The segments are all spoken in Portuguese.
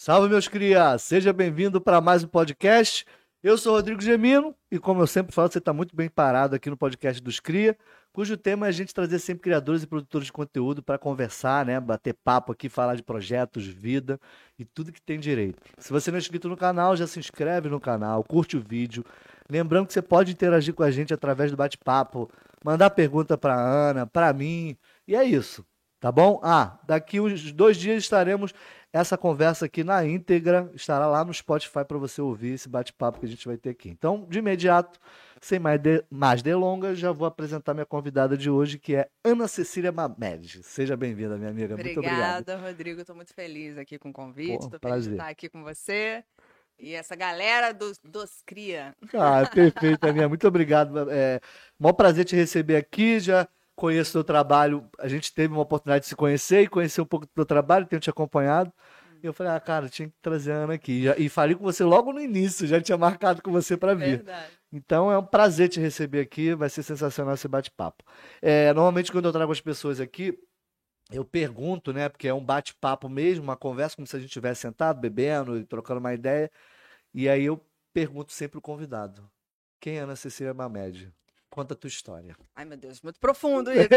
Salve, meus crias! Seja bem-vindo para mais um podcast. Eu sou Rodrigo Gemino e, como eu sempre falo, você está muito bem parado aqui no podcast dos Cria, cujo tema é a gente trazer sempre criadores e produtores de conteúdo para conversar, né? Bater papo aqui, falar de projetos, vida e tudo que tem direito. Se você não é inscrito no canal, já se inscreve no canal, curte o vídeo. Lembrando que você pode interagir com a gente através do bate-papo, mandar pergunta para Ana, para mim, e é isso. Tá bom? Ah, daqui uns dois dias estaremos. Essa conversa aqui na íntegra estará lá no Spotify para você ouvir esse bate-papo que a gente vai ter aqui. Então, de imediato, sem mais, de, mais delongas, já vou apresentar minha convidada de hoje, que é Ana Cecília Mamed. Seja bem-vinda, minha amiga. Obrigada, muito obrigada. Rodrigo. Estou muito feliz aqui com o convite. Estou feliz prazer. de estar aqui com você. E essa galera dos, dos Cria. Ah, perfeito, Aninha. Muito obrigado. É, maior prazer te receber aqui. Já conheço o seu trabalho. A gente teve uma oportunidade de se conhecer e conhecer um pouco do teu trabalho, tenho te acompanhado. E eu falei, ah, cara, tinha que trazer a Ana aqui. Já- e falei com você logo no início, já tinha marcado com você para vir. Verdade. Então é um prazer te receber aqui, vai ser sensacional esse bate-papo. É, normalmente, quando eu trago as pessoas aqui, eu pergunto, né? Porque é um bate-papo mesmo, uma conversa, como se a gente estivesse sentado, bebendo e trocando uma ideia. E aí eu pergunto sempre o convidado: quem é Ana Cecília Mamed? Conta a tua história. Ai, meu Deus, muito profundo isso.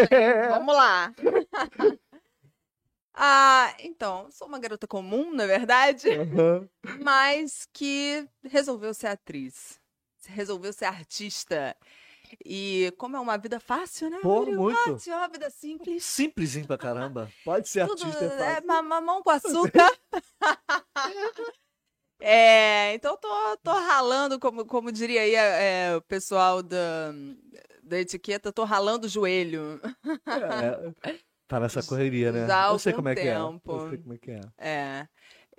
Vamos lá. ah, então, sou uma garota comum, na verdade, Aham. mas que resolveu ser atriz. Resolveu ser artista. E como é uma vida fácil, né? Pô, Rodrigo? muito. Fácil, é uma vida simples. Simplesinho pra caramba. Pode ser Tudo artista, é é fácil. ma- mamão com açúcar. É, então tô, tô ralando, como, como diria aí é, o pessoal da, da etiqueta, tô ralando o joelho. É, tá nessa correria, né? Já Eu sei como é que é. tempo. Eu sei como é que é. É.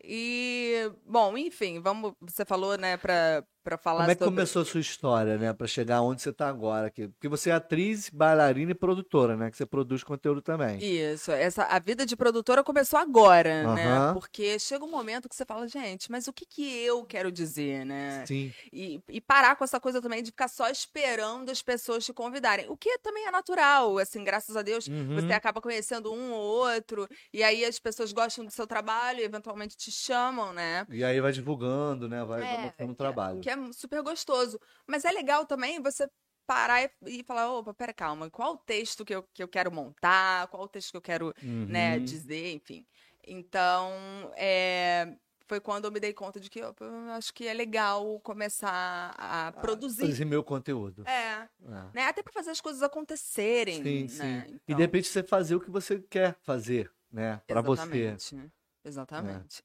E, bom, enfim, vamos. Você falou, né, pra, pra falar Como é que sobre. começou a sua história, né? Pra chegar onde você tá agora aqui? Porque você é atriz, bailarina e produtora, né? Que você produz conteúdo também. Isso, essa, a vida de produtora começou agora, né? Porque chega um momento que você fala, gente, mas o que que eu quero dizer, né? Sim. E, e parar com essa coisa também de ficar só esperando as pessoas te convidarem. O que também é natural, assim, graças a Deus, Uhum. você acaba conhecendo um ou outro, e aí as pessoas gostam do seu trabalho e eventualmente te chamam, né? E aí vai divulgando, né? Vai, É, mostrando o é- trabalho. Que é super gostoso. Mas é legal também você parar e, e falar, opa, pera, calma, qual o texto que eu, que eu quero montar, qual o texto que eu quero né, Uhum. dizer, enfim. Então, é, foi quando eu me dei conta de que opa, eu acho que é legal começar a produzir. Produzir meu conteúdo. É, É. né? Até para fazer as coisas acontecerem, Sim, sim. né? E Então, de repente você fazer o que você quer fazer, né? Pra você. exatamente, Exatamente.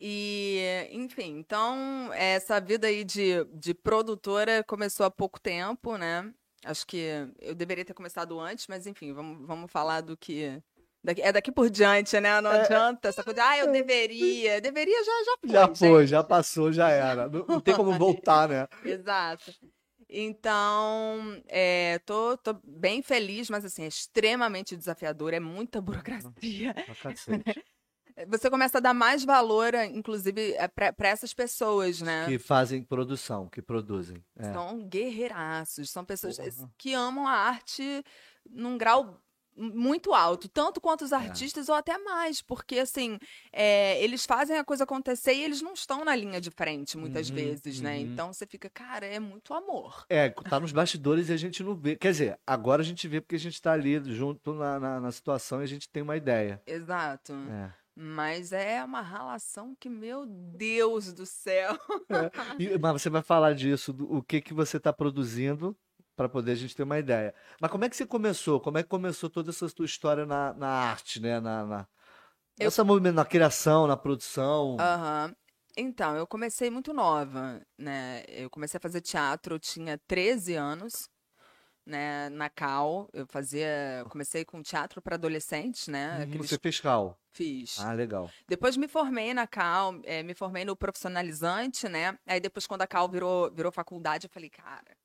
E, enfim, então, essa vida aí de, de produtora começou há pouco tempo, né? Acho que eu deveria ter começado antes, mas enfim, vamos, vamos falar do que. daqui- é daqui por diante, né? Não É. adianta essa coisa, ah, eu deveria. Deveria já, já foi. Já foi, gente. já passou, já era. Não, não tem como voltar, né? Exato. Então, é, tô, tô bem feliz, mas assim, é extremamente desafiador, é muita burocracia. Cacete. Você começa a dar mais valor, eh, inclusive, para essas pessoas, né? Que fazem produção, que produzem. É. São guerreiraços, são pessoas Porra. que amam a arte num grau muito alto, tanto quanto É. os artistas ou até mais, porque assim, é, eles fazem a coisa acontecer e eles não estão na linha de frente muitas Uhum, vezes, né? uhum. Então você fica, cara, é muito amor. É, tá nos bastidores e a gente não vê. Quer dizer, agora a gente vê porque a gente tá ali junto na, na, na situação e a gente tem uma ideia. Exato. É. Mas é uma relação que, meu Deus do céu. E- mas você vai falar disso, do, o que que você está produzindo, para poder a gente ter uma ideia. Mas como é que você começou? Como é que começou toda essa tua história na, na arte, né? Na, na, Eu- essa movimento, na criação, na produção. Aham. Então, eu comecei muito nova, né? Eu comecei a fazer teatro, eu tinha 13 anos, né? Na Cal, eu fazia, comecei com teatro para adolescentes, né? Uhum, Aqueles Você fez cal. fiz. Ah, legal. Depois me formei na Cal, eh, me formei no profissionalizante, né? Aí depois quando a Cal virou virou faculdade, eu falei, cara,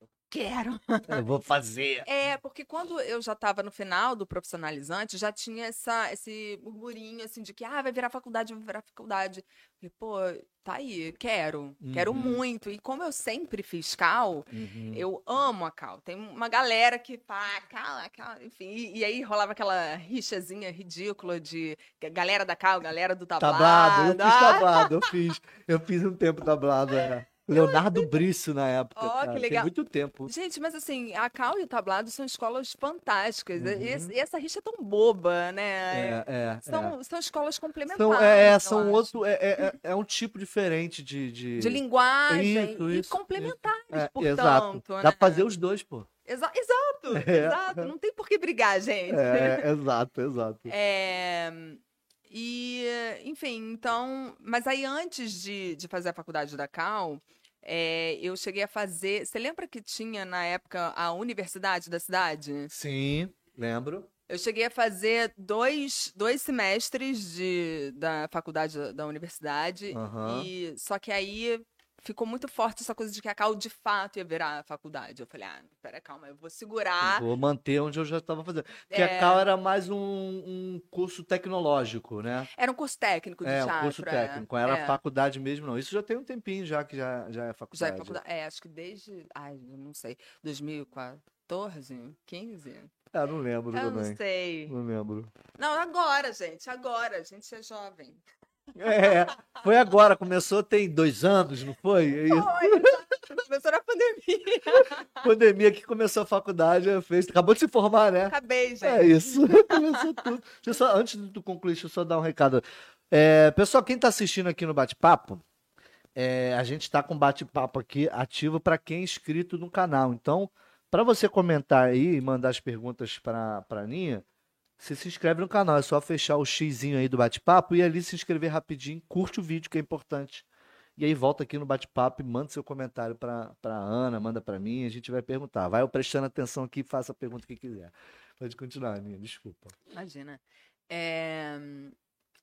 eu quero. Eu vou fazer. É, porque quando eu já estava no final do profissionalizante, já tinha essa, esse burburinho, assim, de que, ah, vai virar faculdade, vai virar faculdade. Falei, pô, tá aí, quero, quero Uhum. muito. E como eu sempre fiz cal, Uhum. eu amo a cal. Tem uma galera que, pá, cal, cal, enfim. E, e aí rolava aquela rixazinha ridícula de galera da cal, galera do tablado. Tablado, eu fiz tablado, eu fiz. Eu fiz um tempo tablado, é. Leonardo Brício na época. Ó, que cara. Tem legal. muito tempo. Gente, mas assim, a Cal e o Tablado são escolas fantásticas. E, Uhum. esse- e essa rixa é tão boba, né? É, é, São, são escolas complementares. São, é, eu são acho. outro, é, é, é- é um tipo diferente de... De, De linguagem Isso, e isso, complementares, É, portanto. exato. né? Dá pra fazer os dois, pô. Exa- exato, É. exato. Não tem por que brigar, gente. É, exato, exato. É, e, enfim, então. Mas aí, antes de, de fazer a faculdade da Cal, é, eu cheguei a fazer. Você lembra que tinha na época a universidade da cidade? Sim, lembro. Eu cheguei a fazer dois, dois semestres de, da faculdade da, da universidade. Aham. E, só que aí ficou muito forte essa coisa de que a Cal de fato ia virar a faculdade. Eu falei, ah, pera, calma, eu vou segurar. Vou manter onde eu já estava fazendo. Porque É. a Cal era mais um, um curso tecnológico, né? Era um curso técnico de É, um teatro. curso é, técnico. Era é. faculdade mesmo, não. Isso já tem um tempinho já que já, já é Já faculdade. é faculdade. É, acho que desde. Ai, eu não sei. 2014? 15? Ah, não lembro Eu também. não sei. Não lembro. Não, agora, gente. Agora. A gente é jovem. É, foi agora, começou tem dois anos, não foi? E Foi, começou na pandemia. pandemia que começou a faculdade, fez, acabou de se formar, né? Acabei, gente. É isso, começou tudo. Deixa eu só, antes de tu concluir, deixa eu só dar um recado. É, pessoal, quem está assistindo aqui no Bate-Papo, é, a gente está com bate-papo aqui ativo para quem é inscrito no canal. Então, para você comentar aí e mandar as perguntas para a Aninha, você se inscreve no canal. É só fechar o xizinho aí do bate-papo e ali se inscrever rapidinho, curte o vídeo que é importante. E aí volta aqui no bate-papo e manda seu comentário para a Ana, manda para mim, a gente vai perguntar. Vai prestando atenção aqui faça a pergunta que quiser. Pode continuar, Aninha, desculpa. Imagina. É,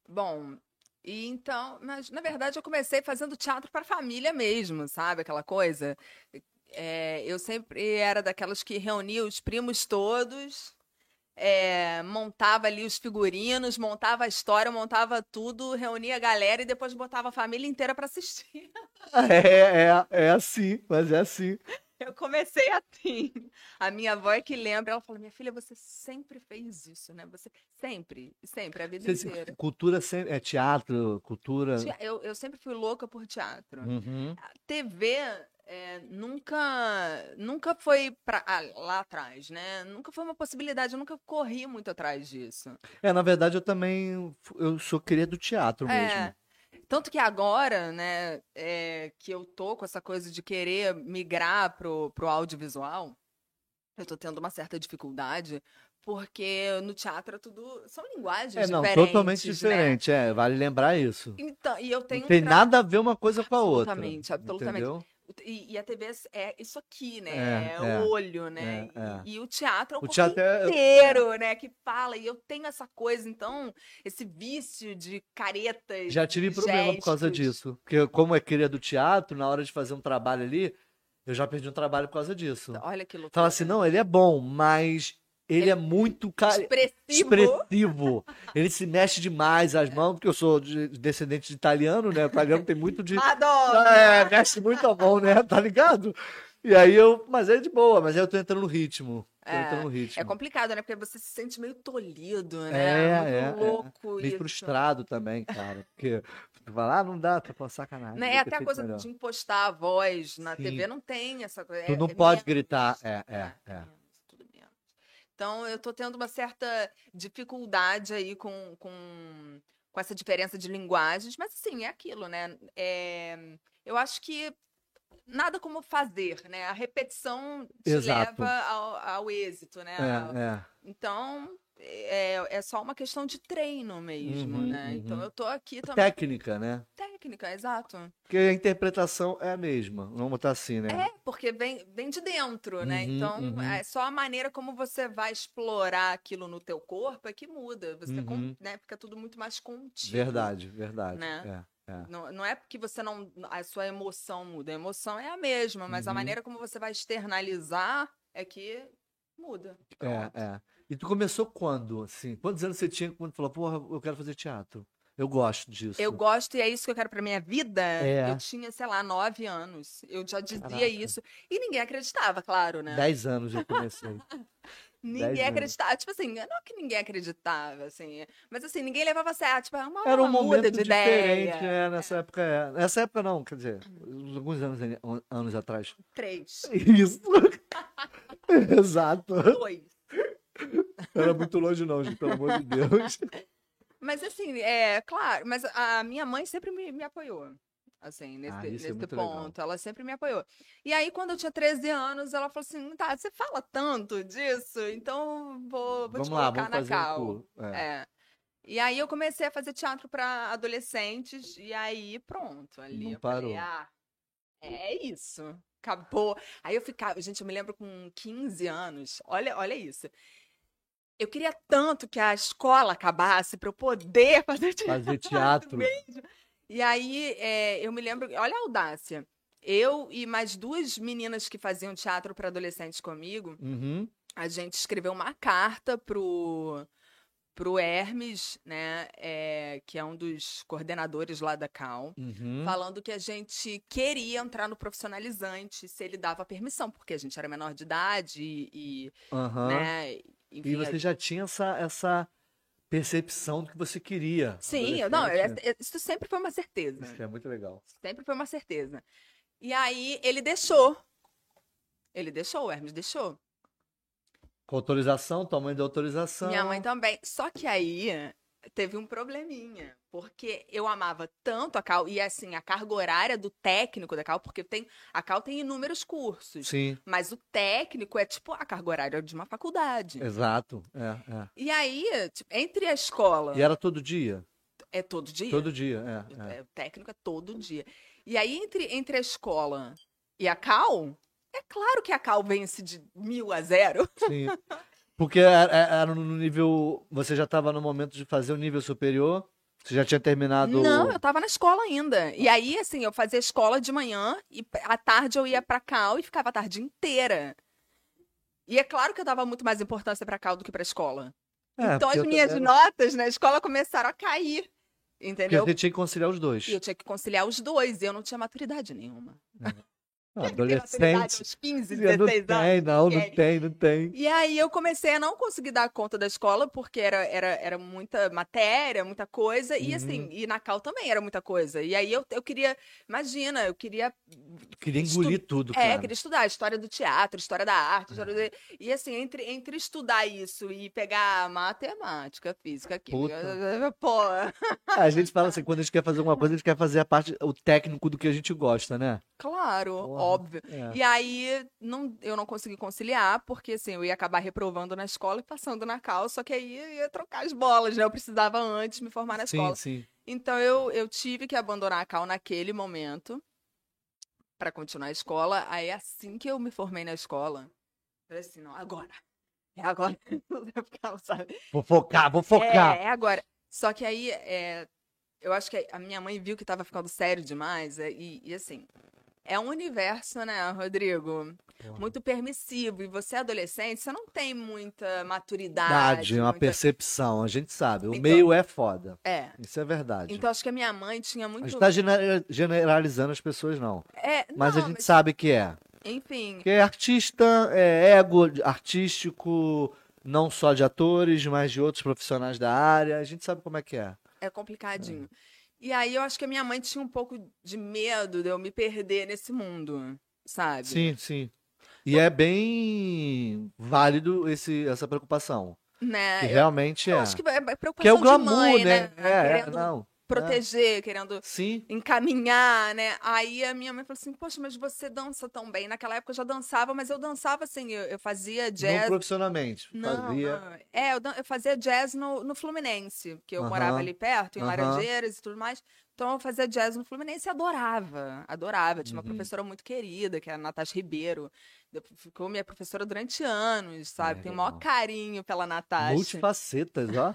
Bom, e então, mas na verdade eu comecei fazendo teatro para família mesmo, sabe? Aquela coisa. É, eu sempre era daquelas que reunia os primos todos, é, montava ali os figurinos, montava a história, montava tudo, reunia a galera e depois botava a família inteira para assistir. É, é, é assim, mas é assim. Eu comecei assim. A minha avó é que lembra, ela fala: Minha filha, você sempre fez isso, né? Você sempre, sempre, a vida Você- inteira. Cultura é teatro, cultura. Eu, eu sempre fui louca por teatro. Uhum. TV é, nunca, nunca foi pra, ah, lá atrás, né? Nunca foi uma possibilidade, eu nunca corri muito atrás disso. É, na verdade, eu também eu sou cria do teatro mesmo. É. Tanto que agora, né, é, que eu tô com essa coisa de querer migrar pro, pro audiovisual, eu tô tendo uma certa dificuldade, porque no teatro é tudo. São linguagens É, não, diferentes. totalmente né? diferente, é, vale lembrar isso. Então, e eu tenho Não um tem tra- nada a ver uma coisa com a outra. Absolutamente, absolutamente. Entendeu? E, e a TV é isso aqui, né? É, É, é, o olho, né? é, é. E, e o teatro é o, O corpo teatro é- inteiro, né? Que fala. E eu tenho essa coisa, então, esse vício de caretas. Já tive de problema por causa gestos. disso. Porque como é cria do teatro, na hora de fazer um trabalho ali, eu já perdi um trabalho por causa disso. Olha que loucura. Fala assim, não, ele é bom, mas ele é muito ca- Expressivo. expressivo. Ele se mexe demais as mãos, porque eu sou de- descendente de italiano, né? O italiano tem muito de. Adoro! É, mexe muito a mão, né? Tá ligado? E aí eu. Mas é de boa, mas aí eu tô entrando no ritmo. É, entrando no ritmo. É complicado, né? Porque você se sente meio tolhido, É, né? Muito é, é. louco Meio isso. frustrado também, cara. Porque tu fala, ah, não dá, tá com sacanagem. Né? É até a coisa melhor. de impostar a voz na Sim. TV, não tem essa coisa. Tu é- não é pode gritar. É, é, é. Então, eu tô tendo uma certa dificuldade aí com, com, com essa diferença de linguagens, mas assim, é aquilo, né? É, eu acho que nada como fazer, né? A repetição te Exato. leva ao, ao êxito, né? É, é. Então, é, é só uma questão de treino mesmo, Uhum, né? Então, uhum. eu tô aqui também. Técnica, né? Técnica, exato. Porque a interpretação é a mesma. Vamos botar assim, né? É, porque vem, vem de dentro, né? Uhum, Então, uhum. é só a maneira como você vai explorar aquilo no teu corpo é que muda. Você com- Uhum. né, fica tudo muito mais contido. Verdade, verdade. Né? é. É. Não, não é porque você não. A sua emoção muda. A emoção é a mesma, mas a Uhum. maneira como você vai externalizar é que muda. É, Pronto. é. E tu começou quando, assim? Quantos anos você tinha quando falou, porra, eu quero fazer teatro? Eu gosto disso. Eu gosto e é isso que eu quero pra minha vida. É. Eu tinha, sei lá, nove anos. Eu já dizia Caraca. isso. E ninguém acreditava, claro, né? Dez anos eu comecei. Ninguém acreditava. Tipo assim, não que ninguém acreditava, assim. Mas assim, ninguém levava a sério. Tipo, uma, Era um momento de diferente, ideia. é, nessa época. É. Nessa época não, quer dizer, alguns anos, anos atrás. Três. Isso. Exato. Dois. Era muito longe não, gente, pelo amor de Deus. Mas assim, é claro, mas a minha mãe sempre me, me apoiou. Assim, nesse, Ah, é nesse legal. ponto. Ela sempre me apoiou. E aí, quando eu tinha 13 anos, ela falou assim: tá, você fala tanto disso, então vou, vou Vamos te lá, colocar vamos na fazer um cal. curso. É. É. E aí eu comecei a fazer teatro para adolescentes, e aí pronto, ali Não eu falei, parou. ah, é isso, acabou. Aí eu ficava, gente, eu me lembro com 15 anos, olha, olha isso. Eu queria tanto que a escola acabasse para eu poder fazer teatro. Fazer teatro. E aí é, eu me lembro, olha a audácia. Eu e mais duas meninas que faziam teatro para adolescentes comigo, Uhum. a gente escreveu uma carta pro, pro Hermes, né, é, que é um dos coordenadores lá da Cal, Uhum. falando que a gente queria entrar no profissionalizante se ele dava permissão, porque a gente era menor de idade e, e, Aham. E você já tinha essa, essa percepção do que você queria. Sim, não, é- é- isso sempre foi uma certeza. Isso é muito legal. Sempre foi uma certeza. E aí ele deixou. Ele deixou, o Hermes deixou. Com autorização, tua mãe deu autorização. Minha mãe também. Só que aí teve um probleminha. Porque eu amava tanto a Cal, e assim, a carga horária do técnico da Cal, porque tem, a Cal tem inúmeros cursos. Sim, Mas o técnico é tipo a carga horária de uma faculdade. exato. É, é. E aí, tipo, entre a escola. E era todo dia? É todo dia? Todo dia, é. é. É, o técnico é todo dia. E aí, entre, entre a escola e a Cal, é claro que a Cal vence de mil a zero. Sim. Porque era, era no nível. Você já estava no momento de fazer o nível superior? Você já tinha terminado. Não, eu tava na escola ainda. E aí, assim, eu fazia escola de manhã e à tarde eu ia pra Cal e ficava a tarde inteira. E é claro que eu dava muito mais importância pra Cal do que pra escola. É, então porque as eu minhas também- notas na escola começaram a cair. Porque Entendeu? você tinha que conciliar os dois. E eu tinha que conciliar os dois. E eu não tinha maturidade nenhuma. Maturidade adolescente. aos 15, Não 16 anos. tem, não, não Quem? tem, não tem. E aí eu comecei a não conseguir dar conta da escola, porque era, era, era muita matéria, muita coisa, e Uhum. assim, e na Cal também era muita coisa. E aí eu, eu queria, imagina, eu queria. Queria Estu- engolir tudo, É, cara. queria estudar história do teatro, história da arte, história do- e assim, entre, entre estudar isso e pegar matemática, física, química, pô, A gente fala assim, quando a gente quer fazer alguma coisa, a gente quer fazer a parte, o técnico do que a gente gosta, né? claro, Porra, óbvio. É. E aí não, eu não consegui conciliar, porque assim, eu ia acabar reprovando na escola e passando na cal, só que aí eu ia trocar as bolas, né? Eu precisava antes me formar na sim, escola. sim. Então eu, eu tive que abandonar a cal naquele momento para continuar a escola. Aí assim que eu me formei na escola, eu falei assim, não, agora. É agora. Vou focar, vou focar. É, é agora. Só que aí, é, eu acho que a minha mãe viu que tava ficando sério demais. é, E, e assim, é um universo, né, Rodrigo? Porra. Muito permissivo. E você é adolescente, você não tem muita maturidade. Verdade, é uma muita- percepção, a gente sabe. O Então- meio é foda. É. Isso é verdade. Então acho que a minha mãe tinha a muito. gente tá genera- generalizando as pessoas, não. É, Mas não, a gente sabe que é. Enfim. Que é artista, é ego artístico, não só de atores, mas de outros profissionais da área. A gente sabe como é que é. É complicadinho. E aí eu acho que a minha mãe tinha um pouco de medo de eu me perder nesse mundo, sabe? Sim, sim. E é bem válido esse, essa preocupação. Né? Que realmente eu, é. acho que é preocupação Que é o glamour, mãe, né? né? É, é, querendo não. Proteger, querendo Sim. encaminhar, né? Aí a minha mãe falou assim: Poxa, mas você dança tão bem. Naquela época eu já dançava, mas eu dançava assim, eu, eu fazia Não jazz. profissionalmente. Não, fazia. não. É, eu, eu fazia jazz no, no Fluminense, porque eu morava ali perto, em. Laranjeiras e tudo mais. Então eu fazia jazz no Fluminense e adorava, adorava. Tinha uma Uhum. professora muito querida, que era a Natasha Ribeiro. Ficou minha professora durante anos, sabe? É, Tenho o maior carinho pela Natasha. Multifacetas, ó.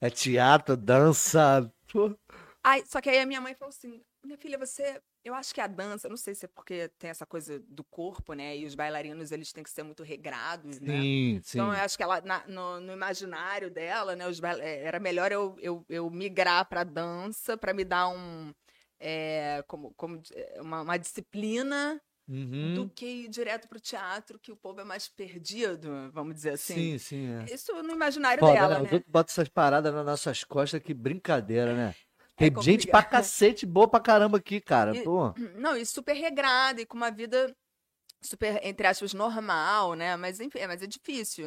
É teatro, dança. Pô. Aí, só que aí a minha mãe falou assim: minha filha, você. Eu acho que a dança, não sei se é porque tem essa coisa do corpo, né? E os bailarinos, eles têm que ser muito regrados, né? Sim, sim. Então, eu acho que ela, na- no, no imaginário dela, né? Os eh, era melhor eu, eu, eu migrar pra dança pra me dar um. eh, como, como eh, uma, uma disciplina Uhum. do que ir direto pro teatro, que o povo é mais perdido, vamos dizer assim. Sim, sim, é. Isso no imaginário Foda, dela, né? Né? botam essas paradas nas nossas costas, que brincadeira, né? Tem É gente pra cacete boa pra caramba aqui, cara. E- Pô. Não, e super regrada e com uma vida super, entre aspas, normal, né? Mas enfim, é- mas é difícil.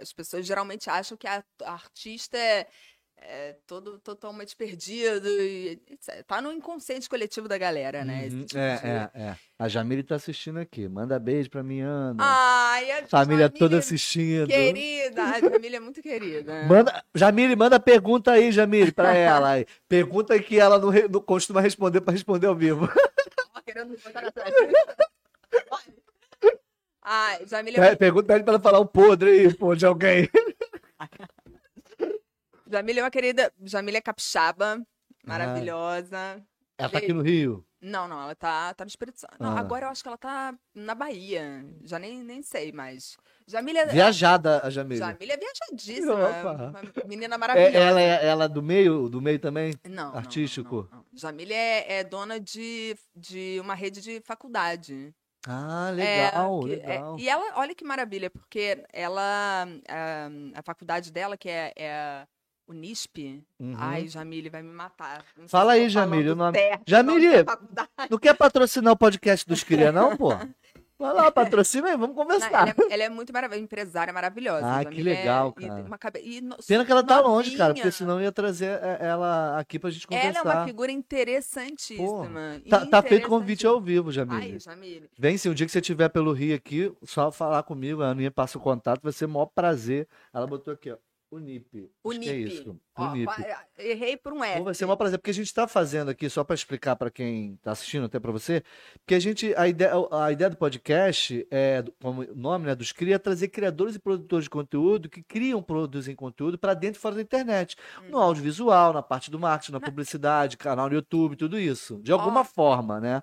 As pessoas geralmente acham que a, a artista é, é todo totalmente perdido e tá no inconsciente coletivo da galera, né? Uhum. tipo É, de- é, é. A Jamile tá assistindo aqui. Manda beijo pra mim, Ana. Ai, a Família toda Jamile, assistindo. Querida, a família é muito querida. Manda, Jamile, manda pergunta aí, Jamile, pra ela. Pergunta que ela não, re- não costuma responder pra responder ao vivo. Querendo botar na. Ai, Jamile é Pergunta pra ela falar um podre aí, pô, de alguém. Jamile é uma querida. Jamile é capixaba, maravilhosa. Ela tá aqui no Rio. Não, não, ela tá, tá no Espírito Santo. Não, Ah. agora eu acho que ela tá na Bahia. Já nem, nem sei mais. Jamile é, Viajada, a Jamile. Jamile é viajadíssima. Opa. Uma menina É, maravilhosa. ela é ela do meio, do meio também? Não, não, não, artístico? não, não. Jamile é, é dona de, de uma rede de faculdade. Ah, É, legal, é- legal. e ela, olha que maravilha, porque ela, a, a faculdade dela, que é, é a Unisp, Uhum. ai, Jamile vai me matar. Não Fala aí, Jamile, o nome- certo, Jamile! Não quer patrocinar o podcast dos Cria, não, pô? Vai lá, patrocina aí, vamos Não, conversar. ela, é, ela é muito maravilhosa, empresária maravilhosa. Ah, que legal, é- e cara. uma cabe- e no- Pena que ela tá longe, cara, porque novinha. senão eu ia trazer é, ela aqui pra gente Ela é conversar. uma figura interessantíssima. Tá, tá feito convite ao vivo, Jamile. Ai, Jamile. Vem, se um dia que você estiver pelo Rio aqui, só falar comigo, a Aninha passa o contato, vai ser o maior prazer. Ela botou aqui, ó, Unip. É Unip. isso. Ó, Unip. errei por um F. Pô, vai ser um prazer, porque a gente está fazendo aqui, só para explicar para quem está assistindo, até para você, porque a gente, a ideia, a ideia do podcast, é, como o nome né, dos CRIA, é trazer criadores e produtores de conteúdo que criam, produzem conteúdo para dentro e fora da internet. No Uhum. audiovisual, na parte do marketing, na publicidade, canal no YouTube, tudo isso. De alguma Ó. forma, né?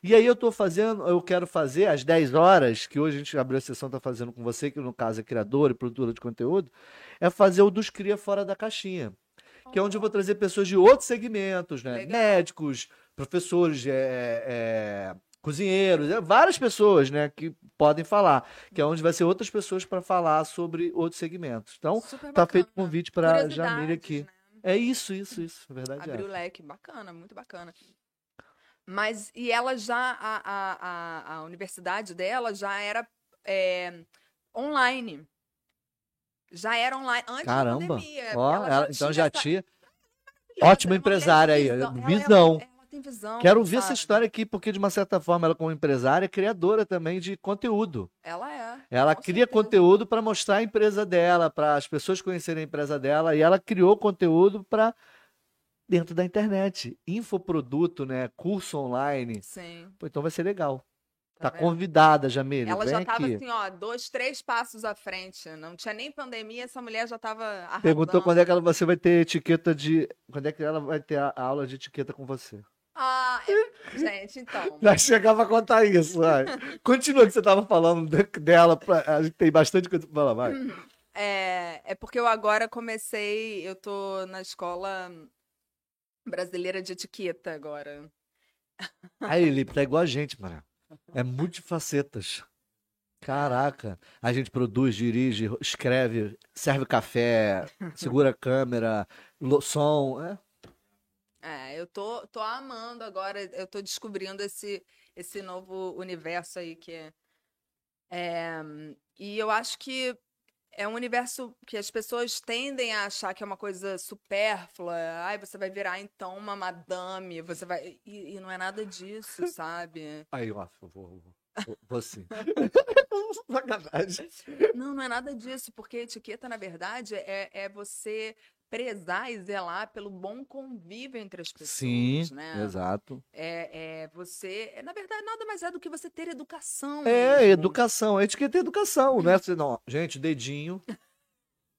E aí eu tô fazendo, eu quero fazer às 10 horas, que hoje a gente abriu a sessão, tá fazendo com você, que no caso é criador e produtora de conteúdo, é fazer o dos Cria Fora da Caixinha. Que é onde eu vou trazer pessoas de outros segmentos, né? Legal. Médicos, professores, é, é, cozinheiros, é, várias pessoas, né, que podem falar. Que é onde vai ser outras pessoas para falar sobre outros segmentos. Então, tá feito convite para Curiosidades, Jamile aqui. né? É isso, isso, isso. A verdade Abriu é. o leque, bacana, muito bacana. Mas, e ela já, a, a, a, a universidade dela já era é, online. Já era online, antes Caramba. da pandemia. Ó, Ela ela- então já essa- tinha. Ótima é empresária aí, visão. Tem visão. Quero ouvir essa história aqui, porque de uma certa forma ela, como empresária, é criadora também de conteúdo. Ela é. Ela com cria certeza. conteúdo para mostrar a empresa dela, para as pessoas conhecerem a empresa dela, e ela criou conteúdo para dentro da internet, infoproduto, né, curso online. Sim. Pô, então vai ser legal. Tá, vendo? convidada, Jamile, Ela vem já tava aqui. assim, ó, dois, três passos à frente. Não tinha nem pandemia, essa mulher já tava arrasando. Perguntou quando é que ela, você vai ter etiqueta de, quando é que ela vai ter a, a aula de etiqueta com você. Ah, é- gente, então. Já chegava a contar isso, vai. Continua que você tava falando de- dela, pra- a gente tem bastante coisa pra falar, vai. É, é porque eu agora comecei, eu tô na escola brasileira de etiqueta agora. Aí, Lipe, tá igual a gente, mano. É multifacetas. Caraca. A gente produz, dirige, escreve, serve café, segura a câmera, som. É. É, eu tô, tô amando agora, eu tô descobrindo esse, esse novo universo aí que é, é, e eu acho que é um universo que as pessoas tendem a achar que é uma coisa supérflua. Ai, você vai virar então uma madame, você vai e, e não é nada disso, sabe? Aí, ó, eu vou, vou, vou sim. Sacanagem. Não, não é nada disso, porque etiqueta, na verdade, é, é você prezar e zelar pelo bom convívio entre as pessoas, Sim, né? exato. É, é você, é, na verdade, nada mais é do que você ter educação. É, mesmo. educação. A etiqueta é educação, né? Você, não, gente, dedinho.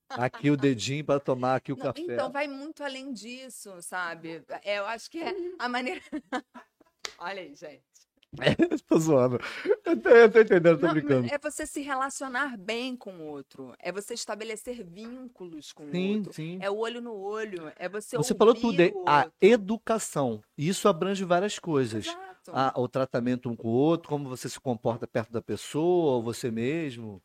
aqui o dedinho para tomar aqui o Não, café. então vai muito além disso, sabe? É, eu acho que é a maneira. Olha aí, gente. tô zoando. Eu tô, eu tô entendendo, tô Não, brincando. é você se relacionar bem com o outro. É você estabelecer vínculos com o Sim, outro. sim. É o olho no olho. É você Você falou tudo, o a educação. Isso abrange várias coisas. Exato. Ah, o tratamento um com o outro, como você se comporta perto da pessoa, ou você mesmo.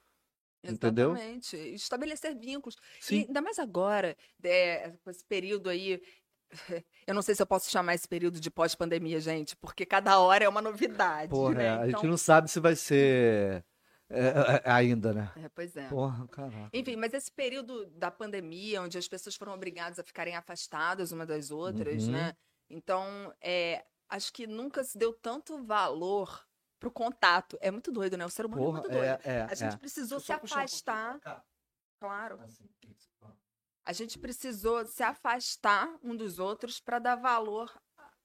entendeu? Exatamente. Estabelecer vínculos. E Sim. ainda mais agora, é, com esse período aí. Eu não sei se eu posso chamar esse período de pós-pandemia, gente, porque cada hora é uma novidade. Porra, né? é, a gente Então- não sabe se vai ser é, é, é, ainda, né? É, pois é. Porra, caraca. Enfim, mas esse período da pandemia, onde as pessoas foram obrigadas a ficarem afastadas umas das outras, Uhum. né? Então, é, acho que nunca se deu tanto valor pro contato. É muito doido, né? O ser humano é Porra, muito doido. é, é, A gente é. precisou se um afastar, cá. claro. Assim. A gente precisou se afastar um dos outros para dar valor,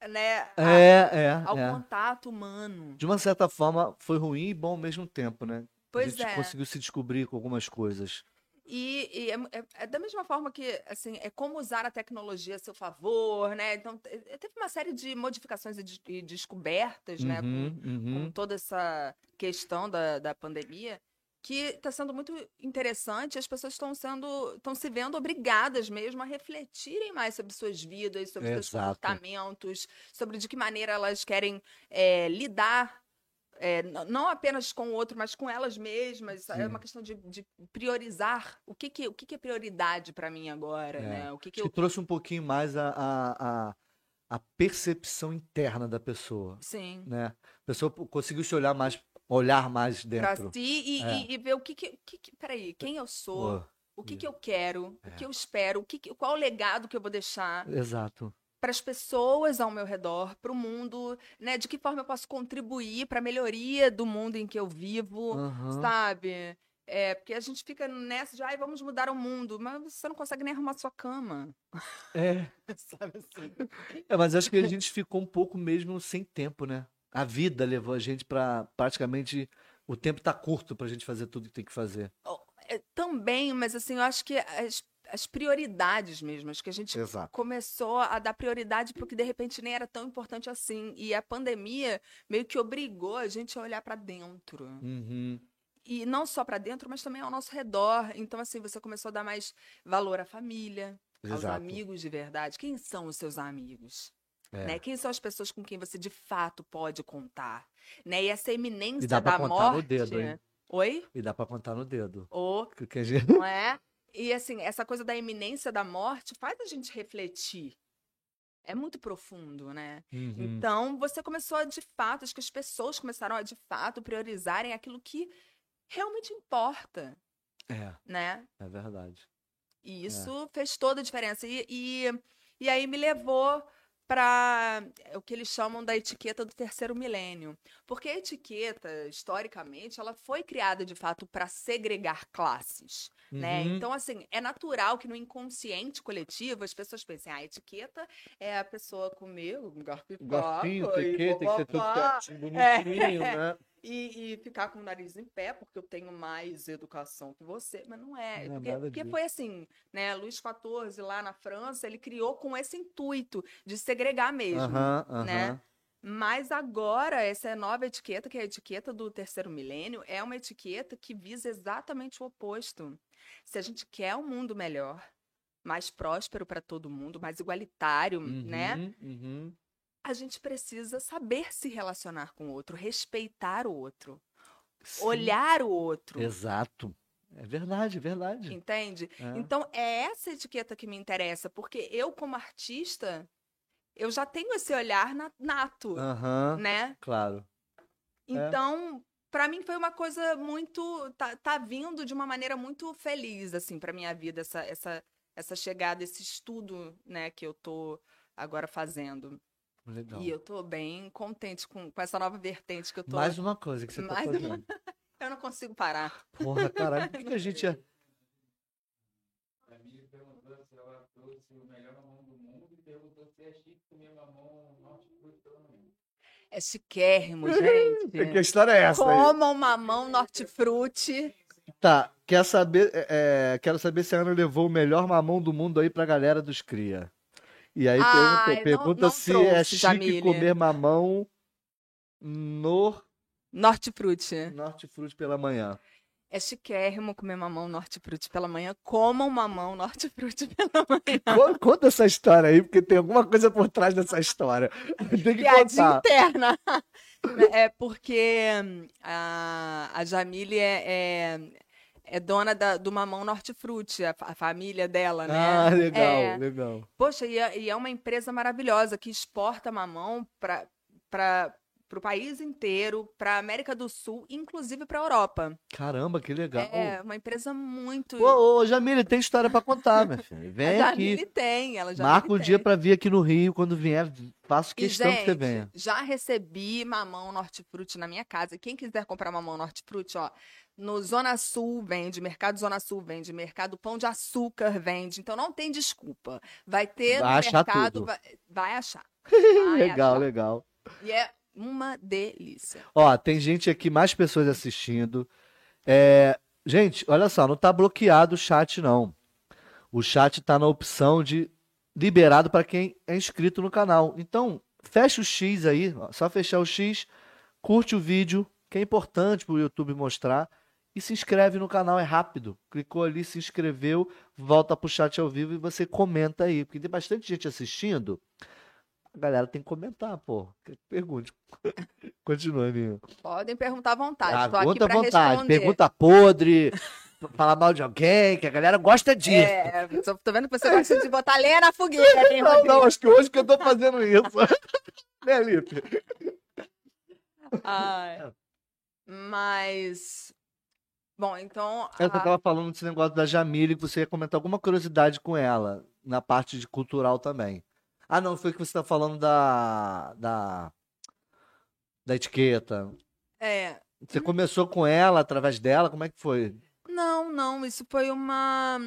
né, a- É, é, ao é. contato humano. De uma certa forma, foi ruim e bom ao mesmo tempo, né? Pois a gente é. conseguiu se descobrir com algumas coisas. E, e é, é- é da mesma forma que, assim, é como usar a tecnologia a seu favor, né? Então, te- teve uma série de modificações e, des- e descobertas, né? Com, Uhum, uhum. com toda essa questão da, da pandemia, que está sendo muito interessante. As pessoas estão sendo, estão se vendo obrigadas mesmo a refletirem mais sobre suas vidas, sobre seus Exato. comportamentos, sobre de que maneira elas querem é, lidar. é, não apenas com o outro, mas com elas mesmas. É Sim. uma questão de, de priorizar o que, que, o que, que é prioridade para mim agora, É. né? O que, que eu. trouxe um pouquinho mais a, a, a, a percepção interna da pessoa, Sim. né? A pessoa conseguiu se olhar mais, olhar mais Pra dentro. si e, É. e- e ver o que, que, que, que. Peraí, quem eu sou? Pô, O que, que eu quero? É. O que eu espero? O que qual o legado que eu vou deixar exato. para as pessoas ao meu redor, para o mundo, né? De que forma eu posso contribuir para a melhoria do mundo em que eu vivo, Aham. sabe? É, porque a gente fica nessa de, ai, vamos mudar o mundo, mas você não consegue nem arrumar sua cama. É, Sabe assim? é, mas acho que a gente ficou um pouco mesmo sem tempo, né? A vida levou a gente pra praticamente. O tempo tá curto pra gente fazer tudo que tem que fazer. É, também, mas assim, eu acho que as, as prioridades mesmo, acho que a gente Exato. começou a dar prioridade para o que de repente nem era tão importante assim. E a pandemia meio que obrigou a gente a olhar para dentro. Uhum. E não só para dentro, mas também ao nosso redor. Então, assim, você começou a dar mais valor à família, aos Exato. amigos de verdade. Quem são os seus amigos? É. Né? Quem são as pessoas com quem você de fato pode contar? Né? E essa eminência E dá pra da contar morte. no dedo, hein? Oi? E dá pra contar no dedo. Ô, Que- gente- não é? E assim, essa coisa da iminência da morte faz a gente refletir. É muito profundo, né? Uhum. Então, você começou a, de fato, acho que as pessoas começaram a, de fato, priorizarem aquilo que realmente importa, É, né? é verdade. E isso fez toda a diferença. E, e, e aí me levou para o que eles chamam da etiqueta do terceiro milênio. Porque a etiqueta, historicamente, ela foi criada, de fato, para segregar classes né? Uhum. Então, assim, é natural que no inconsciente coletivo as pessoas pensem, ah, a etiqueta é a pessoa comer um garfo e Garfinho, faca tem que, tem que ser tudo certinho, É. bonitinho, né? E, e ficar com o nariz em pé, porque eu tenho mais educação que você, mas não é. Não é porque nada porque foi assim, né? Luís XIV, lá na França, ele criou com esse intuito de segregar mesmo. Né? Mas agora, essa nova etiqueta, que é a etiqueta do terceiro milênio, é uma etiqueta que visa exatamente o oposto. Se a gente quer um mundo melhor, mais próspero para todo mundo, mais igualitário, né? Uhum, uhum. A gente precisa saber se relacionar com o outro, respeitar o outro, Sim, olhar o outro. Exato. É verdade, é verdade. Entende? É. Então, é essa etiqueta que me interessa, porque eu, como artista, eu já tenho esse olhar na- nato, Aham, né? claro. Então, pra mim foi uma coisa muito tá, tá vindo de uma maneira muito feliz assim para minha vida essa essa essa chegada, esse estudo, né, que eu tô agora fazendo. Legal. E eu tô bem contente com, com essa nova vertente que eu tô. Mais uma coisa que você tá Mais uma- fazendo. Eu não consigo parar. Porra, caralho, o que, que a gente é? A amiga perguntou se ela trouxe o melhor mamão do mundo e perguntou se é chique comer mamão norte fruto pelo menos. É chiquérrimo, Que gente. história é essa aí? Comam mamão norte-frute. Tá, quer saber, é, é, quero saber se a Ana levou o melhor mamão do mundo aí pra galera dos cria. E aí Ai, pergunta, não- pergunta não se é trouxe, chique Jamile. comer mamão no Norte-frute. Norte Fruit pela manhã. É chiquérrimo comer mamão norte-frute pela manhã. Comam mamão norte-frute pela manhã. Con- Conta essa história aí, porque tem alguma coisa por trás dessa história. Tem que Piadinha contar. interna. É porque hum, a, a Jamile é, é, é dona da- do Mamão Norte-Frute, a, a família dela, né? Ah, legal, É. legal. Poxa, e é, e é uma empresa maravilhosa que exporta mamão para o país inteiro, para América do Sul, inclusive para a Europa. Caramba, que legal. É uma empresa muito. Ô, ô, Jamile, tem história pra contar, minha filha. a Vem Jamile aqui. tem, ela já Marca um dia pra vir aqui no Rio, quando vier, faço E, questão que você gente, venha. já recebi mamão Norte-Frute na minha casa. Quem quiser comprar mamão Norte-Frute, ó, no Zona Sul vende, Mercado Zona Sul vende, Mercado Pão de Açúcar vende. Então não tem desculpa. Vai ter Vai no achar mercado, tudo. vai, vai achar. Vai Legal, achar. legal. E é uma delícia. Ó, tem gente aqui, mais pessoas assistindo. É, Gente, olha só, não tá bloqueado o chat, não. O chat tá na opção de liberado para quem é inscrito no canal. Então, fecha o X aí, ó, só fechar o X, curte o vídeo, que é importante pro YouTube mostrar, e se inscreve no canal, é rápido. Clicou ali, se inscreveu, volta pro chat ao vivo e você comenta aí, porque tem bastante gente assistindo. A galera tem que comentar, pô. Pergunte. Continua, Aninha. Podem perguntar à vontade. Aqui Pergunta à vontade. responder. Pergunta podre, falar mal de alguém, que a galera gosta disso. É, tô, vendo que você gosta de botar lenha na fogueira, hein, não, não, acho que hoje que eu tô fazendo isso. né, Lipe? Ai. Mas. Bom, então. Você a- tava falando desse negócio da Jamile, que você ia comentar alguma curiosidade com ela, na parte de cultural também. Ah, não, foi que você tá falando da. da. da etiqueta. É. Você começou com ela, através dela, como é que foi? Não, não, isso foi uma,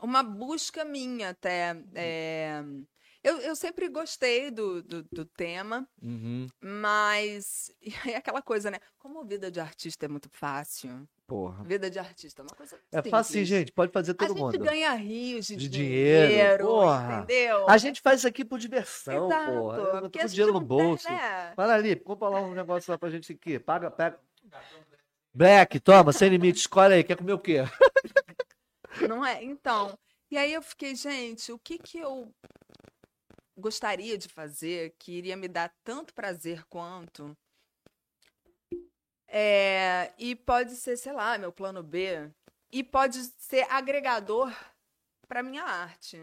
uma busca minha até. é, eu, eu sempre gostei do, do, do tema, Uhum. mas. É aquela coisa, né? Como vida de artista é muito fácil. Porra. Vida de artista é uma coisa. É simples. fácil, gente, pode fazer A todo gente mundo. ganha rios de, De dinheiro, dinheiro, porra. entendeu? A gente faz isso aqui por diversão, Exato, porra. Eu tô com a gente dinheiro no não tem, bolso. né? Fala ali, compra lá um negócio lá pra gente aqui. Paga, pega. Black, toma, sem limite, escolhe aí. Quer comer o quê? Não é? Então, e aí eu fiquei, gente, o que que eu gostaria de fazer que iria me dar tanto prazer quanto? É, e pode ser, sei lá, meu plano B. E pode ser agregador para minha arte.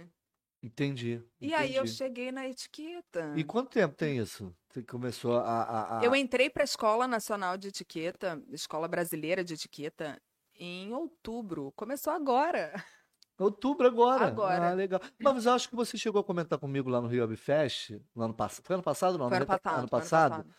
Entendi. E aí eu entendi. cheguei na etiqueta. E quanto tempo tem isso? Você começou a. a, a- Eu entrei para a Escola Nacional de Etiqueta, Escola Brasileira de Etiqueta, em outubro. Começou agora. Outubro agora. Agora. Ah, legal. Mas eu acho que você chegou a comentar comigo lá no Rio Fest, no ano passado. Foi ano passado, não? Foi ano No reta- passado. Ano foi ano passado.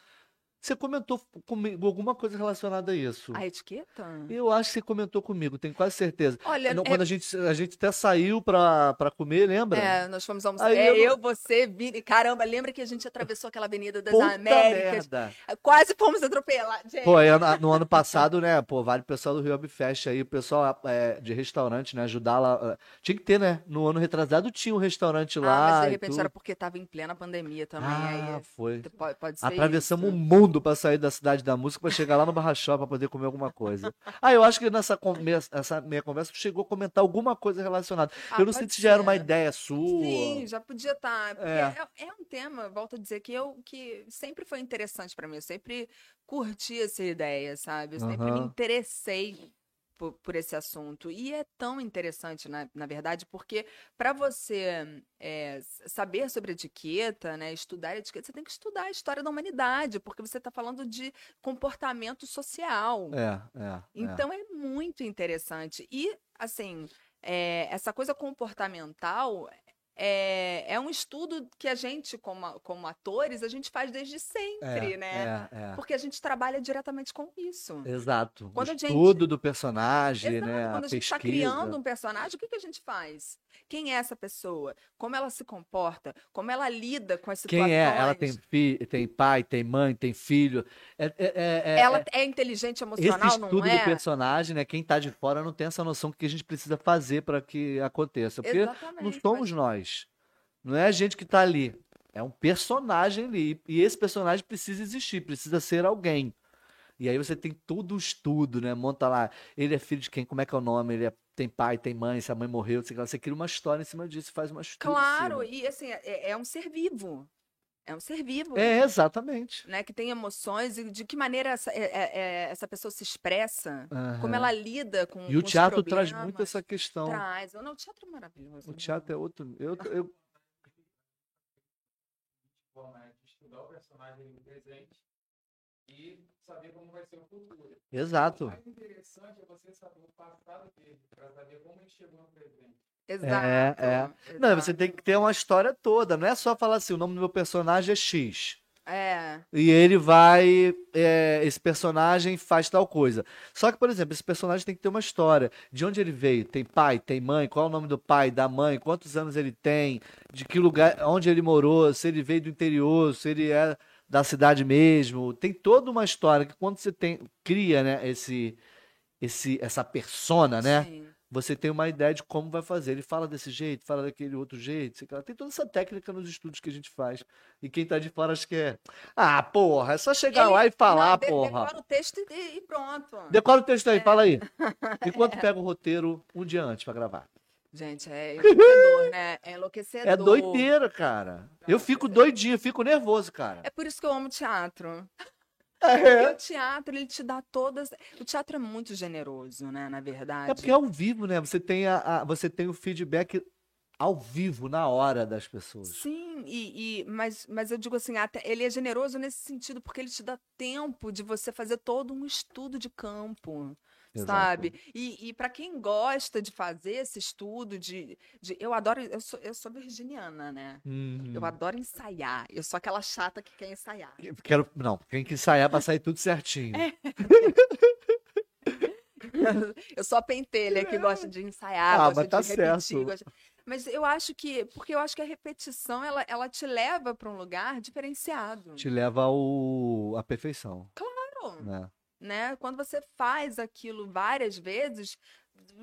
Você comentou comigo alguma coisa relacionada a isso. A etiqueta? Eu acho que você comentou comigo, tenho quase certeza. Olha, Não, é- Quando a gente, a gente até saiu pra, pra comer, lembra? É, nós fomos almoçar. Aí é, eu- eu, você, Vini. Caramba, lembra que a gente atravessou aquela Avenida das Puta Américas? merda. Quase fomos atropelados. Pô, é, no no ano passado, né? Pô, vale o pessoal do Rio Hub Fest aí, o pessoal é, de restaurante, né? Ajudar lá. é, Tinha que ter, né? No ano retrasado tinha um restaurante ah, lá. mas de repente era porque tava em plena pandemia também. Ah, aí foi. pode, pode ser Atravessamos o isso. mundo pra sair da cidade da música pra chegar lá no Barra Shop pra poder comer alguma coisa. Ah, eu acho que nessa come- essa minha conversa chegou a comentar alguma coisa relacionada. Ah, eu não sei se já era uma ideia sua. Sim, já podia estar. É. É. É, um tema, volto a dizer, que eu que sempre foi interessante para mim. Eu sempre curti essa ideia, sabe? Eu sempre me Aham. interessei por, por esse assunto. E é tão interessante, na, na verdade, porque para você é, saber sobre etiqueta, né, estudar etiqueta, você tem que estudar a história da humanidade, porque você está falando de comportamento social. É, é. é. Então é muito interessante. E, assim, é, essa coisa comportamental é, é um estudo que a gente, como, a- como atores, a gente faz desde sempre, é, né? É, é. Porque a gente trabalha diretamente com isso. Exato. Quando o a gente- estudo do personagem, Exato, né? quando a gente está criando um personagem, o que, que a gente faz? Quem é essa pessoa? Como ela se comporta? Como ela lida com as situações? Quem é? Ela tem, fi... tem pai, tem mãe, tem filho. É, é- é- é- Ela é- é inteligente Esse emocional, não estudo é? do personagem, né? Quem tá de fora não tem essa noção do que a gente precisa fazer para que aconteça. Porque Exatamente. não somos nós. Não é a gente que tá ali. É um personagem ali. E esse personagem precisa existir, precisa ser alguém. E aí você tem todo o estudo, né? Monta lá, ele é filho de quem, como é que é o nome, ele é- tem pai, tem mãe, se a mãe morreu, sei lá. Você cria uma história em cima disso, faz uma história. Claro, e assim, é, é um ser vivo. É um ser vivo. É, exatamente. Né, que tem emoções e de que maneira essa, é- é- é- essa pessoa se expressa, como Aham. ama lida com E o com os teatro traz muito essa questão. Traz. Não, o teatro é maravilhoso. O né? teatro é outro. Eu, eu, é estudar o personagem presente e saber como vai ser o futuro. exato. O mais interessante é você saber o passado dele, para saber como ele chegou no presente. Exato. é. Não, exato. você tem que ter uma história toda. Não é só falar assim, o nome do meu personagem é X. É. E ele vai. é, esse personagem faz tal coisa. Só que, por exemplo, esse personagem tem que ter uma história. De onde ele veio? Tem pai, tem mãe? Qual é o nome do pai, da mãe? Quantos anos ele tem? De que lugar, onde ele morou? Se ele veio do interior? Se ele é da cidade mesmo? Tem toda uma história que quando você tem, cria, né, esse, esse, essa persona, né? Sim. Você tem uma ideia de como vai fazer. Ele fala desse jeito, fala daquele outro jeito. sei lá. Tem toda essa técnica nos estudos que a gente faz. E quem tá de fora acha que é. Ah, porra, é só chegar Ele- lá e falar, não, de- porra. Decora o texto e, e pronto. Decora o texto É. aí, fala aí. Enquanto pega o roteiro um dia antes pra gravar. Gente, é enlouquecedor, né? É enlouquecedor. É doideira, cara. Eu fico doidinho, eu fico nervoso, cara. É por isso que eu amo teatro. É, Porque o teatro, ele te dá todas. O teatro é muito generoso, né? Na verdade. é porque é ao vivo, né? Você tem, a, a- você tem o feedback ao vivo, na hora das pessoas. Sim, e, e- mas, mas eu digo assim, até, ele é generoso nesse sentido, porque ele te dá tempo de você fazer todo um estudo de campo, Exato. sabe? E, e para quem gosta de fazer esse estudo, de, de eu adoro, eu sou, eu sou virginiana, né? Uhum. Eu adoro ensaiar. Eu sou aquela chata que quer ensaiar. Quero, não, tem que ensaiar pra sair tudo certinho. É. Eu sou a pentelha que gosta de ensaiar, Ah, gosta mas tá de repetir. certo. gosta- Mas eu acho que, porque eu acho que a repetição, ela, ela te leva para um lugar diferenciado. Te leva ao, à perfeição, Claro, né? Né? Quando você faz aquilo várias vezes,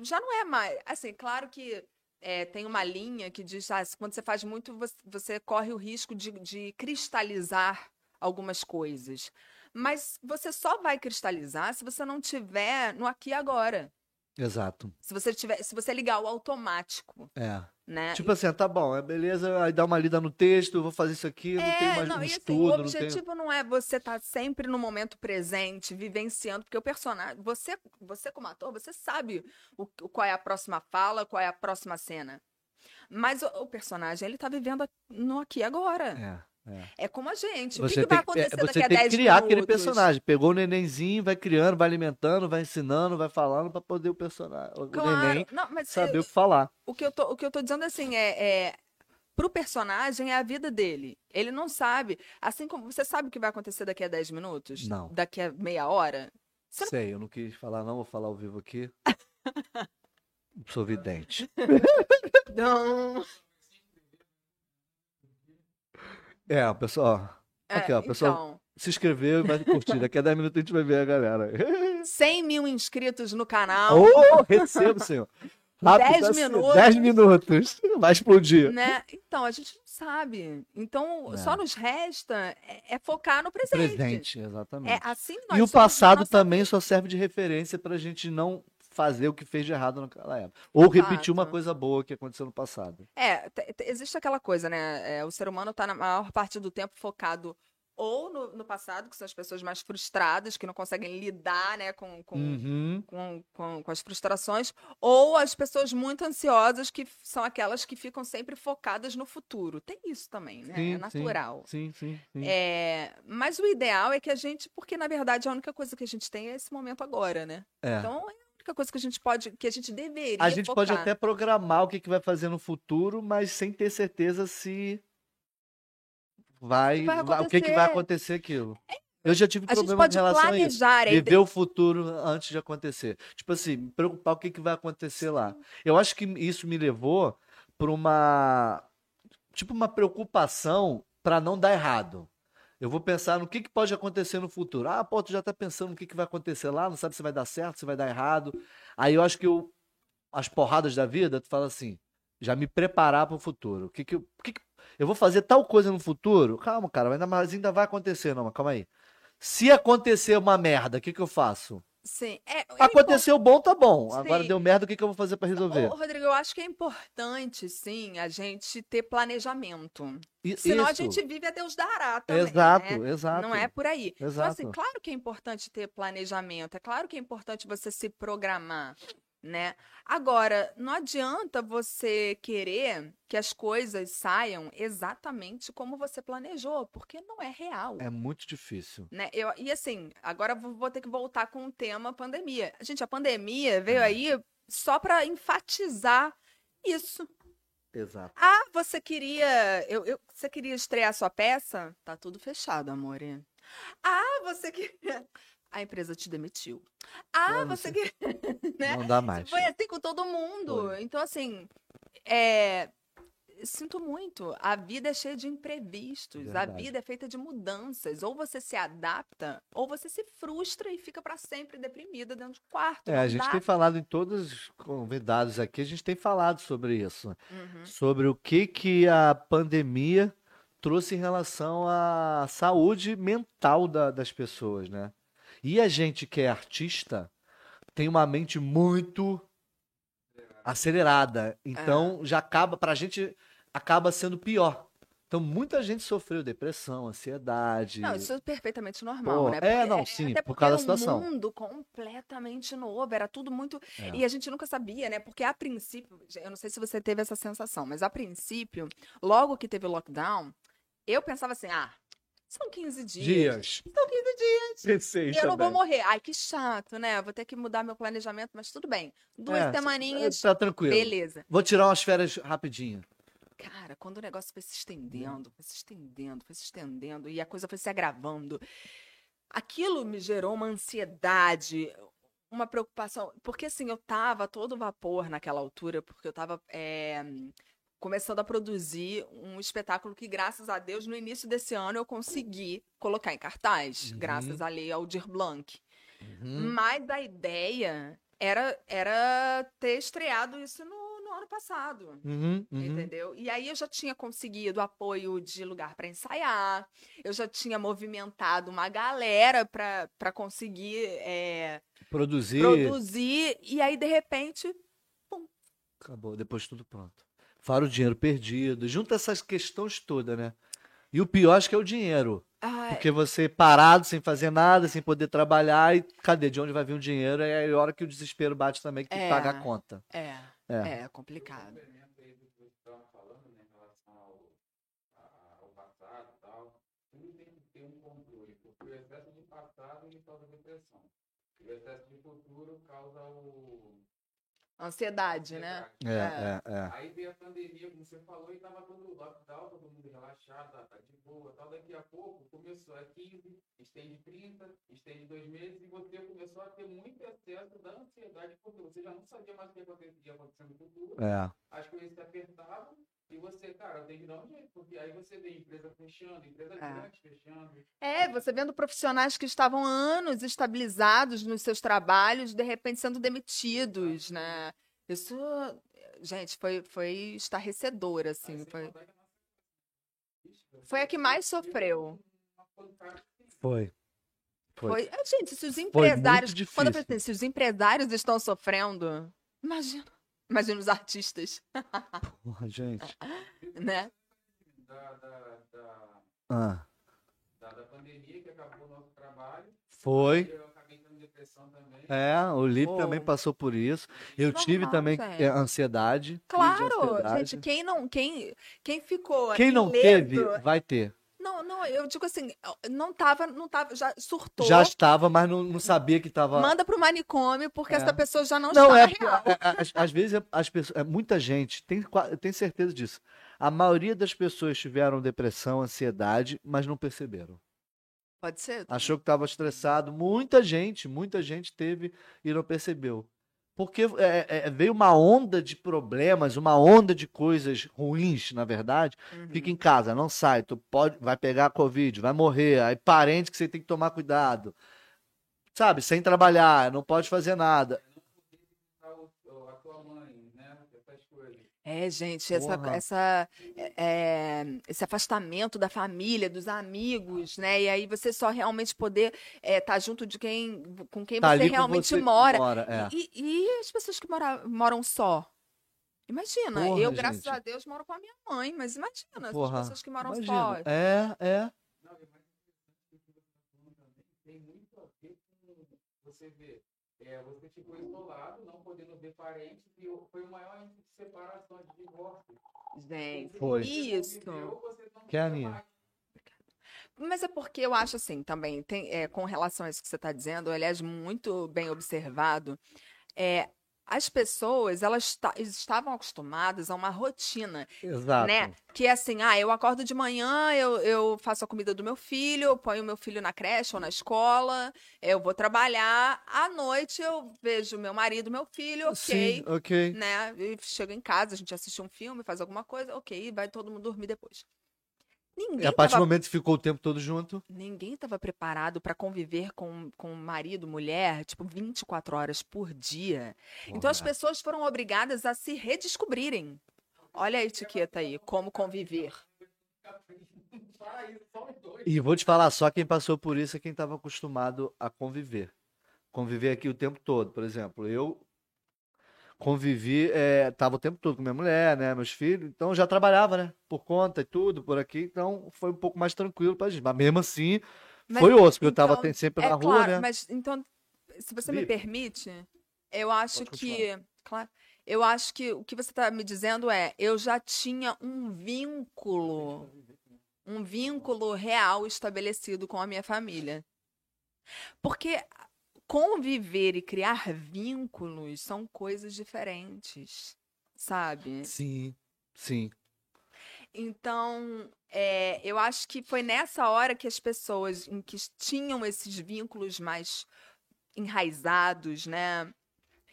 já não é mais. Assim, claro que é, tem uma linha que diz, ah, quando você faz muito, você, você corre o risco de, de cristalizar algumas coisas. Mas você só vai cristalizar se você não tiver no aqui e agora. Exato. Se você tiver, se você ligar o automático, É. né? Tipo assim, ah, tá bom, é beleza, aí dá uma lida no texto, vou fazer isso aqui, eu não tenho mais não, um e assim, estudo, o não tenho... objetivo não é você estar sempre no momento presente, vivenciando, porque o personagem, você, você como ator, você sabe o, qual é a próxima fala, qual é a próxima cena. Mas o, o personagem, ele tá vivendo no aqui e agora. É, é. É como a gente. o que, Você que tem, vai que- é, acontecer você daqui a tem 10 que criar aquele minutos? personagem. Pegou o nenenzinho, vai criando, vai alimentando, vai ensinando, vai falando pra poder o personagem, o Claro. neném Não, mas saber eu- o que falar. o que eu tô, o que eu tô dizendo assim é, é pro personagem é a vida dele. Ele não sabe. Assim como você sabe o que vai acontecer daqui a 10 minutos? Não. Daqui a meia hora? Você não- Sei, eu não quis falar não, vou falar ao vivo aqui. Sou vidente. Não. É, o pessoal, ó, aqui, ó, pessoal Então, se inscreveu e vai curtir. Daqui a 10 minutos a gente vai ver a galera. 100 mil inscritos no canal, Oh, recebo, senhor. Rápido, 10 assim, minutos. 10 minutos. Vai explodir. né? Então, a gente não sabe. Então, É. só nos resta é, é focar no presente. Presente, exatamente. É assim nós E o passado também só serve de referência pra gente não fazer o que fez de errado naquela época. Ou repetir uma coisa boa que aconteceu no passado. É, te- te- existe aquela coisa, né? É, o ser humano está na maior parte do tempo focado ou no, no passado, que são as pessoas mais frustradas, que não conseguem lidar, né, com, com, Uhum. com, com, com as frustrações, ou as pessoas muito ansiosas, que são aquelas que ficam sempre focadas no futuro. Tem isso também, né? Sim, é natural. Sim, sim, sim. É, mas o ideal é que a gente, porque na verdade a única coisa que a gente tem é esse momento agora, né? É. Então única coisa que a gente pode, que a gente deveria A gente pode focar. até programar o que, que vai fazer no futuro, mas sem ter certeza se vai, Vai o que, que vai acontecer aquilo. Eu já tive A problema em pode relação a isso. é Viver o futuro antes de acontecer. Tipo assim, me preocupar o que, que vai acontecer lá. Eu acho que isso me levou por uma tipo uma preocupação para não dar errado. Eu vou pensar no que, que pode acontecer no futuro. Ah, pô, tu já tá pensando no que, que vai acontecer lá, não sabe se vai dar certo, se vai dar errado. Aí eu acho que eu, as porradas da vida, tu fala assim, já me preparar para o futuro. O que que, eu, que que eu vou fazer tal coisa no futuro? Calma, cara, ainda ainda vai acontecer, não, mas calma aí. Se acontecer uma merda, o que que eu faço? Sim. É, é Aconteceu bom, tá bom. Agora Sim. deu merda, o que que eu vou fazer para resolver? Ô, Rodrigo, eu acho que é importante, sim, a gente ter planejamento. I- Senão a isso. gente vive a Deus dará também, Exato, né? exato. Não é por aí. Então, assim, Exato. claro que é importante ter planejamento, é claro que é importante você se programar, né? Agora, não adianta você querer que as coisas saiam exatamente como você planejou, porque não é real. É muito difícil. Né? Eu, e assim, agora vou, ter que voltar com o tema pandemia. Gente, a pandemia veio aí só para enfatizar isso. Exato. Ah, você queria, eu, eu- você queria estrear sua peça? Tá tudo fechado, amor. Ah, você queria, a empresa te demitiu. Ah, você queria, né? Não dá mais. Foi assim com todo mundo. Foi. Então, assim, é, sinto muito. A vida é cheia de imprevistos. Verdade. A vida é feita de mudanças. Ou você se adapta, ou você se frustra e fica para sempre deprimida dentro do quarto. É, a gente dá. tem falado em todos os convidados aqui, a gente tem falado sobre isso. Uhum. Sobre o que que a pandemia trouxe em relação à saúde mental da- das pessoas, né? E a gente que é artista tem uma mente muito acelerada. Então já acaba, pra gente acaba sendo pior. Então muita gente sofreu depressão, ansiedade. Não, isso é perfeitamente normal, Pô, né? é, Porque- não, sim, por causa da era um situação. mundo completamente novo, era tudo muito. É. E a gente nunca sabia, né? Porque a princípio, eu não sei se você teve essa sensação, mas a princípio, logo que teve o lockdown, eu pensava assim: ah, são 15 dias. Dias. São 15 dias. Pensei E eu não vou morrer. Ai, que chato, né? Vou ter que mudar meu planejamento, mas tudo bem. Duas É, semaninhas, Tá tranquilo. beleza. Vou tirar umas férias rapidinho. Cara, quando o negócio foi se estendendo, foi se estendendo, foi se estendendo, e a coisa foi se agravando, aquilo me gerou uma ansiedade, uma preocupação, porque assim, eu tava todo vapor naquela altura, porque eu tava é, começando a produzir um espetáculo que, graças a Deus, no início desse ano eu consegui colocar em cartaz, Uhum. graças à lei Aldir Blanc. Uhum. Mas a ideia era, era ter estreado isso no, no ano passado. Uhum, uhum. Entendeu? E aí eu já tinha conseguido apoio de lugar para ensaiar, eu já tinha movimentado uma galera para conseguir é, Produzir. produzir, e aí de repente. Acabou, depois tudo pronto. Fora o dinheiro perdido, junta essas questões todas, né? E o pior acho que é o dinheiro. ai, Porque você parado, sem fazer nada, sem poder trabalhar, e cadê? De onde vai vir o dinheiro? É a hora que o desespero bate também, que tem que É. pagar a conta. é, É. é complicado. complemento aí do que vocês estavam falando, né, em relação ao, a- ao passado e tal, tudo tem que ter um controle, porque o excesso de passado ele causa depressão. E o excesso de futuro causa o. Ansiedade, né? É, é, é. Aí veio a pandemia, como você falou, e tava todo lockdown, todo mundo relaxado, tá, tá de boa, tal. Daqui a pouco começou a 15, estende 30, estende dois meses, e você começou a ter muito excesso da ansiedade, porque você já não sabia mais o que acontecia acontecer no futuro É. as coisas se apertavam e você, cara, tem que dar um jeito, porque aí você vê empresa fechando, empresa É. grande fechando. É, você vendo profissionais que estavam anos estabilizados nos seus trabalhos, de repente sendo demitidos, né? Isso, gente, foi, foi estarrecedor, assim. Foi, foi a que mais sofreu. Foi. Foi. Foi. Gente, se os muito empresários. difícil. Quando eu falei assim, se os empresários estão sofrendo, imagina. Imagina os artistas, Porra, gente. né? Da, da, da, Ah, da, da pandemia que acabou o nosso trabalho. foi. Eu acabei entrando em depressão também. É, o Lipe Oh. também passou por isso. Eu Normal, tive também gente. é, ansiedade. Claro, ansiedade. gente, quem não, quem, quem ficou Quem não teve, vai ter. Não, não, eu digo assim, não tava, não tava, já surtou. Já estava, mas não, não sabia que estava. Manda pro manicômio, porque É. essa pessoa já não, Não, está é, real. é- é- às, às vezes as pessoas, é, muita gente, tem, tenho certeza disso. A maioria das pessoas tiveram depressão, ansiedade, mas não perceberam. Pode ser? Achou que estava estressado. Muita gente, muita gente teve e não percebeu. Porque é, é, veio uma onda de problemas, uma onda de coisas ruins, na verdade. Uhum. Fica em casa, não sai, tu pode, vai pegar a Covid, vai morrer, aí parente que você tem que tomar cuidado. Sabe, sem trabalhar, não pode fazer nada. A tua mãe, né? Essas coisas. É, gente, essa, Porra. essa, é, é, esse afastamento da família, dos amigos, né? E aí você só realmente poder estar junto de quem, com quem Tá você realmente você mora. mora, é. E, e as pessoas que mora, moram só? Imagina, Porra, eu, graças gente. a Deus, moro com a minha mãe, mas imagina, Porra, as pessoas que moram imagina. só. É, é. Você está É, você ficou isolado, não podendo ver parentes, e foi o maior índice de separação, de divórcio. Gente, Foi. isso. Conviveu, você não Que é a minha. mais. Mas é porque eu acho assim também, tem, é, com relação a isso que você está dizendo, aliás, muito bem observado, é, as pessoas, elas ta- estavam acostumadas a uma rotina, Exato. né? Que é assim, ah, eu acordo de manhã, eu, eu faço a comida do meu filho, eu ponho meu filho na creche ou na escola, eu vou trabalhar, à noite eu vejo meu marido, meu filho, ok, Sim, ok. né? E chego em casa, a gente assiste um filme, faz alguma coisa, ok, vai todo mundo dormir depois. E Ninguém a partir do tava momento que ficou o tempo todo junto, Ninguém estava preparado para conviver com, com marido, mulher, tipo, 24 horas por dia. Então as Porra. pessoas foram obrigadas a se redescobrirem. Olha a etiqueta aí, como conviver. E vou te falar, só quem passou por isso é quem estava acostumado a conviver. Conviver aqui o tempo todo. Por exemplo, eu convivi, é, tava o tempo todo com minha mulher, né, meus filhos, então já trabalhava, né, por conta e tudo, por aqui, então foi um pouco mais tranquilo pra gente. Mas mesmo assim, Mas, foi osso, porque eu tava então, tem- sempre É na rua, claro, né? mas então, se você me permite, eu acho que. Claro. Eu acho que o que você está me dizendo é, eu já tinha um vínculo, um vínculo real estabelecido com a minha família. Porque conviver e criar vínculos são coisas diferentes, sabe? Sim, sim. Então, é, eu acho que foi nessa hora que as pessoas em que tinham esses vínculos mais enraizados, né,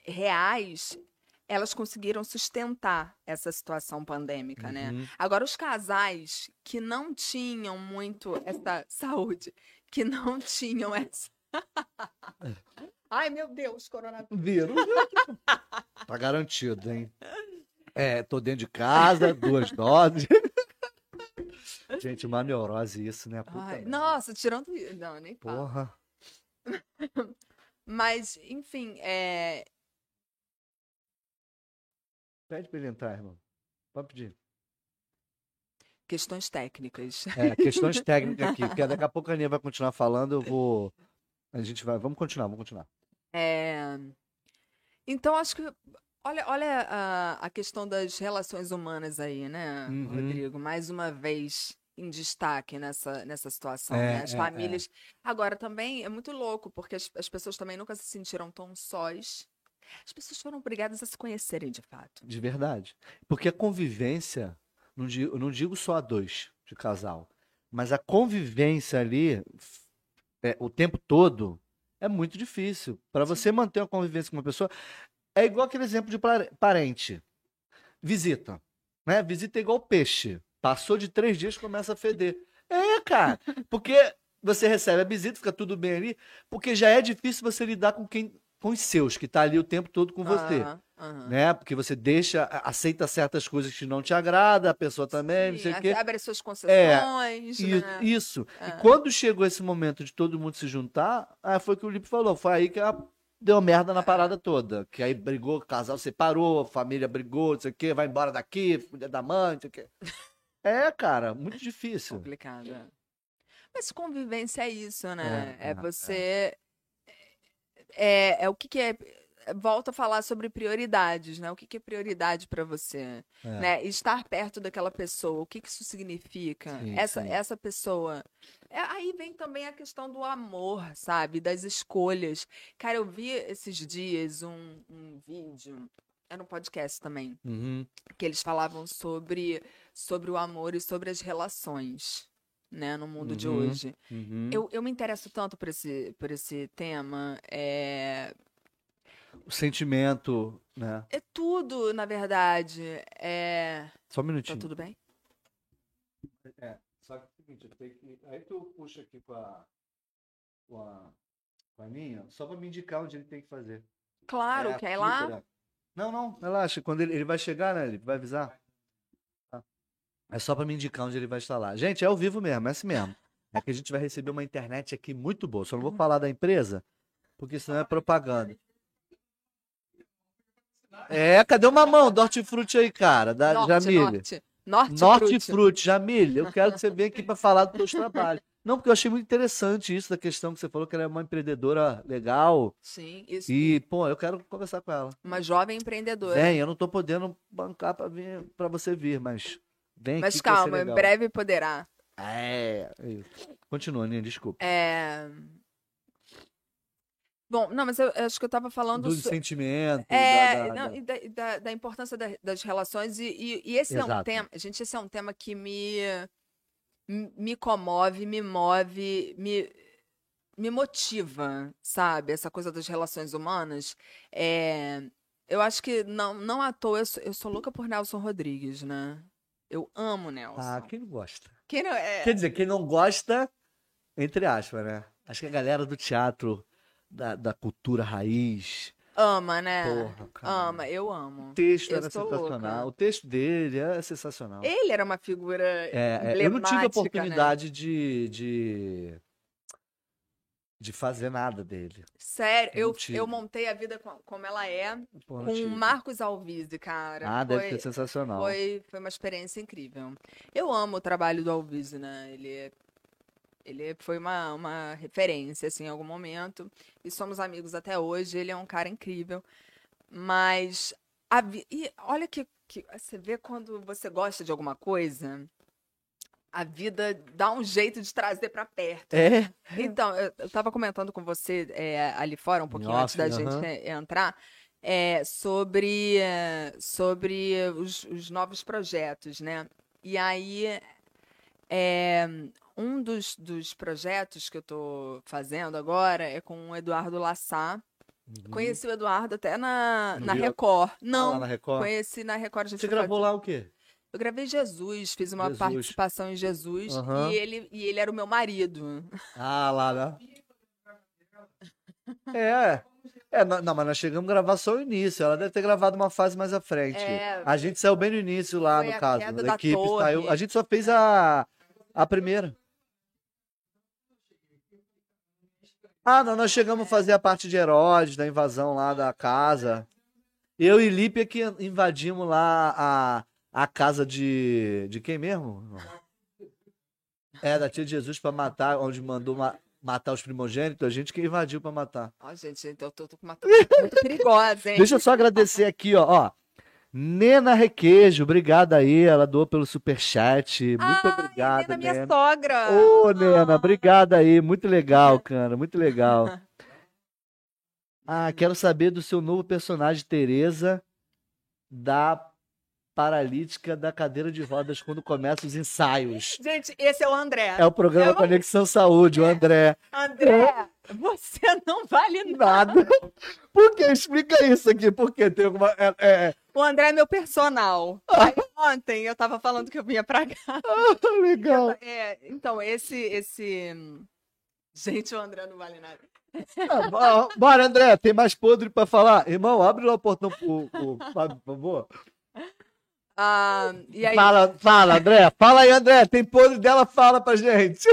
reais, elas conseguiram sustentar essa situação pandêmica, né? Uhum. Agora, os casais que não tinham muito essa saúde, que não tinham essa. Ai, meu Deus, coronavírus. Vírus. tá garantido, hein? É, tô dentro de casa, duas doses. Gente, uma neurose isso, né? Puta Ai, nossa, tirando. Não, nem falo. Porra. Mas, enfim, é, Pede pra ele entrar, irmão. Pode pedir. questões técnicas. É, questões técnicas aqui, porque daqui a pouco a Aninha vai continuar falando, eu vou. A gente vai. Vamos continuar, vamos continuar. É, Então, acho que. Olha, olha a, a questão das relações humanas aí, né, Uhum. Rodrigo? Mais uma vez em destaque nessa, nessa situação. É, né? As é, famílias. Agora, também é muito louco, porque as, as pessoas também nunca se sentiram tão sós. As pessoas foram obrigadas a se conhecerem de fato. De verdade. Porque a convivência, não digo, eu não digo só a dois de casal, mas a convivência ali, é, o tempo todo, é muito difícil. Para você manter uma convivência com uma pessoa, é igual aquele exemplo de pare- parente. Visita. Né? Visita é igual peixe. Passou de três dias, começa a feder. É, cara. Porque você recebe a visita, fica tudo bem ali, porque já é difícil você lidar com quem. Com os seus, que tá ali o tempo todo com você Aham, aham. né? Porque você deixa, aceita certas coisas que não te agrada, a pessoa também, não sei Sim, o quê. Abre as suas concessões, I- né? Isso. É. E quando chegou esse momento de todo mundo se juntar, ah, foi o que o Lipe falou. Foi aí que a- deu merda na parada toda. Que aí brigou, o casal separou, família brigou, não sei o quê, vai embora daqui, filha da mãe, não sei o quê. É, cara, muito difícil. complicado. é. Mas convivência é isso, né? É, É, é, você. É, é o que, que é. Volta a falar sobre prioridades, né? O que, que é prioridade para você? É. Né? Estar perto daquela pessoa, o que, que isso significa? Sim, essa, sim. essa pessoa. É, aí vem também a questão do amor, sabe? Das escolhas. Cara, eu vi esses dias um, um vídeo, era um podcast também, Uhum. que eles falavam sobre, sobre o amor e sobre as relações, né, no mundo de Uhum. hoje. Uhum. Eu, eu me interesso tanto por esse, por esse tema. é, o sentimento, né? É tudo, na verdade. É... Só um Tá minutinho. tudo bem? É, só que é o seguinte, eu tenho que. Aí tu puxa aqui com a. com a. com a Aninha, só pra me indicar onde ele tem que fazer. Claro, É quer ir lá? Pedro. Não, não, relaxa. Quando ele, ele vai chegar, né? Ele vai avisar. Tá. É só pra me indicar onde ele vai estar lá. Gente, é ao vivo mesmo, é assim mesmo. É que a gente vai receber uma internet aqui muito boa. Só não vou Uhum. falar da empresa, porque senão é propaganda. É, cadê uma mão do hortifruti aí, cara? Da Norte, norte. Norte, Norte Jamile, eu quero que você venha aqui para falar dos seus trabalhos. Não, porque eu achei muito interessante isso da questão que você falou que ela é uma empreendedora legal. Sim, isso. E, pô, eu quero conversar com ela. Uma jovem empreendedora. Vem, eu não tô podendo bancar para vir para você vir, mas vem Mas aqui ser calma, em breve poderá. É. Continua, Aninha, desculpa. É... Bom, não, mas eu, eu acho que eu tava falando... Do so- sentimento, É, da- da- não, da- da, da- importância da- das relações, e, e- e esse é um Exato. tema, gente, esse é um tema que me, me comove, me move, me, me motiva, sabe? Essa coisa das relações humanas. É, eu acho que não, não à toa, eu sou, eu sou louca por Nelson Rodrigues, né? Eu amo Nelson. Ah, quem não gosta? Quem não é? Quer dizer, quem não gosta, entre aspas, né? Acho que a galera do teatro, da, da cultura raiz, Ama, né? porra, cara. Ama, eu amo. O texto Eu era sensacional. louca. O texto dele é sensacional. Ele era uma figura É, é, eu não tive a né? oportunidade de, de, de fazer nada dele. Sério, Eu eu, eu montei a vida com- como ela é não com tive. o Marcos Alvise, cara. Ah, deve foi, ser sensacional. foi, foi uma experiência incrível. Eu amo o trabalho do Alvise, né? Ele, é- ele foi uma, uma referência, assim, em algum momento. E somos amigos até hoje. Ele é um cara incrível. Mas, a vi- e olha que, que você vê quando você gosta de alguma coisa, a vida dá um jeito de trazer pra perto. É? Então, eu, eu tava comentando com você é, ali fora, um pouquinho antes Nossa, da gente aham. é, entrar, é, sobre, sobre os, os novos projetos, né? E aí, é, um dos, dos projetos que eu tô fazendo agora é com o Eduardo Lassá. Uhum. Conheci o Eduardo até na, No na Rio- Record. Ah, Não, lá na Record. conheci na Record. Você gravou lá o quê? Eu gravei Jesus, fiz uma Jesus. participação em Jesus Aham. e, ele, e ele era o meu marido. Ah, lá, né? É. É, não, não, mas nós chegamos a gravar só o início. Ela deve ter gravado uma fase mais à frente. É. A gente saiu bem no início lá, no caso. A da equipe saiu. A gente só fez a, a primeira. Ah, não, nós chegamos a fazer a parte de Herodes, da invasão lá da casa. Eu e Lípia que invadimos lá a, a casa de. De quem mesmo? É, da tia de Jesus pra matar, onde mandou ma- matar os primogênitos, a gente que invadiu pra matar. Ó, gente, então eu tô, tô com uma muito perigosa, hein? Deixa eu só agradecer aqui, ó. ó. Nena Requeijo, obrigada aí. Ela doou pelo superchat. Muito Ai, obrigada, Nena, minha Nena. sogra. Ô, Nena, obrigada aí. Muito legal, cara. Muito legal. Ah, quero saber do seu novo personagem, Tereza, da paralítica da cadeira de rodas, quando começam os ensaios. Gente, esse é o André. É o programa Eu- Conexão Saúde, o André. André, você não vale nada. Nada. Por que? Explica isso aqui. Por quê? Tem alguma. É, é... O André é meu personal. Aí, ontem eu tava falando que eu vinha pra cá. Ah, legal. É, então, esse, esse... Gente, o André não vale nada. Ah, bo- Bora, André, tem mais podre pra falar? Irmão, abre lá o portão pro, pro Fábio, por favor. Ah, aí, Fala, fala, André. Fala aí, André. Tem podre dela, fala pra gente.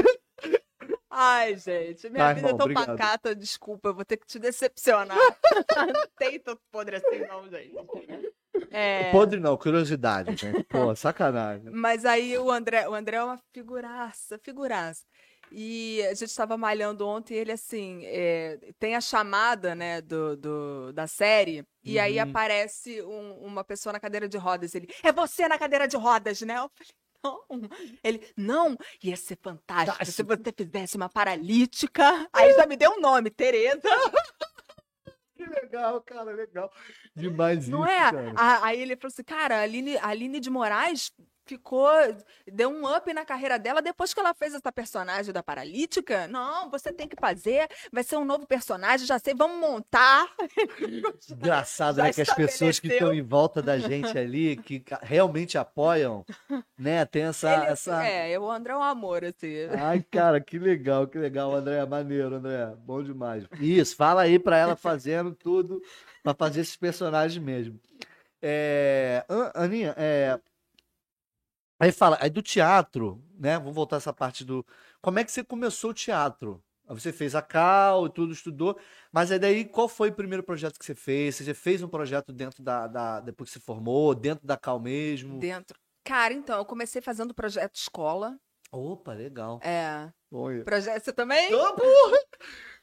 Ai, gente, minha Vai, vida é irmão, tão obrigado. pacata, desculpa, eu vou ter que te decepcionar. não tem tanto podre assim, não, gente. É... Podre não, curiosidade, gente. Pô, sacanagem. Mas aí o André, o André é uma figuraça, figuraça. E a gente estava malhando ontem e ele assim, é, tem a chamada, né, do, do- da série, e aí Uhum. aparece um- uma pessoa na cadeira de rodas. Ele, é você na cadeira de rodas, né? Eu falei, não. Ele, não, ia ser fantástico se você fizesse uma paralítica. Aí já me deu um nome, Tereza. Que legal, cara, legal. Demais Não isso, é? cara. Aí ele falou assim, cara, a Aline, a Aline de Moraes ficou. Deu um up na carreira dela depois que ela fez essa personagem da paralítica. Não, você tem que fazer, vai ser um novo personagem, já sei, vamos montar. Engraçado, Já né? Que as pessoas que estão em volta da gente ali, que realmente apoiam, né? Tem essa. Ele- essa... É, o André é um amor, assim. Ai, cara, que legal, que legal, André. Maneiro, André. Bom demais. Isso, fala aí pra ela fazendo tudo, pra fazer esses personagens mesmo. É, An- Aninha, é, aí fala, aí do teatro, né? Vamos voltar essa parte do. Como é que você começou o teatro? Você fez a Cal e tudo, estudou, mas aí daí qual foi o primeiro projeto que você fez? Você já fez um projeto dentro da, da- depois que você formou, dentro da Cal mesmo? Dentro. Cara, então, eu comecei fazendo projeto escola. Opa, legal. É. Olha. Projeto, você também? Ô, porra!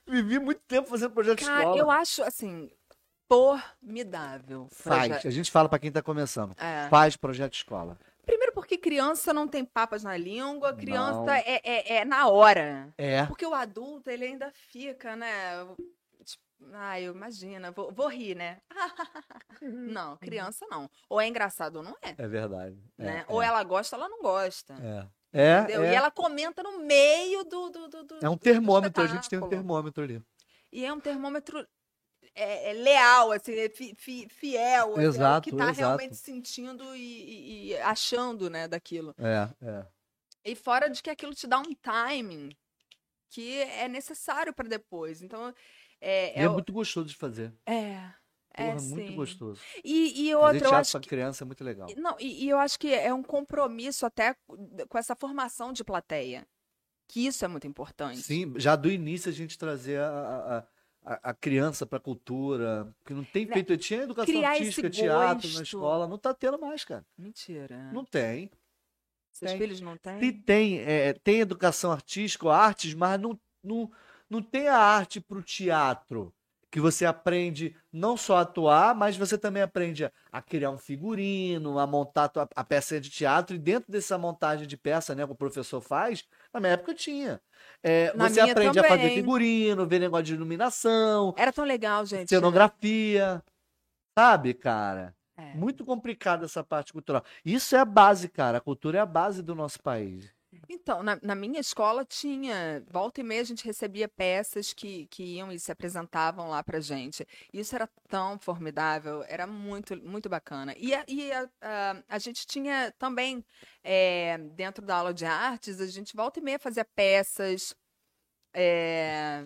Vivi muito tempo fazendo projeto Cara, escola. eu acho, assim, formidável. Faz. projeto. A gente fala pra quem tá começando. É. Faz projeto escola. Primeiro porque criança não tem papas na língua, criança é, é, é na hora. É. Porque o adulto, ele ainda fica, né? Tipo, ah, eu imagina, vou, vou rir, né? não, criança não. Ou é engraçado ou não é, É verdade. É, né? é, ou ela gosta ou ela não gosta. É. É, Entendeu? é. E ela comenta no meio do. do, do, do É um termômetro, a gente tem um termômetro ali. E é um termômetro é, é leal, assim, é fi- fi- fiel. é o Exato, que tá exato. realmente sentindo e, e- e achando, né, daquilo. É, é. E fora de que aquilo te dá um timing que é necessário para depois. Então, é. E é o- muito gostoso de fazer. é, é, Porra, muito sim. gostoso. E, e outra, eu acho que. criança é muito legal. Não, e, e eu acho que é um compromisso até com essa formação de plateia. Que isso é muito importante. Sim, já do início a gente trazer a, a, a, a criança pra cultura. Porque não tem Né? feito. Tinha educação Criar artística, teatro na escola. Não tá tendo mais, cara. Mentira. Não tem. Seus tem. filhos não têm? Se tem, é, tem educação artística artes, mas não, não, não tem a arte para o teatro. Que você aprende não só a atuar, mas você também aprende a, criar um figurino, a montar a, peça de teatro. E dentro dessa montagem de peça, né, que o professor faz, na minha época tinha. É, você aprende a fazer também. figurino, ver negócio de iluminação, Era tão legal, gente. cenografia. Sabe, cara? É. Muito complicado essa parte cultural. Isso é a base, cara. A cultura é a base do nosso país. Então, na, na minha escola tinha, volta e meia a gente recebia peças que, que iam e se apresentavam lá pra gente. Isso era tão formidável, era muito, muito bacana. E a, e a, a, a gente tinha também, é, dentro da aula de artes, a gente volta e meia fazia peças. é,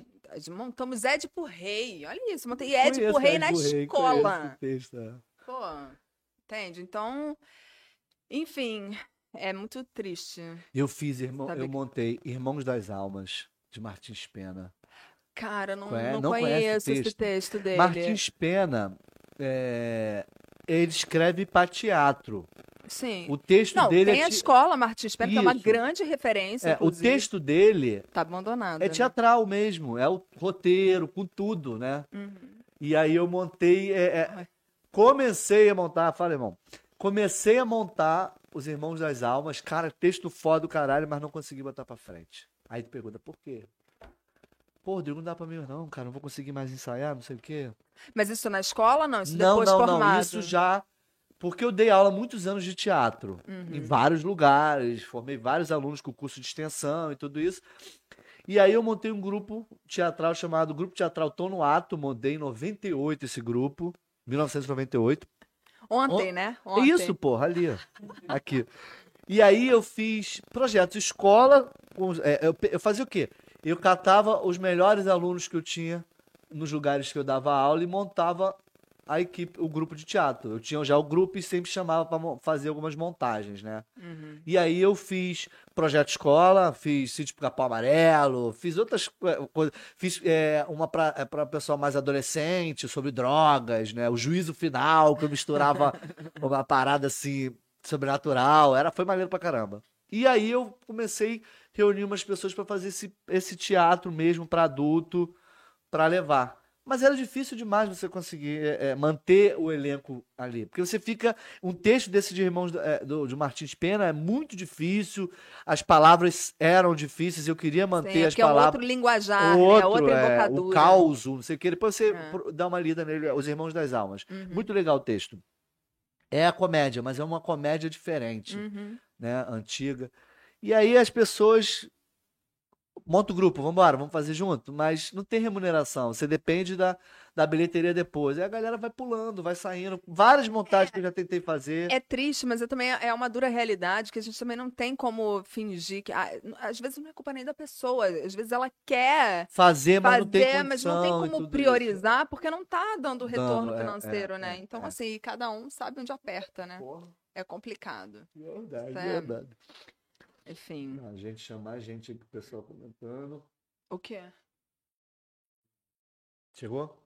montamos Édipo Rei, olha isso, montei Édipo Conheço Rei na escola. é. Pô, entende? Então, enfim, é muito triste. Eu fiz, irmão, eu montei Irmãos das Almas, de Martins Pena. Cara, não, Conhe- não, não conheço esse texto? texto dele. Martins Pena, é, ele escreve para teatro. Sim. O texto Não, dele tem é, a ti- escola Martins Pena, que é uma Isso. grande referência, é, o texto dele Tá abandonada. é teatral mesmo, é o roteiro com tudo, né? Uhum. E aí eu montei, é, é, comecei a montar, fala irmão, comecei a montar os Irmãos das Almas, cara, texto foda do caralho, mas não consegui botar pra frente. Aí tu pergunta, por quê? Pô, Rodrigo, não dá pra mim não, cara, não vou conseguir mais ensaiar, não sei o quê. Mas isso na escola, não? Isso não, depois não, formado? não, isso já... Porque eu dei aula muitos anos de teatro, Uhum. em vários lugares, formei vários alunos com curso de extensão e tudo isso. E aí eu montei um grupo teatral chamado Grupo Teatral Tô no Ato, montei em 98 esse grupo, 1998. Ontem, né? Ontem. Isso, porra, ali, aqui. E aí eu fiz projetos escola, é, eu fazia o quê? Eu catava os melhores alunos que eu tinha nos lugares que eu dava aula e montava a equipe, o grupo de teatro. Eu tinha já o grupo e sempre chamava para fazer algumas montagens, né? Uhum. E aí eu fiz projeto escola, fiz sítio Capão Amarelo, fiz outras co- coisas. Fiz é, uma para pessoal mais adolescente, sobre drogas, né? O juízo final, que eu misturava uma parada assim, sobrenatural. Era, foi maneiro pra caramba. E aí eu comecei a reunir umas pessoas para fazer esse, esse teatro mesmo para adulto, para levar. Mas era difícil demais você conseguir é, é, manter o elenco ali. Porque você fica. Um texto desse de Irmãos do, é, do- de Martins Pena é muito difícil, as palavras eram difíceis, eu queria manter Sim, é as porque é um palavras. outro linguajar, né? Outro, Outra é, o caos, não sei o que. Depois você É. dá uma lida nele, Os Irmãos das Almas. Uhum. Muito legal o texto. É a comédia, mas é uma comédia diferente. Uhum. né, antiga. E aí as pessoas monta o grupo, vamos embora, vamos fazer junto, mas não tem remuneração, você depende da, da bilheteria depois. E a galera vai pulando, vai saindo. Várias montagens é, que eu já tentei fazer. É triste, mas eu também é uma dura realidade que a gente também não tem como fingir que. Ah, às vezes não é culpa nem da pessoa, às vezes ela quer fazer, mas fazer, não tem mas não tem como priorizar isso. porque não tá dando retorno dando, é, financeiro, é, né? É, então, é. assim, cada um sabe onde aperta, né? Porra. É complicado. Verdade, verdade. Enfim. A gente chamar a gente o pessoal comentando. O quê? Chegou?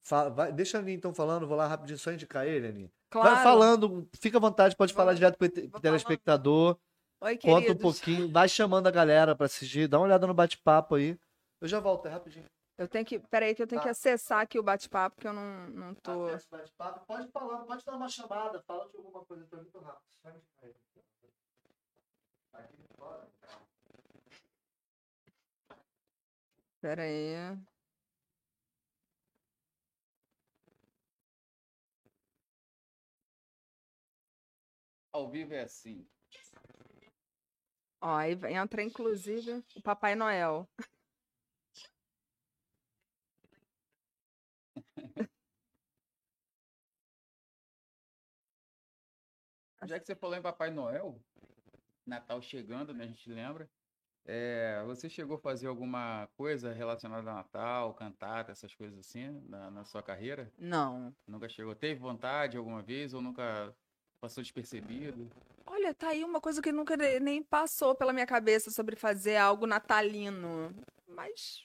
Fala, vai, deixa a Aninha então falando, vou lá rapidinho só indicar ele, Aninha. Claro. Vai falando, fica à vontade, pode falar direto pro telespectador. Oi, queridos. Conta um pouquinho, vai chamando a galera para assistir, dá uma olhada no bate-papo aí. Eu já volto, é rapidinho. Eu tenho que. Peraí, que eu tenho tá. que acessar aqui o bate-papo, porque eu não, não tô. bate-papo. Pode falar, pode dar uma chamada, fala de alguma coisa, tô muito rápido. Peraí. Ao vivo é assim. Ó, aí entra inclusive o Papai Noel. Já que você falou em Papai Noel, Natal chegando, né? A gente lembra. É, você chegou a fazer alguma coisa relacionada a Natal, cantata, essas coisas assim, na, na sua carreira? Não. Nunca chegou? Teve vontade alguma vez ou nunca Passou despercebido? Olha, tá aí uma coisa que nunca nem passou pela minha cabeça sobre fazer algo natalino. Mas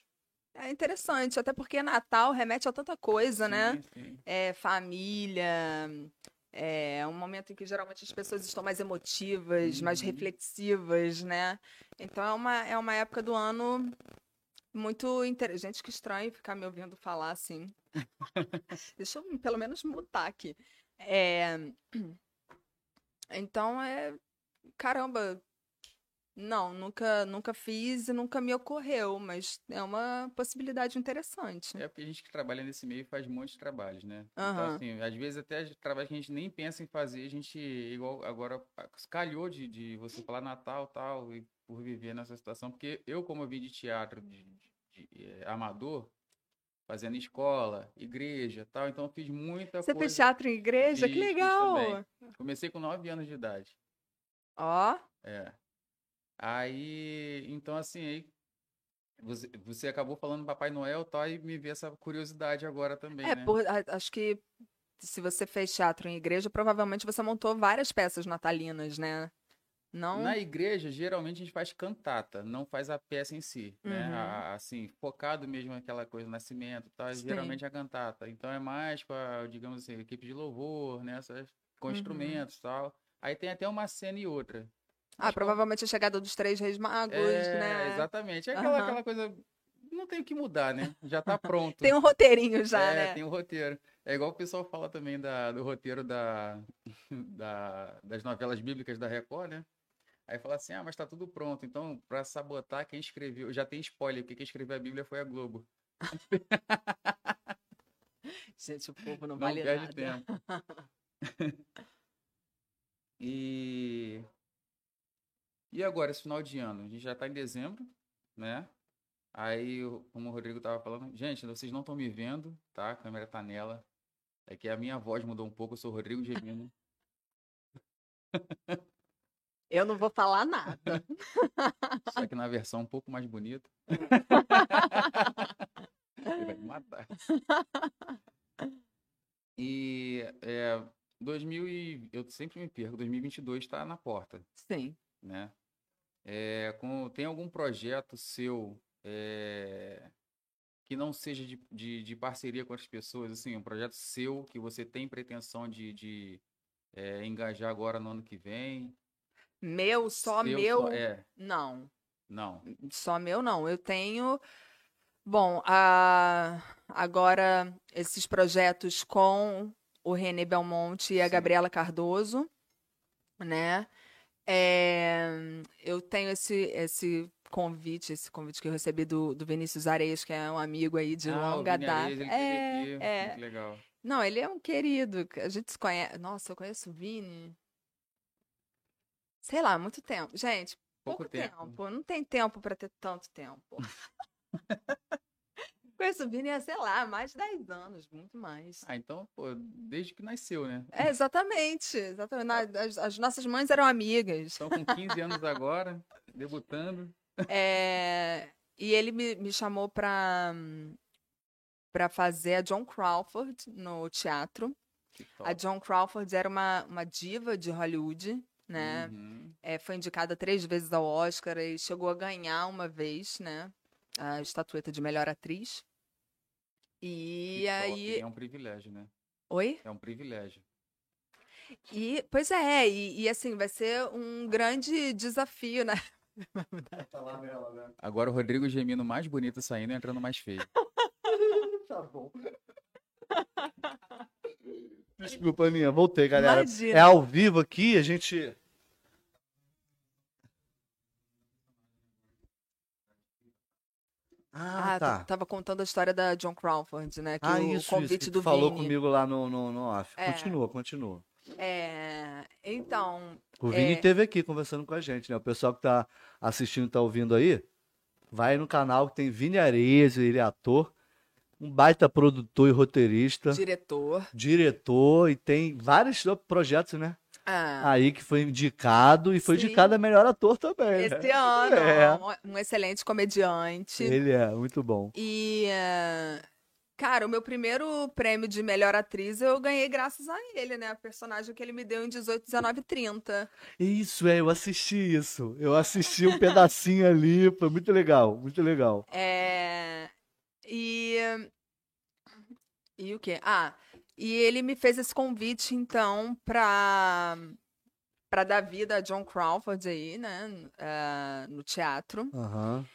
é interessante, até porque Natal remete a tanta coisa, né? sim, né? Sim. É família, é um momento em que geralmente as pessoas estão mais emotivas, uhum. mais reflexivas, né? Então é uma, é uma época do ano muito interessante. Gente, que estranho ficar me ouvindo falar assim. Deixa eu pelo menos mutar aqui. É... Então é. Caramba. Não, nunca, nunca fiz e nunca me ocorreu, mas é uma possibilidade interessante. É porque a gente que trabalha nesse meio faz um monte de trabalhos, né? Uhum. Então, assim, às vezes até trabalhos que a gente nem pensa em fazer, a gente, igual agora, calhou de, de você falar Natal tal, e por viver nessa situação, porque eu, como eu vim de teatro de, de, de é, amador, fazendo escola, igreja tal. Então eu fiz muita Você coisa. Você fez teatro em igreja? Fiz, que legal! Comecei com nove anos de idade. Ó. É. Aí, então assim, aí você, você acabou falando Papai Noel, tal, e me veio essa curiosidade agora também, é, né? Por, acho que se você fez teatro em igreja, provavelmente você montou várias peças natalinas, né? Não... Na igreja, geralmente a gente faz cantata, não faz a peça em si, né? uhum. né? A, assim, focado mesmo naquela coisa, nascimento, tá? geralmente a cantata. Então é mais para, digamos assim, equipe de louvor, né? Essas, com uhum. instrumentos e tal. Aí tem até uma cena e outra. Ah, Mas, provavelmente a chegada dos três reis magos, é, né? Exatamente. É aquela, uhum. aquela coisa. Não tem o que mudar, né? Já tá pronto. tem um roteirinho já, é, né? Tem um roteiro. É igual o pessoal fala também da, do roteiro da, da, das novelas bíblicas da Record, né? Aí fala assim: ah, mas tá tudo pronto. Então, para sabotar, quem escreveu. Já tem spoiler, porque quem escreveu a Bíblia foi a Globo. Gente, o povo não, não vale perde nada. tempo. e. E agora, esse final de ano? A gente já tá em dezembro, né? Aí, como o Rodrigo tava falando, gente, vocês não estão me vendo, tá? A câmera tá nela. É que a minha voz mudou um pouco, eu sou o Rodrigo Gemino. Eu não vou falar nada. Só que na versão um pouco mais bonita. Ele vai me matar. E é, 2000 e, eu sempre me perco, 2022 está na porta. Sim. Né? É, com, tem algum projeto seu é, que não seja de, de, de, parceria com as pessoas, assim, um projeto seu que você tem pretensão de, de é, engajar agora no ano que vem? Meu, só Seu, meu? Só, é. Não. Não. Só meu, não. Eu tenho. Bom, a... agora esses projetos com o René Belmonte e a Sim. Gabriela Cardoso, né? É... Eu tenho esse, esse convite, esse convite que eu recebi do, do Vinícius Areias, que é um amigo aí de ah, longa data. Areias, é, é. Muito legal. Não, ele é um querido. A gente se conhece. Nossa, eu conheço o Vini Sei lá, muito tempo. Gente, Pouco pouco, tempo. tempo. Não tem tempo pra ter tanto tempo. Há, sei lá, mais de 10 anos, muito mais. Ah, então, pô, desde que nasceu, né? É, exatamente. exatamente. Na- as, as nossas mães eram amigas. Estão com 15 anos agora, debutando. É, e ele me, me chamou pra, pra fazer a John Crawford no teatro. A. John Crawford era uma, uma diva de Hollywood, né? Uhum. É, foi indicada três vezes ao Oscar e chegou a ganhar uma vez, né? A estatueta de melhor atriz. E Que aí. É um privilégio, né? Oi? É um privilégio. E, pois é, e, e, assim, vai ser um grande desafio, né? Tá né? Agora o Rodrigo Gemino mais bonito saindo e entrando mais feio. Tá bom. Desculpa, Aninha. Voltei, galera. Imagina. É ao vivo aqui, a gente. Ah, Ah, tá. tava contando a história da John Crawford, né? Que Ah, o isso, isso convite que tu do falou Vini. comigo lá no, no, no off. É. Continua, continua. É, então, O Vini É. esteve aqui conversando com a gente, né? O pessoal que tá assistindo, tá ouvindo aí, vai no canal que tem Vini Arezzo, ele é ator, um baita produtor e roteirista, diretor. diretor e tem vários projetos, né? Ah, Aí que foi indicado e foi Sim. indicado a melhor ator também. né? esse ano, É. um, um excelente comediante. Ele é, muito bom. E, eh, cara, o meu primeiro prêmio de melhor atriz eu ganhei graças a ele, né? A personagem que ele me deu em 18, 19 e 30. Isso, é, eu assisti isso. Eu assisti um pedacinho ali, foi muito legal, muito legal. É, e. E o quê? Ah, e ele me fez esse convite, então, pra, pra dar vida a John Crawford aí, né? eh, no teatro. Aham.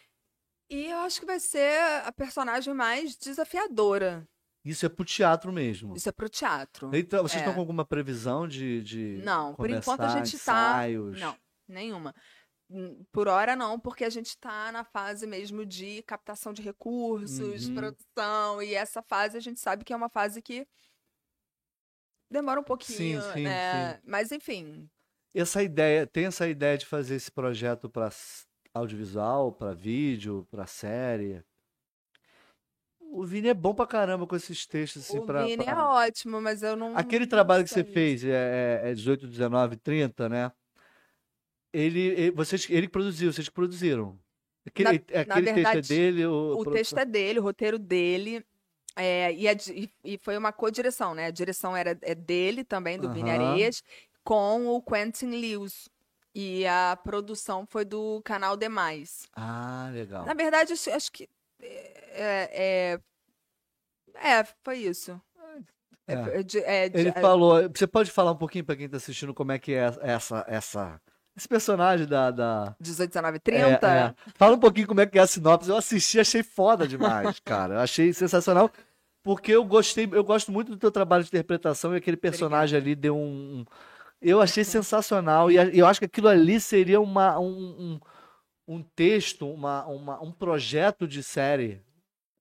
E eu acho que vai ser a personagem mais desafiadora. Isso é pro teatro mesmo. Isso é pro teatro. Então, vocês É. estão com alguma previsão de, de Não, por enquanto a gente tá. ensaios? Não, nenhuma. Hum, Por hora não, porque a gente tá na fase mesmo de captação de recursos, Uhum. produção, e essa fase a gente sabe que é uma fase que demora um pouquinho, sim, né? Mas enfim, Essa ideia, tem essa ideia de fazer esse projeto para audiovisual, para vídeo, para série. O Vini é bom pra caramba com esses textos assim o pra, Vini pra- é ótimo, mas eu não. Aquele não trabalho que você sei. fez é, é- é 18, 19, 30, né? Ele, ele, vocês, ele produziu, vocês produziram. Aquele, aquele texto é verdade, dele? O texto é dele, o roteiro dele. É, e, a e- foi uma co-direção, né? A direção era é dele também, do Vini. Areias, com o Quentin Lewis. E a produção foi do canal Demais. Ah, legal. Na verdade, acho, acho que. É, é, é, foi isso. É. É, é, Ele falou. Você pode falar um pouquinho pra quem tá assistindo como é que é essa, essa, esse personagem da. da... 18, 19, 30. É, é. Fala um pouquinho como é que é a sinopse. Eu assisti, achei foda demais, cara. Eu achei sensacional. Porque eu gostei, eu gosto muito do teu trabalho de interpretação e aquele personagem ali deu um. Eu achei sensacional. E eu acho que aquilo ali seria uma, um, um, um texto, uma, uma, um projeto de série.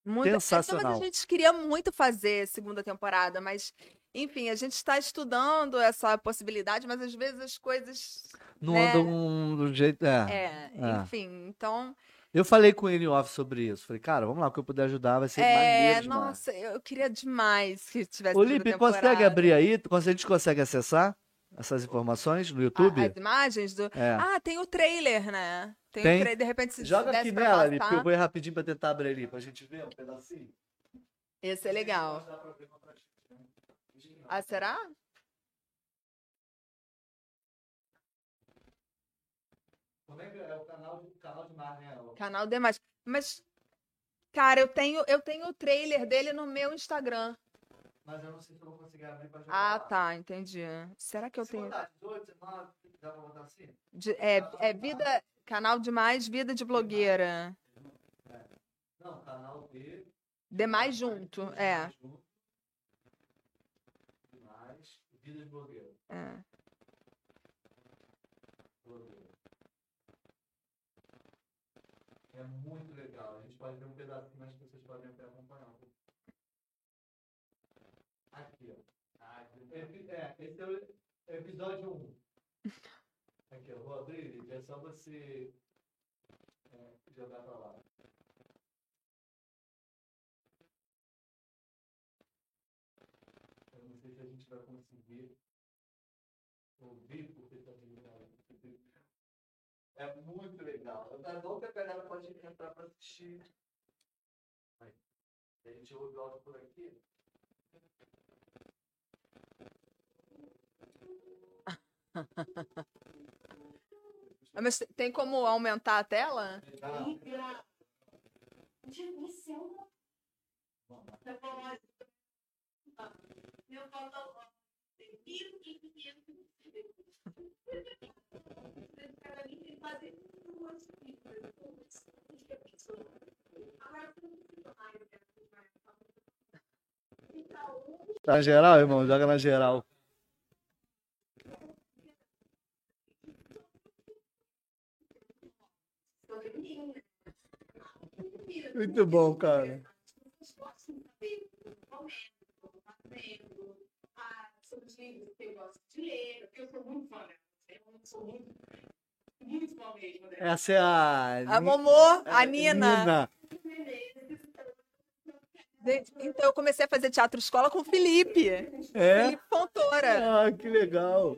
Muito, é, Sensacional. mas a gente queria muito fazer segunda temporada, mas, enfim, a gente está estudando essa possibilidade, mas às vezes as coisas. Não Né? andam do jeito. É. É, É. enfim, então. Eu falei com ele off sobre isso. Falei, cara, vamos lá, o que eu puder ajudar vai ser É, maneiro demais. nossa, eu queria demais que tivesse. Segunda consegue abrir aí? A gente consegue acessar essas informações no A- YouTube? as imagens do. É. Ah, tem o trailer, né? Tem, Tem? o trailer, de repente se Joga aqui nela, passar, eu vou ir rapidinho pra tentar abrir ali, pra gente ver um pedacinho. Esse é legal. Ah, será? É que é o canal, canal de mar, né? O- Canal Demais. Mas, cara, eu tenho, eu tenho o trailer dele no meu Instagram. Mas eu não sei se eu vou conseguir abrir pra jogar Ah, lá. tá, entendi. Será que eu Se tenho. botar 18, 19, dá pra botar assim? De- é, é vida. Canal Demais, Vida de Blogueira. Não, canal B. Demais junto, é. Mais, vida de blogueiro. é. É muito legal. A gente pode ver um pedacinho, mas as pessoas podem até acompanhar. Aqui, ó. Ah, epi- É, esse é o episódio 1. Aqui, ó, Rodrigo, é só você é, jogar pra lá. Eu não sei se a gente vai conseguir ouvir porque tá ligado. É muito legal. É bom que a galera pode entrar pra assistir. Aí. A gente ouve o áudio por aqui. Ah, Mas tem como aumentar a tela? Tá na geral, irmão? Joga na geral. Muito bom, cara. Essa é a. A Momô, a Nina. Gente, Então eu comecei a fazer teatro escola com o Felipe. É? Felipe Fontoura. Ah, que legal.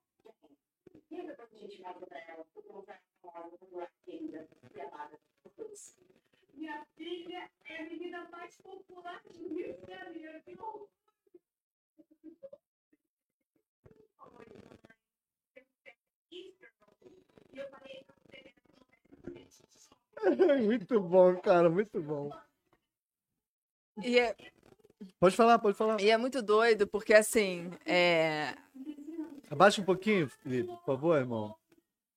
Minha filha é a menina mais popular do Rio de Janeiro. Que horror! E eu falei, Muito bom, cara, muito bom. E é, Pode falar, pode falar. e é muito doido, porque assim, é, Abaixa um pouquinho, Felipe, por favor, irmão.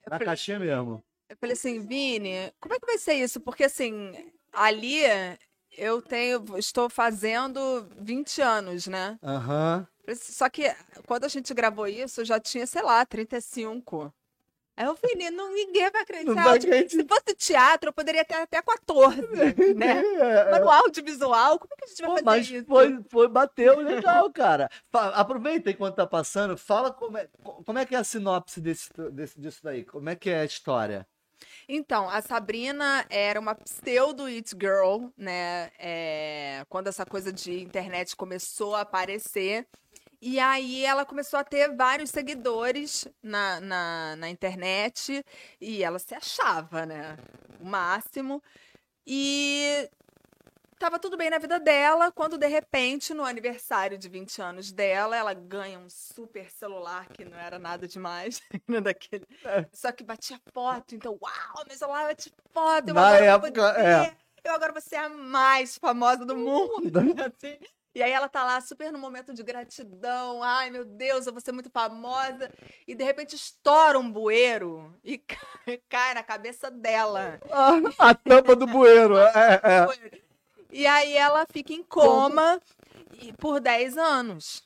Na caixinha mesmo. eu falei assim, Vini, como é que vai ser isso? Porque assim, ali eu tenho, estou fazendo 20 anos, né? Aham. Só que quando a gente gravou isso, eu já tinha, sei lá, 35. Aí eu falei, não, ninguém vai acreditar. Vai Tipo, acreditar. Se fosse teatro, eu poderia ter até 14, né? Mas no audiovisual, como é que a gente vai Pô, fazer mas isso? foi, foi, bateu legal, cara. Aproveita enquanto tá passando, fala como é, como é que é a sinopse desse, desse, disso daí. Como é que é a história? Então, a Sabrina era uma pseudo it girl, né? É, quando essa coisa de internet começou a aparecer. E aí ela começou a ter vários seguidores na, na, na internet e ela se achava, né? O máximo. E tava tudo bem na vida dela, quando de repente, no aniversário de 20 anos dela, ela ganha um super celular que não era nada demais, né, daquele. Só que batia foto, então, uau, meu celular bate foto, eu Na agora vou época, poder, é. eu agora vou ser a mais famosa do mundo. assim. E aí ela tá lá super no momento de gratidão, ai meu Deus, eu vou ser muito famosa. E de repente estoura um bueiro e cai, na cabeça dela. A tampa do bueiro. É, é. E aí ela fica em coma e- por 10 anos.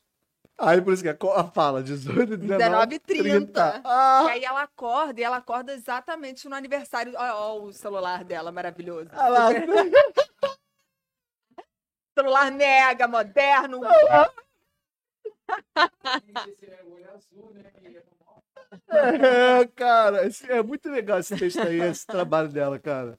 Aí por isso que a a fala 18, 19, 19 e 30. E Ah, aí ela acorda e ela acorda exatamente no aniversário. Olha, olha o celular dela maravilhoso. ah lá. Celular mega, moderno. É cara, é muito legal esse texto aí, esse trabalho dela, cara.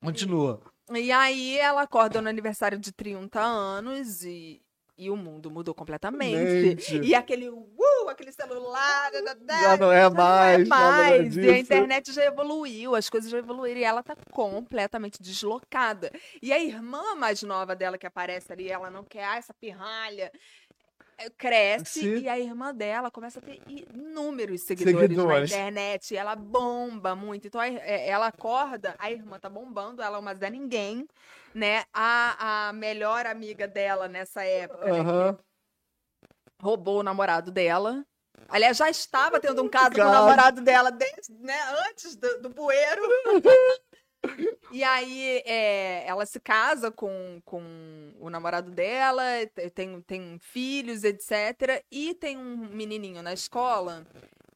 Continua. E aí ela acorda no aniversário de 30 anos e, e o mundo mudou completamente. Gente. E aquele uh, aquele celular, da, da, da, Já não é mais, não é mais. E a internet já evoluiu, as coisas já evoluíram e ela tá completamente deslocada. E a irmã mais nova dela que aparece ali, ela não quer ah, essa pirralha. cresce Sim. e a irmã dela começa a ter inúmeros seguidores, Seguidores. na internet. Ela bomba muito. Então é, ela acorda, a irmã tá bombando, ela é uma Zé Ninguém, né? A, a melhor amiga dela nessa época, né, Aham. roubou o namorado dela. Aliás, já estava tendo um caso com o namorado dela desde, né, antes do, do bueiro. E aí é, ela se casa com, com o namorado dela, te- tem, tem filhos, etc. E tem um menininho na escola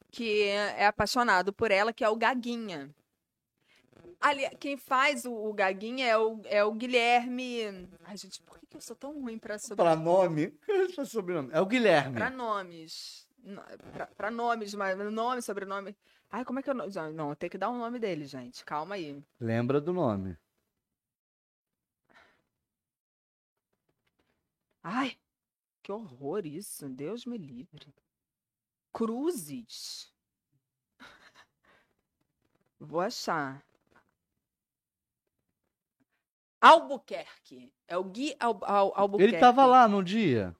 que é apaixonado por ela, que é o Gaguinha. Ali, quem faz o, o Gaguinha é o, é o Guilherme. Ai, gente, por que, que eu sou tão ruim pra sobre... Pra nome. Pra sobrenome. É o Guilherme. Pra nomes. No- Pra, pra nomes, mas nome, sobrenome. Ai, como é que eu. Não, Já- não, tem que dar o nome dele, gente. Calma aí. Lembra do nome. Ai, que horror isso. Deus me livre. Cruzes. Vou achar. Albuquerque. É o Gui Al, Al- Albuquerque. Ele tava lá no dia.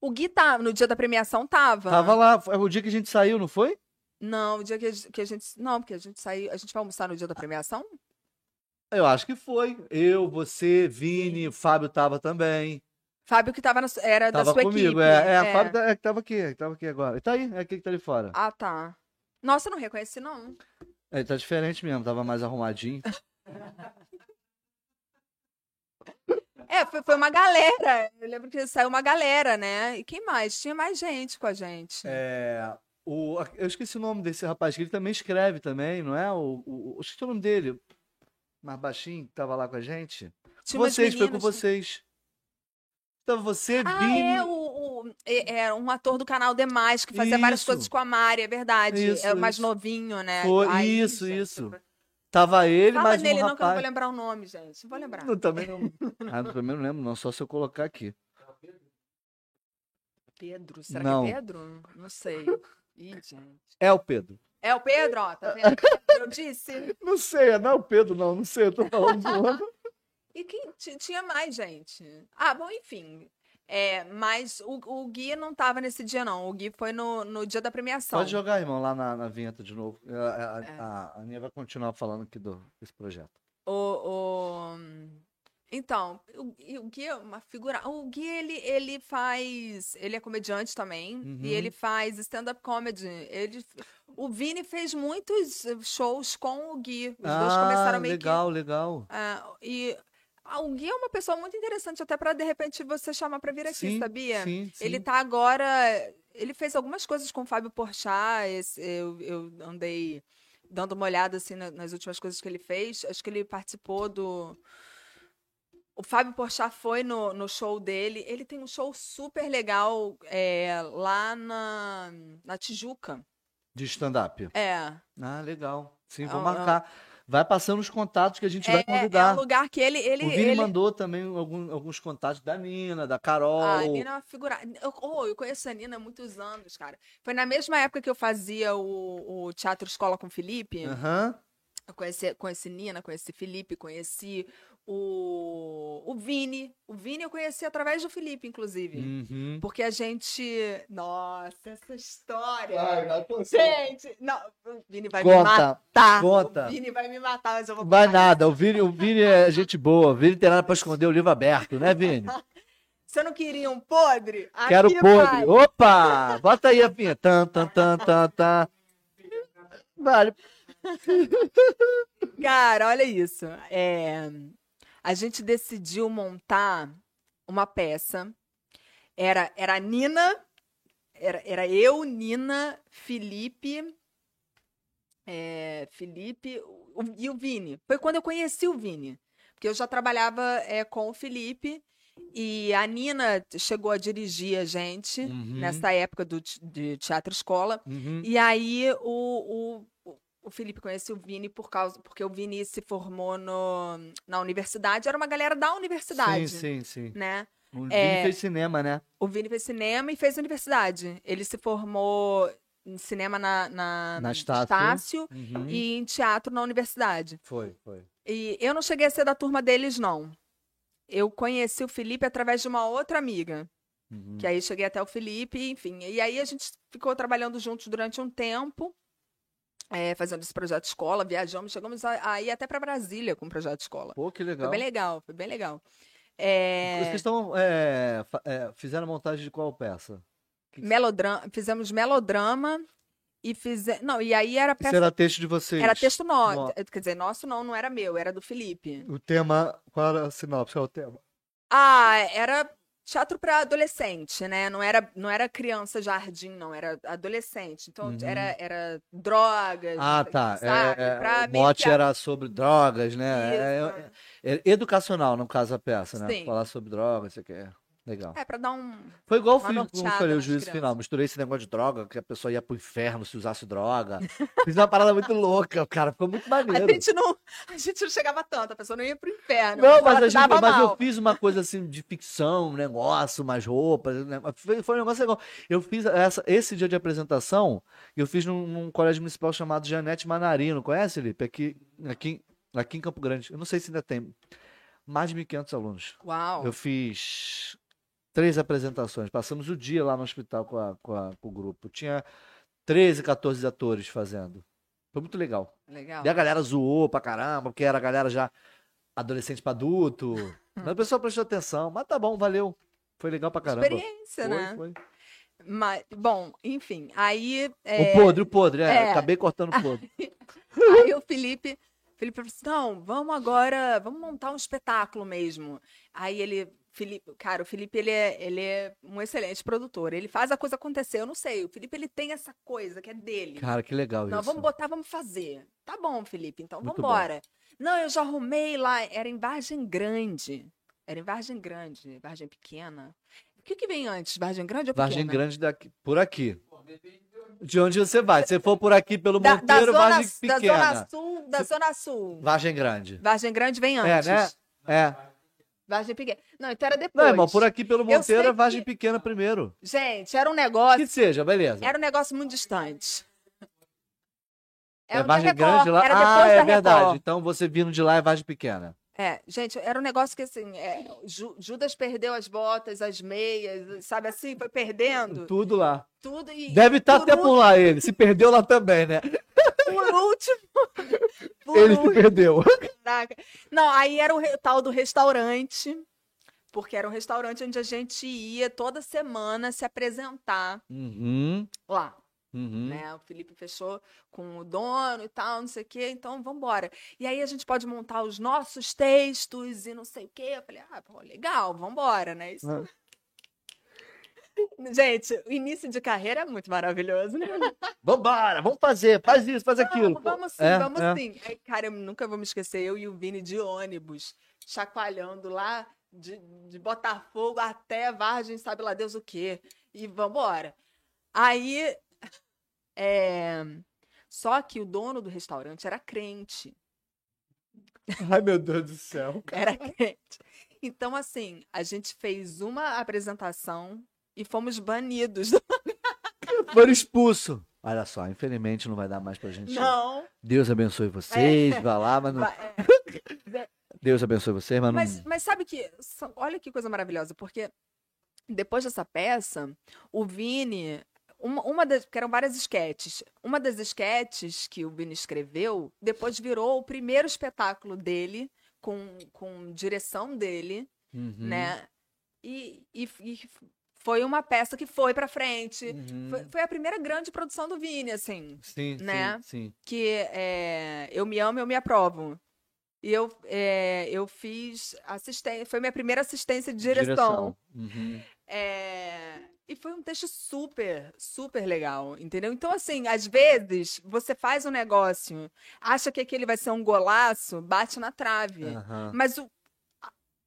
O Gui tá, no dia da premiação tava. Tava lá. Foi o dia que a gente saiu, não foi? Não, o dia que a, gente- que a gente. Não, porque a gente saiu. A gente vai almoçar no dia da premiação? Eu acho que foi. Eu, você, Vini, o Fábio tava também. Fábio que tava na era da Tava sua comigo. equipe. É, é, a Fábio tá- é, que tava aqui, é, que tava aqui agora. Ele tá aí, é aquele que tá ali fora. Ah, tá. Nossa, eu não reconheci, não. Ele tá diferente mesmo, tava mais arrumadinho. É, foi, foi uma galera. Eu lembro que saiu uma galera, né? E quem mais? Tinha mais gente com a gente. É, o, eu esqueci o nome desse rapaz, que ele também escreve também, não é? O, o, esqueci o nome dele. Mais baixinho, que tava lá com a gente. Tinha vocês, foi com vocês. Tava você, Ah, é, o, o- é, um ator do canal Demais, que fazia várias Isso. coisas com a Mari, é verdade. Isso, é o mais isso. novinho, né? Foi, Ai, isso, gente, isso. Tava ele, Fala mais nele um não, que eu não vou rapaz. lembrar o nome, gente. Não vou lembrar. Também não. Ah, também não lembro, não. Só se eu colocar aqui. Pedro, será Não. que é Pedro? Não sei. Ih, gente. É o Pedro. É o Pedro, ó, tá vendo? Eu disse. Não sei, não é o Pedro, não. Não sei, eu tô falando zoando. E quem ti- tinha mais gente? Ah, bom, enfim. É, mas o, o Gui não tava nesse dia, não. O Gui foi no, no dia da premiação. Pode jogar, irmão, lá na, na vinheta de novo. A, a, É. a, a Aninha vai continuar falando aqui do, desse projeto. O, o- Então, o, o Gui é uma figura. O Gui, ele, ele faz. Ele é comediante também. Uhum. E ele faz stand-up comedy. Ele, o Vini fez muitos shows com o Gui. Os dois começaram meio que. legal, legal. Ah, e o Gui é uma pessoa muito interessante, até para de repente você chamar para vir aqui, sim, sabia? Sim, sim. Ele tá agora. Ele fez algumas coisas com o Fábio Porchat. esse- eu, eu andei dando uma olhada assim na- nas últimas coisas que ele fez. Acho que ele participou do. O Fábio Porchat foi no, no show dele. Ele tem um show super legal é, lá na, na Tijuca. De stand-up. É. Ah, legal. Sim, vou ah. marcar. Vai passando os contatos que a gente É, vai é- é convidar. um lugar que ele. ele, o Vini ele... mandou também algum- alguns contatos da Nina, da Carol. Ah, a Nina é uma figura. Eu, oh, eu conheço a Nina há muitos anos, cara. Foi na mesma época que eu fazia o, o Teatro Escola com o Felipe. Aham. Eu conheci, conheci Nina, conheci Felipe, conheci o, o Vini. O Vini eu conheci através do Felipe, inclusive. Uhum. Porque a gente. Nossa, essa história. Vai, vai, Gente, não, o Vini vai me Conta, matar. conta. O Vini vai me matar, mas eu vou Vai nada, o Vini, o Vini é gente boa. O Vini não tem nada pra esconder o livro aberto, né, Vini? Você não queria um podre? Quero Aqui podre. vai. Opa! Bota aí a vinheta. Tan, tan, tan, tan, tan. Vale. Cara, olha isso. É, a gente decidiu montar uma peça. Era, era a Nina, era, era eu, Nina, Felipe, é, Felipe o- e o Vini. Foi quando eu conheci o Vini. Porque eu já trabalhava é, com o Felipe e a Nina chegou a dirigir a gente Uhum. nessa época do, de teatro escola. Uhum. E aí o, o, o- Felipe conheceu o Vini por causa, porque o Vini se formou no, na universidade, era uma galera da universidade, Sim, sim, sim. né? O Vini É. fez cinema, né? O Vini fez cinema e fez universidade. Ele se formou em cinema na, na, Na Estácio. Estácio Uhum. e em teatro na universidade. Foi, foi. E eu não cheguei a ser da turma deles, não. Eu conheci o Felipe através de uma outra amiga. Uhum. Que aí cheguei até o Felipe, enfim. E aí a gente ficou trabalhando juntos durante um tempo, é, fazendo esse projeto de escola, viajamos, chegamos a, a ir até para Brasília com o projeto de escola. Pô, que Foi legal. bem legal, foi bem legal. Vocês É, estão, é, é, fizeram montagem de qual peça? melodrama, fizemos melodrama e fizemos. Não, e aí era Isso peça. era texto de vocês. Era texto nosso. No- Quer dizer, nosso não, não era meu, era do Felipe. O tema, qual era a sinopse? Qual é o tema? Ah, era teatro para adolescente, né? Não era, não era criança jardim, não, era adolescente. Então Uhum. era, era drogas. Ah, tá. Sabe? É, é, o mote que era sobre drogas, né? É- é- é educacional, no caso, a peça, né? Sim. Falar sobre drogas, isso aqui é legal. É, pra dar um. Foi igual fiz, como eu falei, o juízo crianças. final. Misturei esse negócio de droga, que a pessoa ia pro inferno se usasse droga. Fiz uma parada muito louca, cara. Ficou muito A maneiro. gente, não, a gente não chegava tanto, a pessoa não ia pro inferno. Não, mas, a gente, mas eu fiz uma coisa assim de ficção, um negócio, umas roupas. né? Foi, foi um negócio legal. Eu fiz essa, esse dia de apresentação, eu fiz num, num colégio municipal chamado Janete Manarino. Conhece, Felipe? Aqui, aqui, aqui em Campo Grande. Eu não sei se ainda tem. Mais de 1.500 alunos. Uau. Eu fiz três apresentações. Passamos o dia lá no hospital com, a- com, a- com o grupo. Tinha 13, 14 atores fazendo. Foi muito legal. Legal. E a galera zoou pra caramba, porque era a galera já adolescente pra adulto. Mas o pessoal prestou atenção. Mas tá bom, valeu. Foi legal pra caramba. Experiência, Foi, né? foi. Mas, bom, enfim, aí. é, O podre, o podre, é. é. Acabei cortando o podre. Aí o Felipe, Felipe falou assim: não, vamos agora, vamos montar um espetáculo mesmo. Aí ele, Felipe, cara, o Felipe ele é, ele é um excelente produtor. Ele faz a coisa acontecer. Eu não sei, o Felipe ele tem essa coisa que é dele. Cara, que legal Não, isso. vamos botar, vamos fazer. Tá bom, Felipe, então vamos embora. Não, eu já arrumei lá, era em Vargem Grande. Era em Vargem Grande, Vargem Pequena. O que que vem antes, Vargem Grande ou Pequena? Vargem Grande daqui, por aqui. De onde você vai? Se for por aqui pelo Da, da Monteiro, zona, Vargem da Pequena. Zona Sul, da Zona Sul. Vargem Grande. Vargem Grande vem É, antes. né? É. Vargem Pequena. Não, então era depois. Não, irmão, por aqui pelo Monteiro é Vargem que- Pequena primeiro. Gente, era um Que negócio. seja, beleza. Era um negócio muito distante. É Era da Vargem Grande lá? Era depois Ah, é da verdade. Record. Então você vindo de lá é Vargem Pequena. É, gente, era um negócio que assim, é, Ju- Judas perdeu as botas, as meias, sabe assim, foi perdendo Tudo lá. tudo e Deve estar por até por lá ele. Se perdeu lá também, né? por último, por Ele se último, perdeu. caraca. Não, aí era o tal do restaurante, porque era um restaurante onde a gente ia toda semana se apresentar Uhum, lá. Uhum. né? O Felipe fechou com o dono e tal, não sei o quê, então vamos embora. E aí a gente pode montar os nossos textos e não sei o quê. Eu falei, ah, pô, legal, vamos embora, né? Isso... Ah. Gente, o início de carreira é muito maravilhoso, né? Vambora, vamos fazer, faz isso, faz aquilo. Vamos, vamos sim, É, vamos é. sim. Aí, cara, eu nunca vou me esquecer, eu e o Vini de ônibus, chacoalhando lá de, de Botafogo até Vargem, sabe lá Deus o quê. E vambora. Aí, é... só que o dono do restaurante era crente. Ai, meu Deus do céu. Era crente. Então, assim, a gente fez uma apresentação e fomos banidos. Foram expulso. Olha só, infelizmente não vai dar mais pra gente. Não. Deus abençoe vocês, vai lá, mas não... É, Deus abençoe vocês, mas não... Mas, mas sabe que. Olha que coisa maravilhosa, porque depois dessa peça, o Vini. Uma, uma das. Porque eram várias esquetes. Uma das esquetes que o Vini escreveu, depois virou o primeiro espetáculo dele, com, com direção dele, Uhum, né? E, e, e foi uma peça que foi pra frente. uhum. Foi, foi a primeira grande produção do Vini, assim Sim, né? sim, sim. que é Eu Me Amo, Eu Me Aprovo. E eu, é, eu fiz assistência, foi minha primeira assistência de direção. Uhum. É, e foi um texto super, super legal, entendeu? Então, assim, às vezes você faz um negócio, acha que aquele vai ser um golaço, bate na trave. Aham. Mas o,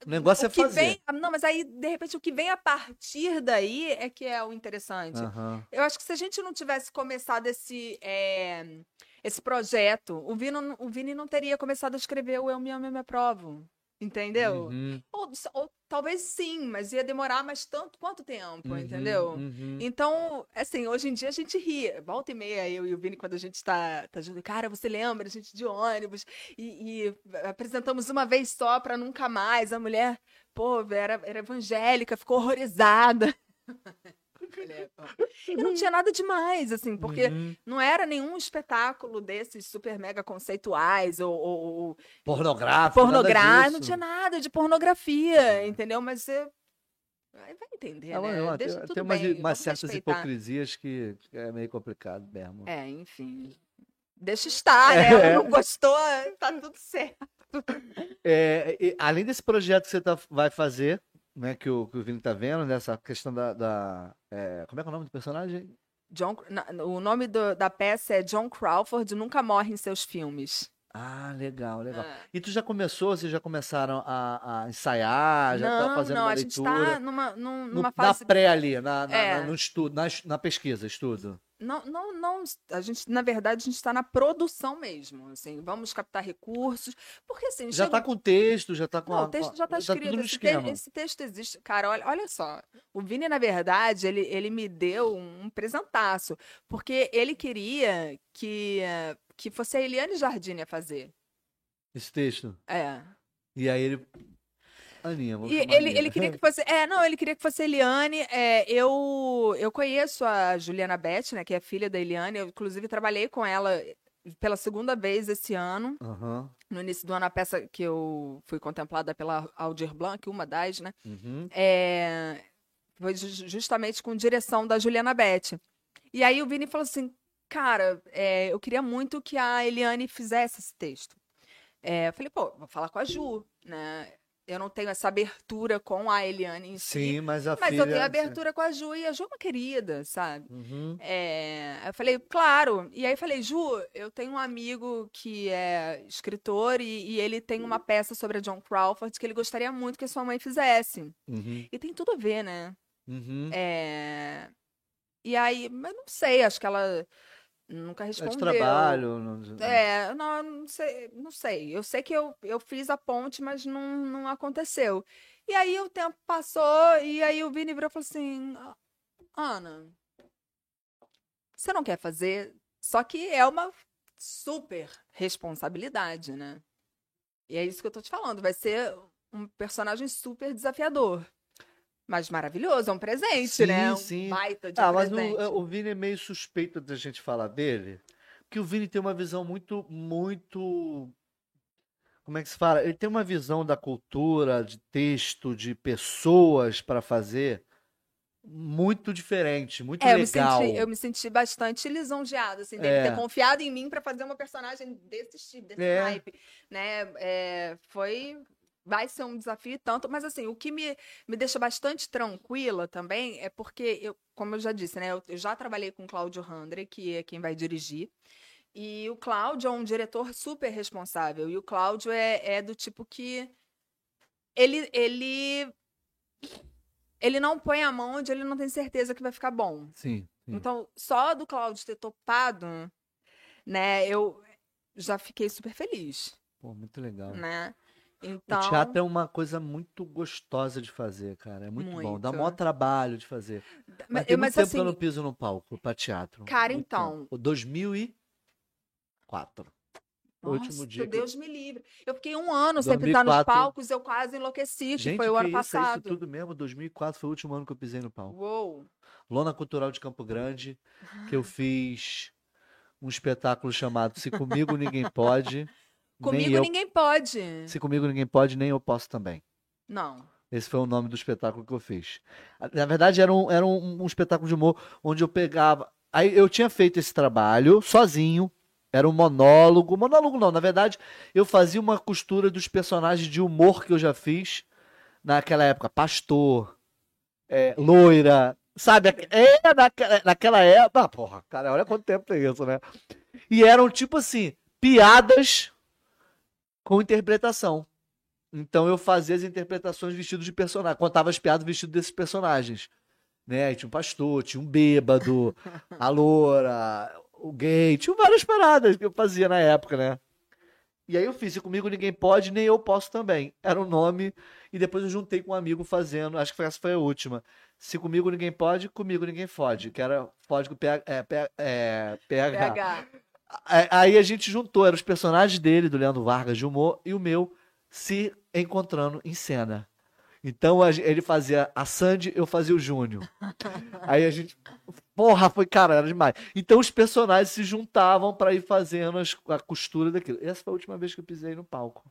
O negócio o é que fazer. vem. Não, mas aí, de repente, o que vem a partir daí é que é o interessante. Aham. Eu acho que se a gente não tivesse começado esse, é, esse projeto, o Vini, não- o Vini não teria começado a escrever o Eu Me Amo, Eu Me Aprovo. Entendeu? Uhum. Ou, ou talvez sim, mas ia demorar mais tanto quanto tempo, entendeu? Uhum. Então, assim, hoje em dia a gente ri. Volta e meia, eu e o Vini, quando a gente tá, tá junto, cara, você lembra? A gente de ônibus e, e apresentamos uma vez só pra nunca mais. A mulher, pô, era, era evangélica, ficou horrorizada. É- E não tinha nada demais, assim, porque Uhum. não era nenhum espetáculo desses super mega conceituais ou, ou- ou Pornográfico. não tinha nada de pornografia, entendeu? Mas você aí vai entender, mas, né? ó, Deixa tem, tem umas, umas certas respeitar. hipocrisias que é meio complicado mesmo. É, enfim. Deixa estar, né? É. Não gostou, tá tudo certo. É, e além desse projeto que você tá- vai fazer, né, que o, que o Vini tá vendo, nessa questão da. da- é, como é que é o nome do personagem? John, na- o nome do- da peça é John Crawford Nunca Morre em Seus Filmes. Ah, legal, legal. É. E tu já começou, vocês já começaram a, a ensaiar, já tá não, fazendo não, uma a gente leitura? tá numa, num- No- numa na fase. pré ali, na, na- É. na- no estudo, na, na pesquisa, estudo. Não, não, não. A gente, na verdade, a gente está na produção mesmo. Assim, vamos captar recursos. Porque assim, Já chega- tá com texto, já tá com Não, a- o texto já está tudo escrito. no Esse, te- esse texto existe. Cara, olha, olha só. O Vini, na verdade, ele, ele me deu um presentaço. Porque ele queria que, que fosse a Eliane Jardim a fazer. Esse texto. É. E aí ele. Aninha, vamos E ele, ele queria que fosse. É, não, ele queria que fosse Eliane. É, eu, eu conheço a Juliana Beth, né, que é filha da Eliane. Eu, inclusive, trabalhei com ela pela segunda vez esse ano. Aham. No início do ano, a peça que eu fui contemplada pela Aldir Blanc, uma das, né? uhum. É, foi ju- justamente com direção da Juliana Beth. E aí o Vini falou assim, cara, é, eu queria muito que a Eliane fizesse esse texto. É, eu falei, pô, vou falar com a Ju, né? Eu não tenho essa abertura com a Eliane em si, Sim, mas a mas filha. eu tenho abertura com a Ju e a Ju é uma querida, sabe? Uhum. É, eu falei, claro. E aí falei, Ju, eu tenho um amigo que é escritor e, e ele tem uma peça sobre a John Crawford que ele gostaria muito que a sua mãe fizesse. Uhum. E tem tudo a ver, né? Uhum. É... E aí, mas não sei, acho que ela nunca É respondeu. de trabalho. não- É, não, não sei, não sei. Eu sei que eu, eu fiz a ponte, mas não, não aconteceu. E aí o tempo passou, e aí o Vini virou e falou assim: "Ah, Ana, você não quer fazer? Só que é uma super responsabilidade, né? E é isso que eu tô te falando. Vai ser um personagem super desafiador. Mas maravilhoso, é um presente, Sim, né? Um sim. baita de Ah, mas o, presente. o Vini é meio suspeito da gente falar dele, porque o Vini tem uma visão muito, muito. Como é que se fala? Ele tem uma visão da cultura, de texto, de pessoas para fazer muito diferente, muito É, eu me, legal. senti, eu me senti bastante lisonjeada, assim, dele É. ter confiado em mim pra fazer uma personagem desse tipo, desse É. naipe, né? É, foi, vai ser um desafio tanto, mas assim, o que me, me deixa bastante tranquila também é porque, eu, como eu já disse, né? Eu, eu já trabalhei com o Cláudio Handre, que é quem vai dirigir, e o Cláudio é um diretor super responsável, e o Cláudio é, é do tipo que ele, ele, ele não põe a mão onde ele não tem certeza que vai ficar bom. Sim, sim. Então, só do Cláudio ter topado, né, eu já fiquei super feliz, Pô, muito legal. né? Então, O teatro é uma coisa muito gostosa de fazer, cara. É muito, bom. Dá Muito. maior trabalho de fazer. Mas, mas, tem muito mas tempo assim, que eu não piso no palco pra teatro. Cara, Muito então. tempo. 2004. O último nossa, dia que eu- Deus me livre. Eu fiquei um ano sem pisar nos 2004. palcos, eu quase enlouqueci, que Gente, foi o que ano isso, é isso passado. tudo mesmo. 2004 foi o último ano que eu pisei no palco. Uou. Lona Cultural de Campo Grande, que eu fiz um espetáculo chamado Se Comigo Ninguém Pode. Comigo eu, ninguém pode. Se Comigo Ninguém Pode, nem eu posso também. Não. Esse foi o nome do espetáculo que eu fiz. Na verdade, era um, era um, um espetáculo de humor onde eu pegava. Aí eu tinha feito esse trabalho sozinho. Era um monólogo. Monólogo não, na verdade, eu fazia uma costura dos personagens de humor que eu já fiz naquela época. Pastor, é, loira, sabe? É naquela, naquela época. Ah, porra, cara, olha quanto tempo tem isso, né? E eram tipo assim, piadas com interpretação. Então eu fazia as interpretações vestido de personagem, contava as piadas vestido desses personagens. Né? Tinha um pastor, tinha um bêbado, a loura, o gay, tinha várias paradas que eu fazia na época, né? E aí eu fiz, e comigo ninguém pode, nem eu posso também. Era o nome, e depois eu juntei com um amigo fazendo, acho que foi- essa foi a última. Se comigo ninguém pode, comigo ninguém fode, que era código PH, é, é, PH. PH. Aí a gente juntou, eram os personagens dele, do Leandro Vargas de humor, e o meu se encontrando em cena. Então ele fazia a Sandy, eu fazia o Júnior. Aí a gente. Porra, foi cara, era demais. Então os personagens se juntavam pra ir fazendo as- a costura daquilo. Essa foi a última vez que eu pisei no palco.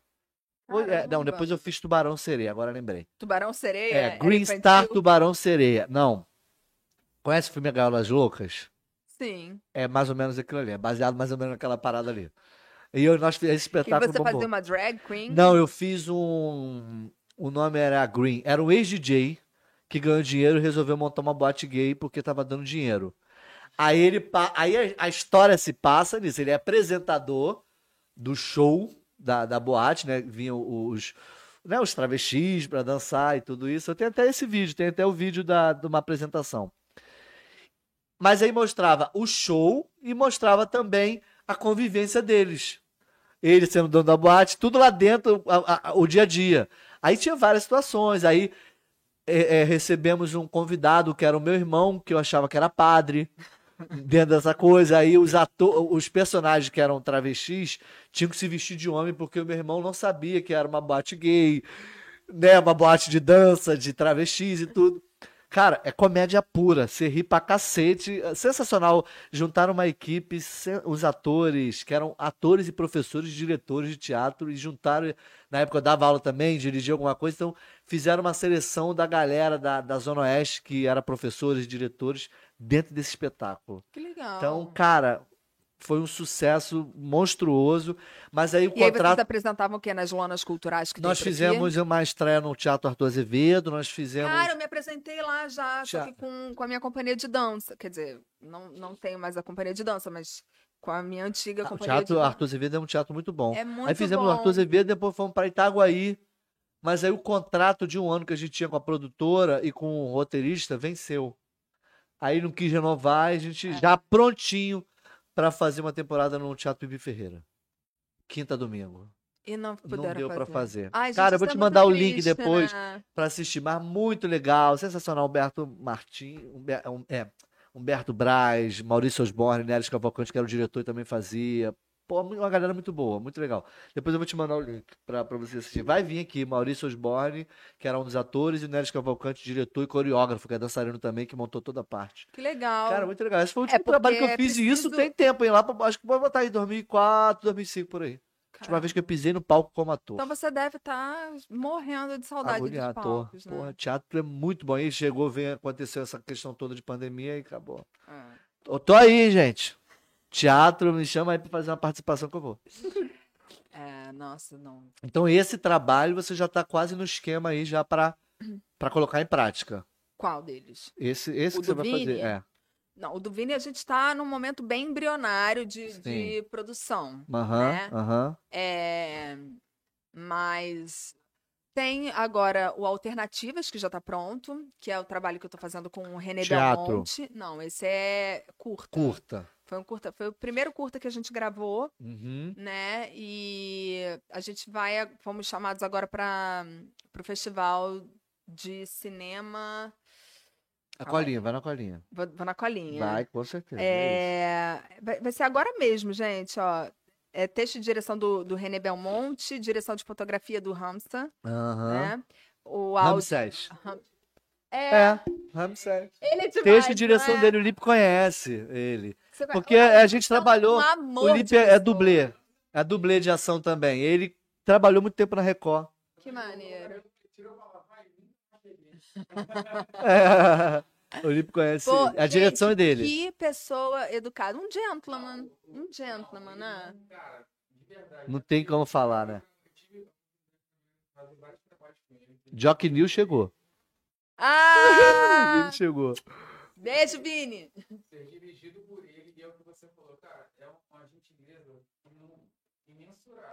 É, não, depois eu fiz Tubarão Sereia, agora lembrei. Tubarão Sereia? É, era Green? Star Tubarão Sereia. Não. Conhece o filme Gaiolas Loucas? Sim. É mais ou menos aquilo ali, é baseado mais ou menos naquela parada ali. E eu, nós fizemos esse espetáculo você bombou. fazia uma drag queen? Não, eu fiz um. O nome era Green. Era um ex-DJ que ganhou dinheiro e resolveu montar uma boate gay porque tava dando dinheiro. Aí ele aí a, história se passa nisso. Ele é apresentador do show da, da boate, né? Vinham os, né, os travestis pra dançar e tudo isso. Eu tenho até esse vídeo, tem até o vídeo da, de uma apresentação. Mas aí mostrava o show e mostrava também a convivência deles ele sendo dono da boate, tudo lá dentro, a- a- o dia a dia. Aí tinha várias situações, aí é, é, recebemos um convidado que era o meu irmão, que eu achava que era padre, dentro dessa coisa. Aí os, ato os personagens que eram travestis tinham que se vestir de homem, porque o meu irmão não sabia que era uma boate gay, né, uma boate de dança, de travestis e tudo. Cara, é comédia pura, você ri pra cacete, é sensacional. Juntaram uma equipe, os atores, que eram atores e professores, diretores de teatro, e juntaram, na época eu dava aula também, dirigia alguma coisa, então fizeram uma seleção da galera da, da Zona Oeste, que era professores e diretores, dentro desse espetáculo. Que legal. Então, cara, foi um sucesso monstruoso, mas aí o e aí vocês contrato... apresentavam o quê? Nas lonas culturais que Nós por aqui? fizemos uma estreia no Teatro Arthur Azevedo, nós fizemos... Cara, eu me apresentei lá já, só que com, com a minha companhia de dança. Quer dizer, não, não tenho mais a companhia de dança, mas com a minha antiga Ah, o companhia Teatro de. Arthur Azevedo é um teatro muito bom. É muito aí fizemos bom. o Arthur Azevedo, depois fomos para Itaguaí. Mas aí o contrato de um ano que a gente tinha com a produtora e com o roteirista venceu. Aí não quis renovar, e a gente É. já prontinho para fazer uma temporada no Teatro Bibi Ferreira. Quinta domingo. E não Não puderam deu fazer. para fazer. Ai, gente, Cara, eu vou é te muito mandar o link triste, depois né? para assistir, mas muito legal, sensacional. Humberto Martins, Humber- um- é, Humberto Braz, Maurício Osborne, Neres Cavalcante, que era o diretor e também fazia. Pô, uma galera muito boa, muito legal. Depois eu vou te mandar o link pra, pra você assistir. Vai vir aqui Maurício Osborne, que era um dos atores, e o Neres Cavalcante, diretor e coreógrafo, que é dançarino também, que montou toda a parte. Que legal. Cara, muito legal. Esse foi o É último trabalho que eu é fiz, e isso preciso- tem tempo, hein? Lá, pra- acho que vai botar aí 2004, 2005, por aí. Última vez que eu pisei no palco como ator. Então você deve estar morrendo de saudade Agoniado, dos tô. palcos, né? Porra, teatro é muito bom. Aí chegou, veio, aconteceu essa questão toda de pandemia e acabou. É. Eu tô aí, gente. Teatro, me chama aí pra fazer uma participação que eu vou. É, nossa, não. Então esse trabalho você já tá quase no esquema aí já pra, pra colocar em prática. Qual deles? Esse, esse O que você do vai fazer. Vini? É. Não, o do Vini a gente está num momento bem embrionário de, de produção. Aham, Né? aham. É, mas tem agora o Alternativas, que já está pronto, que é o trabalho que eu estou fazendo com o René Teatro. Belmonte. Não, esse é curta. Curta. Foi um curta, foi o primeiro curta que a gente gravou, Uhum. né? E a gente vai, fomos chamados agora para o festival de cinema. A Calma aí. colinha, vai na colinha. Vou, vou na colinha. Vai, com certeza. É, vai, vai ser agora mesmo, gente, ó. É texto e direção do, do René Belmonte, direção de fotografia do Hamza, Aham. né? O áudio. Ramsés. É, É, Ramsés. ele é demais, Texto e direção é? dele, o Lipe conhece ele. Vai- Porque a gente então, trabalhou. um O Lipe é, é dublê. É dublê de ação também. Ele trabalhou muito tempo na Record. Que maneiro. É. O Lipe conhece Pô. A direção é gente, dele. Que pessoa educada. Um gentleman. Um gentleman, né? Não tem como falar, né? Jock News chegou. Ah! Ele chegou. Beijo, Vini. Ser dirigido por ele, e é o que você falou, cara, é uma gentileza imen- imensurável.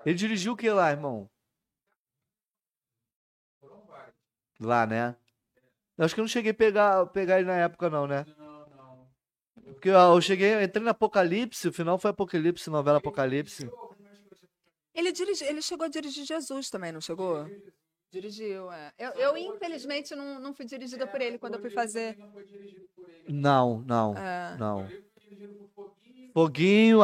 Ele dirigiu o que lá, irmão? Lá, né? Eu acho que eu não cheguei a pegar, pegar ele na época, não, né? Não, não. Porque ó, eu cheguei, eu entrei no Apocalipse, o final foi Apocalipse, novela Apocalipse. Ele, dirigi, ele chegou a dirigir Jesus também, não chegou? Dirigiu, é. Eu, eu, infelizmente, não, não fui dirigida por ele quando eu fui fazer. Não foi dirigido por ele. Não, não, É, não. Foguinho. Foguinho,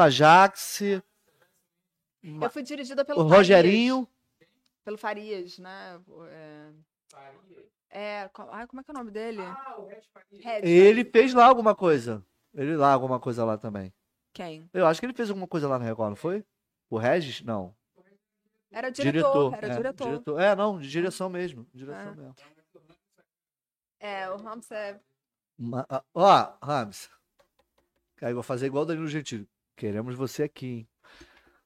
Ajax, eu fui dirigida pelo o Rogerinho. Farias, pelo Farias, né? É, Farias. É, como é que é o nome dele? Ah, o Red Faria. Red Ele fez lá alguma coisa. Ele lá, alguma coisa lá também. Quem? Eu acho que ele fez alguma coisa lá no Record, não foi? O Regis? Não. Era diretor. era é, diretor. É, não, de direção mesmo. Direção É. mesmo. É, o Ramos é. Ma- ah, Ó, Rams. Aí eu vou fazer igual o Danilo Gentili. Queremos você aqui, hein?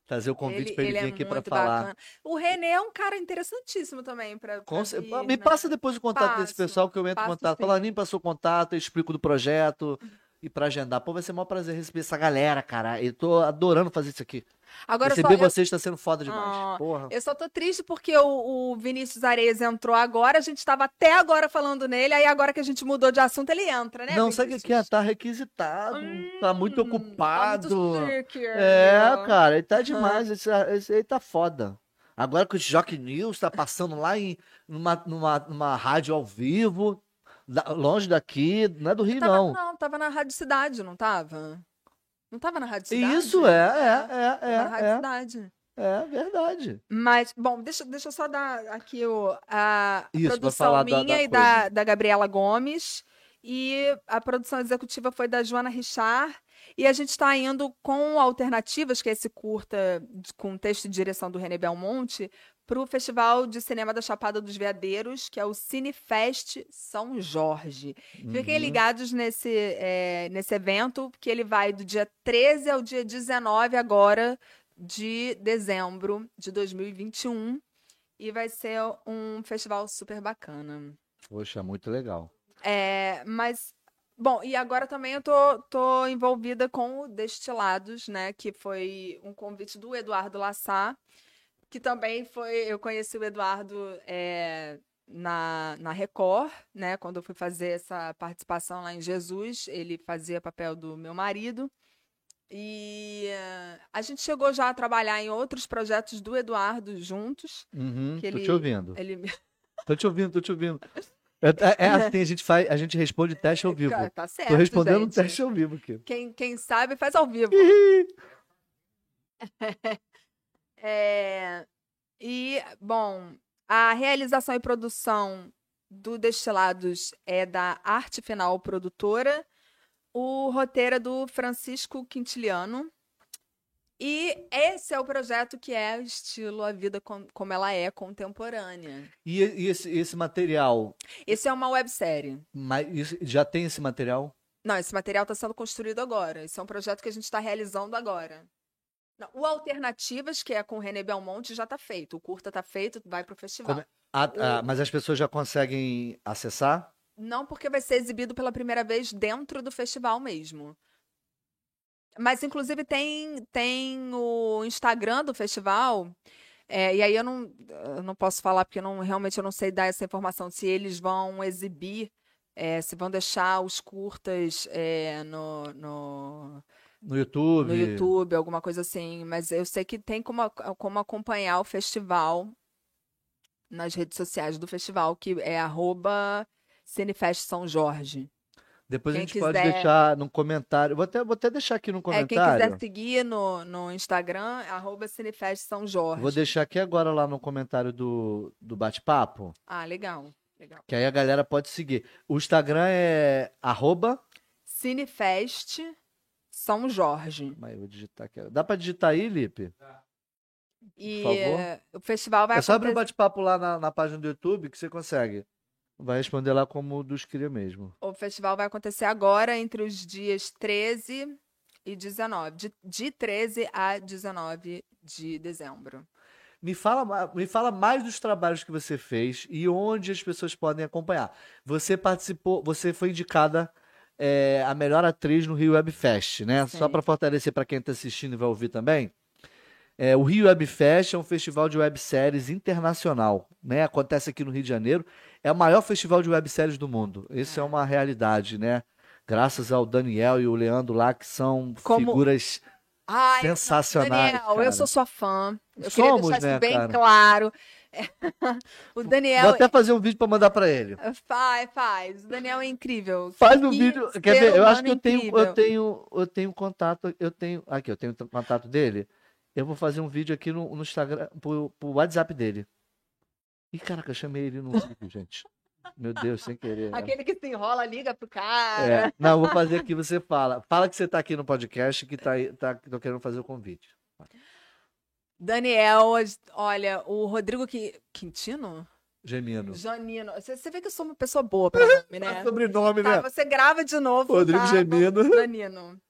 Trazer o convite pra ele, ele vir é aqui pra muito falar. O René é um cara interessantíssimo também pra, pra vir, Me né? passa depois o contato desse Passo, pessoal que eu entro em contato. sim. Fala, nem passou o contato, eu explico do projeto e pra agendar. Pô, vai ser um maior prazer receber essa galera, cara. Eu tô adorando fazer isso aqui. Agora só, Receber eu, vocês tá sendo foda demais. Ah, Porra. eu só tô triste porque o, o Vinícius Areas entrou agora, a gente tava até agora falando nele, aí agora que a gente mudou de assunto, ele entra, né? Não, sabe o que é? Vinícius? Tá requisitado, tá muito Hum, ocupado. Tá muito É, ó. cara, ele tá demais. Esse, esse aí tá foda. Agora que o Jock News tá passando lá em numa, numa, numa rádio ao vivo, da- longe daqui, não é do Rio, Tava, não. não, tava na Rádio Cidade, não tava? Não tava na Rádio Cidade? Isso, é, é, Tava na Rádio é, Cidade. é, é verdade. Mas, bom, deixa, deixa eu só dar aqui o, a Isso, produção falar da- minha da e da, da Gabriela Gomes. E a produção executiva foi da Joana Richard. E a gente está indo com Alternativas, que é esse curta de- com texto e direção do René Belmonte, para o Festival de Cinema da Chapada dos Veadeiros, que é o Cinefest São Jorge. Fiquem Uhum. ligados nesse, é, nesse evento, que ele vai do dia 13 ao dia 19 agora de dezembro de 2021. E vai ser um festival super bacana. Poxa, muito legal. É, mas, bom, e agora também eu tô, tô envolvida com o Destilados, né? Que foi um convite do Eduardo Lassá, que também foi. Eu conheci o Eduardo é, na, na Record, né? Quando eu fui fazer essa participação lá em Jesus, ele fazia papel do meu marido. E eh, a gente chegou já a trabalhar em outros projetos do Eduardo juntos. Uhum, Que tô ele- te ouvindo. Ele Tô te ouvindo, tô te ouvindo. É, é- é assim, a gente faz, a gente responde teste ao vivo. Tá certo, Tô respondendo gente. teste ao vivo aqui. Quem, quem sabe faz ao vivo. É, e, bom, a realização e produção do Destilados é da Arte Final Produtora. O roteiro é do Francisco Quintiliano. E esse é o projeto que é estilo A Vida Com- Como Ela É Contemporânea. E, e esse, esse material, Esse é uma websérie. mas isso- já tem esse material? Não, esse material está sendo construído agora. Esse é um projeto que a gente está realizando agora. Não, o Alternativas, que é com o René Belmonte, já está feito. O curta está feito, vai para o festival. Como é- Ah, ah, mas as pessoas já conseguem acessar? Não porque vai ser exibido pela primeira vez dentro do festival mesmo. Mas, inclusive, tem, tem o Instagram do festival. é, e aí eu não, eu não posso falar, porque não, realmente eu não sei dar essa informação. Se eles vão exibir, é, se vão deixar os curtas é, no, no, No YouTube? no YouTube, alguma coisa assim. Mas eu sei que tem como, como acompanhar o festival nas redes sociais do festival, que é arroba Cinefest São Jorge. Depois a Quem gente pode quiser- deixar no comentário. Vou até, vou até deixar aqui no É, quem comentário. quiser seguir no, no Instagram, arroba Cinefest São Jorge. Vou deixar aqui agora lá no comentário do, do bate-papo. Ah, legal. Legal. Que aí a galera pode seguir. O Instagram é arroba. Cinefest São Jorge. Mas eu vou digitar aqui. Dá pra digitar aí, Lipe? E favor. eh, o festival vai é só abrir o acontecer. bate-papo lá na, na página do YouTube que você consegue. Vai responder lá como o dos cria mesmo. O festival vai acontecer agora entre os dias 13 e 19. De, de 13 a 19 de dezembro. Me fala, me fala mais dos trabalhos que você fez e onde as pessoas podem acompanhar. Você participou, você foi indicada é, a melhor atriz no Rio Web Fest, né? Só para fortalecer para quem está assistindo e vai ouvir também. É, o Rio Web Fest é um festival de webséries internacional, né? Acontece aqui no Rio de Janeiro. É o maior festival de webséries do mundo. Isso é, uma realidade, né? Graças ao Daniel e o Leandro lá, que são Como- figuras Ai, sensacionais. Daniel, cara. eu sou sua fã. Eu Somos, queria deixar né, isso bem cara? claro. o Daniel. Vou até fazer um vídeo para mandar para ele. Faz, faz. O Daniel é incrível. Faz um Que vídeo. Quer ver? Eu acho que eu tenho, eu tenho, eu tenho contato. Eu tenho. Aqui, eu tenho o contato dele. Eu vou fazer um vídeo aqui no, no Instagram, pro, pro WhatsApp dele. Ih, caraca, eu chamei ele no vídeo, gente. Meu Deus, sem querer. né? Aquele que se enrola, liga pro cara. É. Não, vou fazer aqui, você fala. Fala que você tá aqui no podcast que tá, tá, tô querendo fazer o convite. Daniel, olha, o Rodrigo Qui- Quintino? Gemino. Janino. Você, você vê que eu sou uma pessoa boa pra nome, né? É sobrenome, Tá, né? você grava de novo. Rodrigo tá? Gemino. Danino.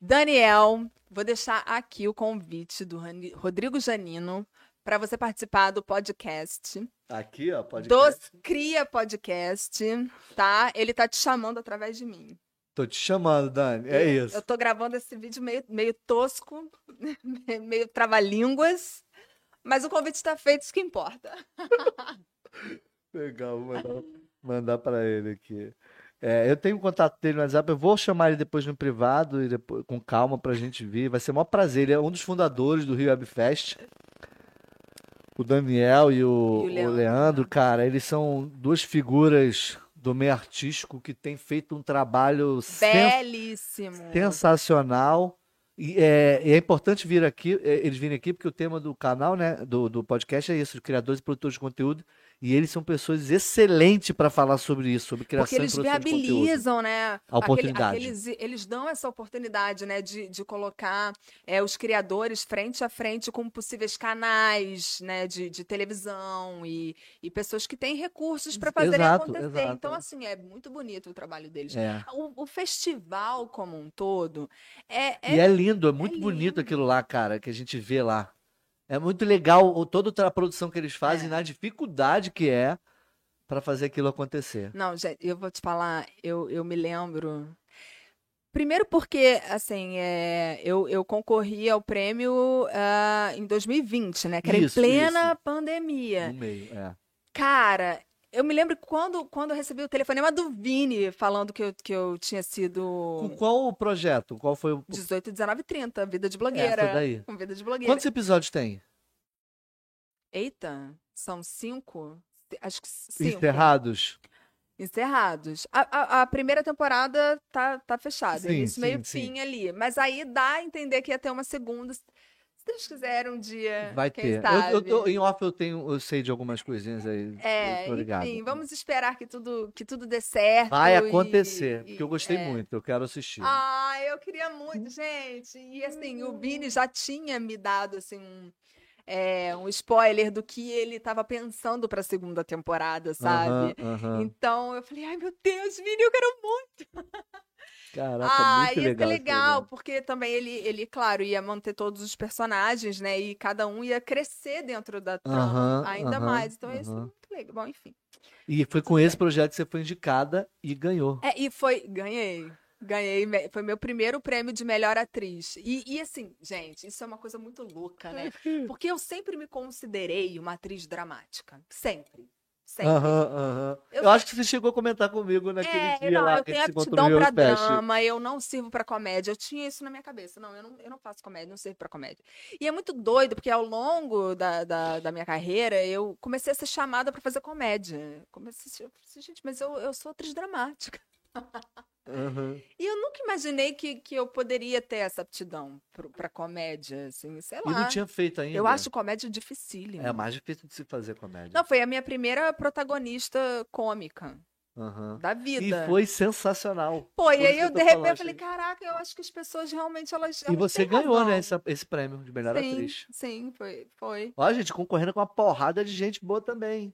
Daniel, vou deixar aqui o convite do Rodrigo Janino para você participar do podcast. Aqui, ó, pode Dos Cria Podcast, tá? Ele tá te chamando através de mim. Tô te chamando, Dani. É isso. Eu tô gravando esse vídeo meio, meio tosco, meio trava-línguas, mas o convite tá feito, isso que importa. Legal, vou mandar, mandar para ele aqui. É, eu tenho o contato dele no WhatsApp, eu vou chamar ele depois no privado e depois com calma pra gente vir. Vai ser o maior prazer. Ele é um dos fundadores do Rio Web Fest. O Daniel e o, E o o Leandro, Leandro, né? cara, eles são duas figuras do meio artístico que têm feito um trabalho Belíssimo. sensacional. E é, e é importante vir aqui, é, eles virem aqui, porque o tema do canal, né, do, do podcast é isso, criadores e produtores de conteúdo. E eles são pessoas excelentes para falar sobre isso, sobre criação Porque eles e produção viabilizam, né? A oportunidade. aqueles- eles dão essa oportunidade, né? De, de colocar é, os criadores frente a frente com possíveis canais, né? De, de televisão e, e pessoas que têm recursos para fazer Exato, acontecer. exato. Então, assim, é muito bonito o trabalho deles. É. O, o festival como um todo é, é E é lindo, é muito bonito lindo. aquilo lá, cara, que a gente vê lá. É muito legal toda a produção que eles fazem, É. na dificuldade que é para fazer aquilo acontecer. Não, gente, eu vou te falar, eu, eu me lembro. Primeiro porque, assim, é, eu, eu concorri ao prêmio ah, em 2020, né? Que era Isso, em plena isso. pandemia. No meio, é. Cara, eu me lembro quando, quando eu recebi o telefonema do Vini falando que eu, que eu tinha Com sido qual o projeto? Qual foi o. 18, 19 e 30, vida de Essa blogueira. daí. Com vida de blogueira. Quantos episódios tem? Eita, são cinco? Acho que cinco. Encerrados? Encerrados. A, a- a primeira temporada tá, tá fechada. Sim, início, sim, meio, sim. fim ali. Mas aí dá a entender que ia ter uma segunda. Se Deus quiser, um dia. Vai ter. Eu, eu tô- em off eu tenho, eu sei de algumas coisinhas aí. É, enfim, vamos esperar que tudo, que tudo dê certo. Vai acontecer, e- porque eu gostei é. muito, eu quero assistir. Ah, eu queria muito, gente. E assim, o Vini já tinha me dado assim um, é, um spoiler do que ele estava pensando para a segunda temporada, sabe? Aham, aham. Então eu falei, ai meu Deus, Vini, eu quero muito. Caraca, Ah, muito legal. legal, porque também ele, ele, claro, ia manter todos os personagens, né? E cada um ia crescer dentro da trama Aham, ainda aham, mais. Então ia ser aham. muito legal. Bom, enfim. E foi com esse projeto que você foi indicada e ganhou. É, e foi. Ganhei. Ganhei. Foi meu primeiro prêmio de melhor atriz. E, e assim, gente, isso é uma coisa muito louca, né? Porque eu sempre me considerei uma atriz dramática. Sempre. Sempre. Aham, aham. Eu Eu, acho que você chegou a comentar comigo naquele É, dia não, lá eu tenho aptidão pra drama, eu não sirvo pra comédia. Eu tinha isso na minha cabeça. Não, eu não, eu não faço comédia, não sirvo pra comédia. E é muito doido, porque ao longo da, da, da minha carreira, eu comecei a ser chamada pra fazer comédia. Comecei a ser, falei, gente, mas eu, eu sou atriz dramática. Aham. E eu nunca imaginei que, que eu poderia ter essa aptidão pra comédia, assim, sei E não lá. tinha feito ainda. Eu acho comédia dificílima. É mais difícil de se fazer comédia. Não, foi a minha primeira protagonista cômica Aham. da E vida. foi sensacional. Pô, e aí eu, de repente, eu falei, caraca, eu acho que as pessoas realmente, elas, E elas você têm ganhou, razão. né, essa- esse prêmio de melhor sim, atriz. Sim, foi, foi. Ó, gente, concorrendo com uma porrada de gente boa também.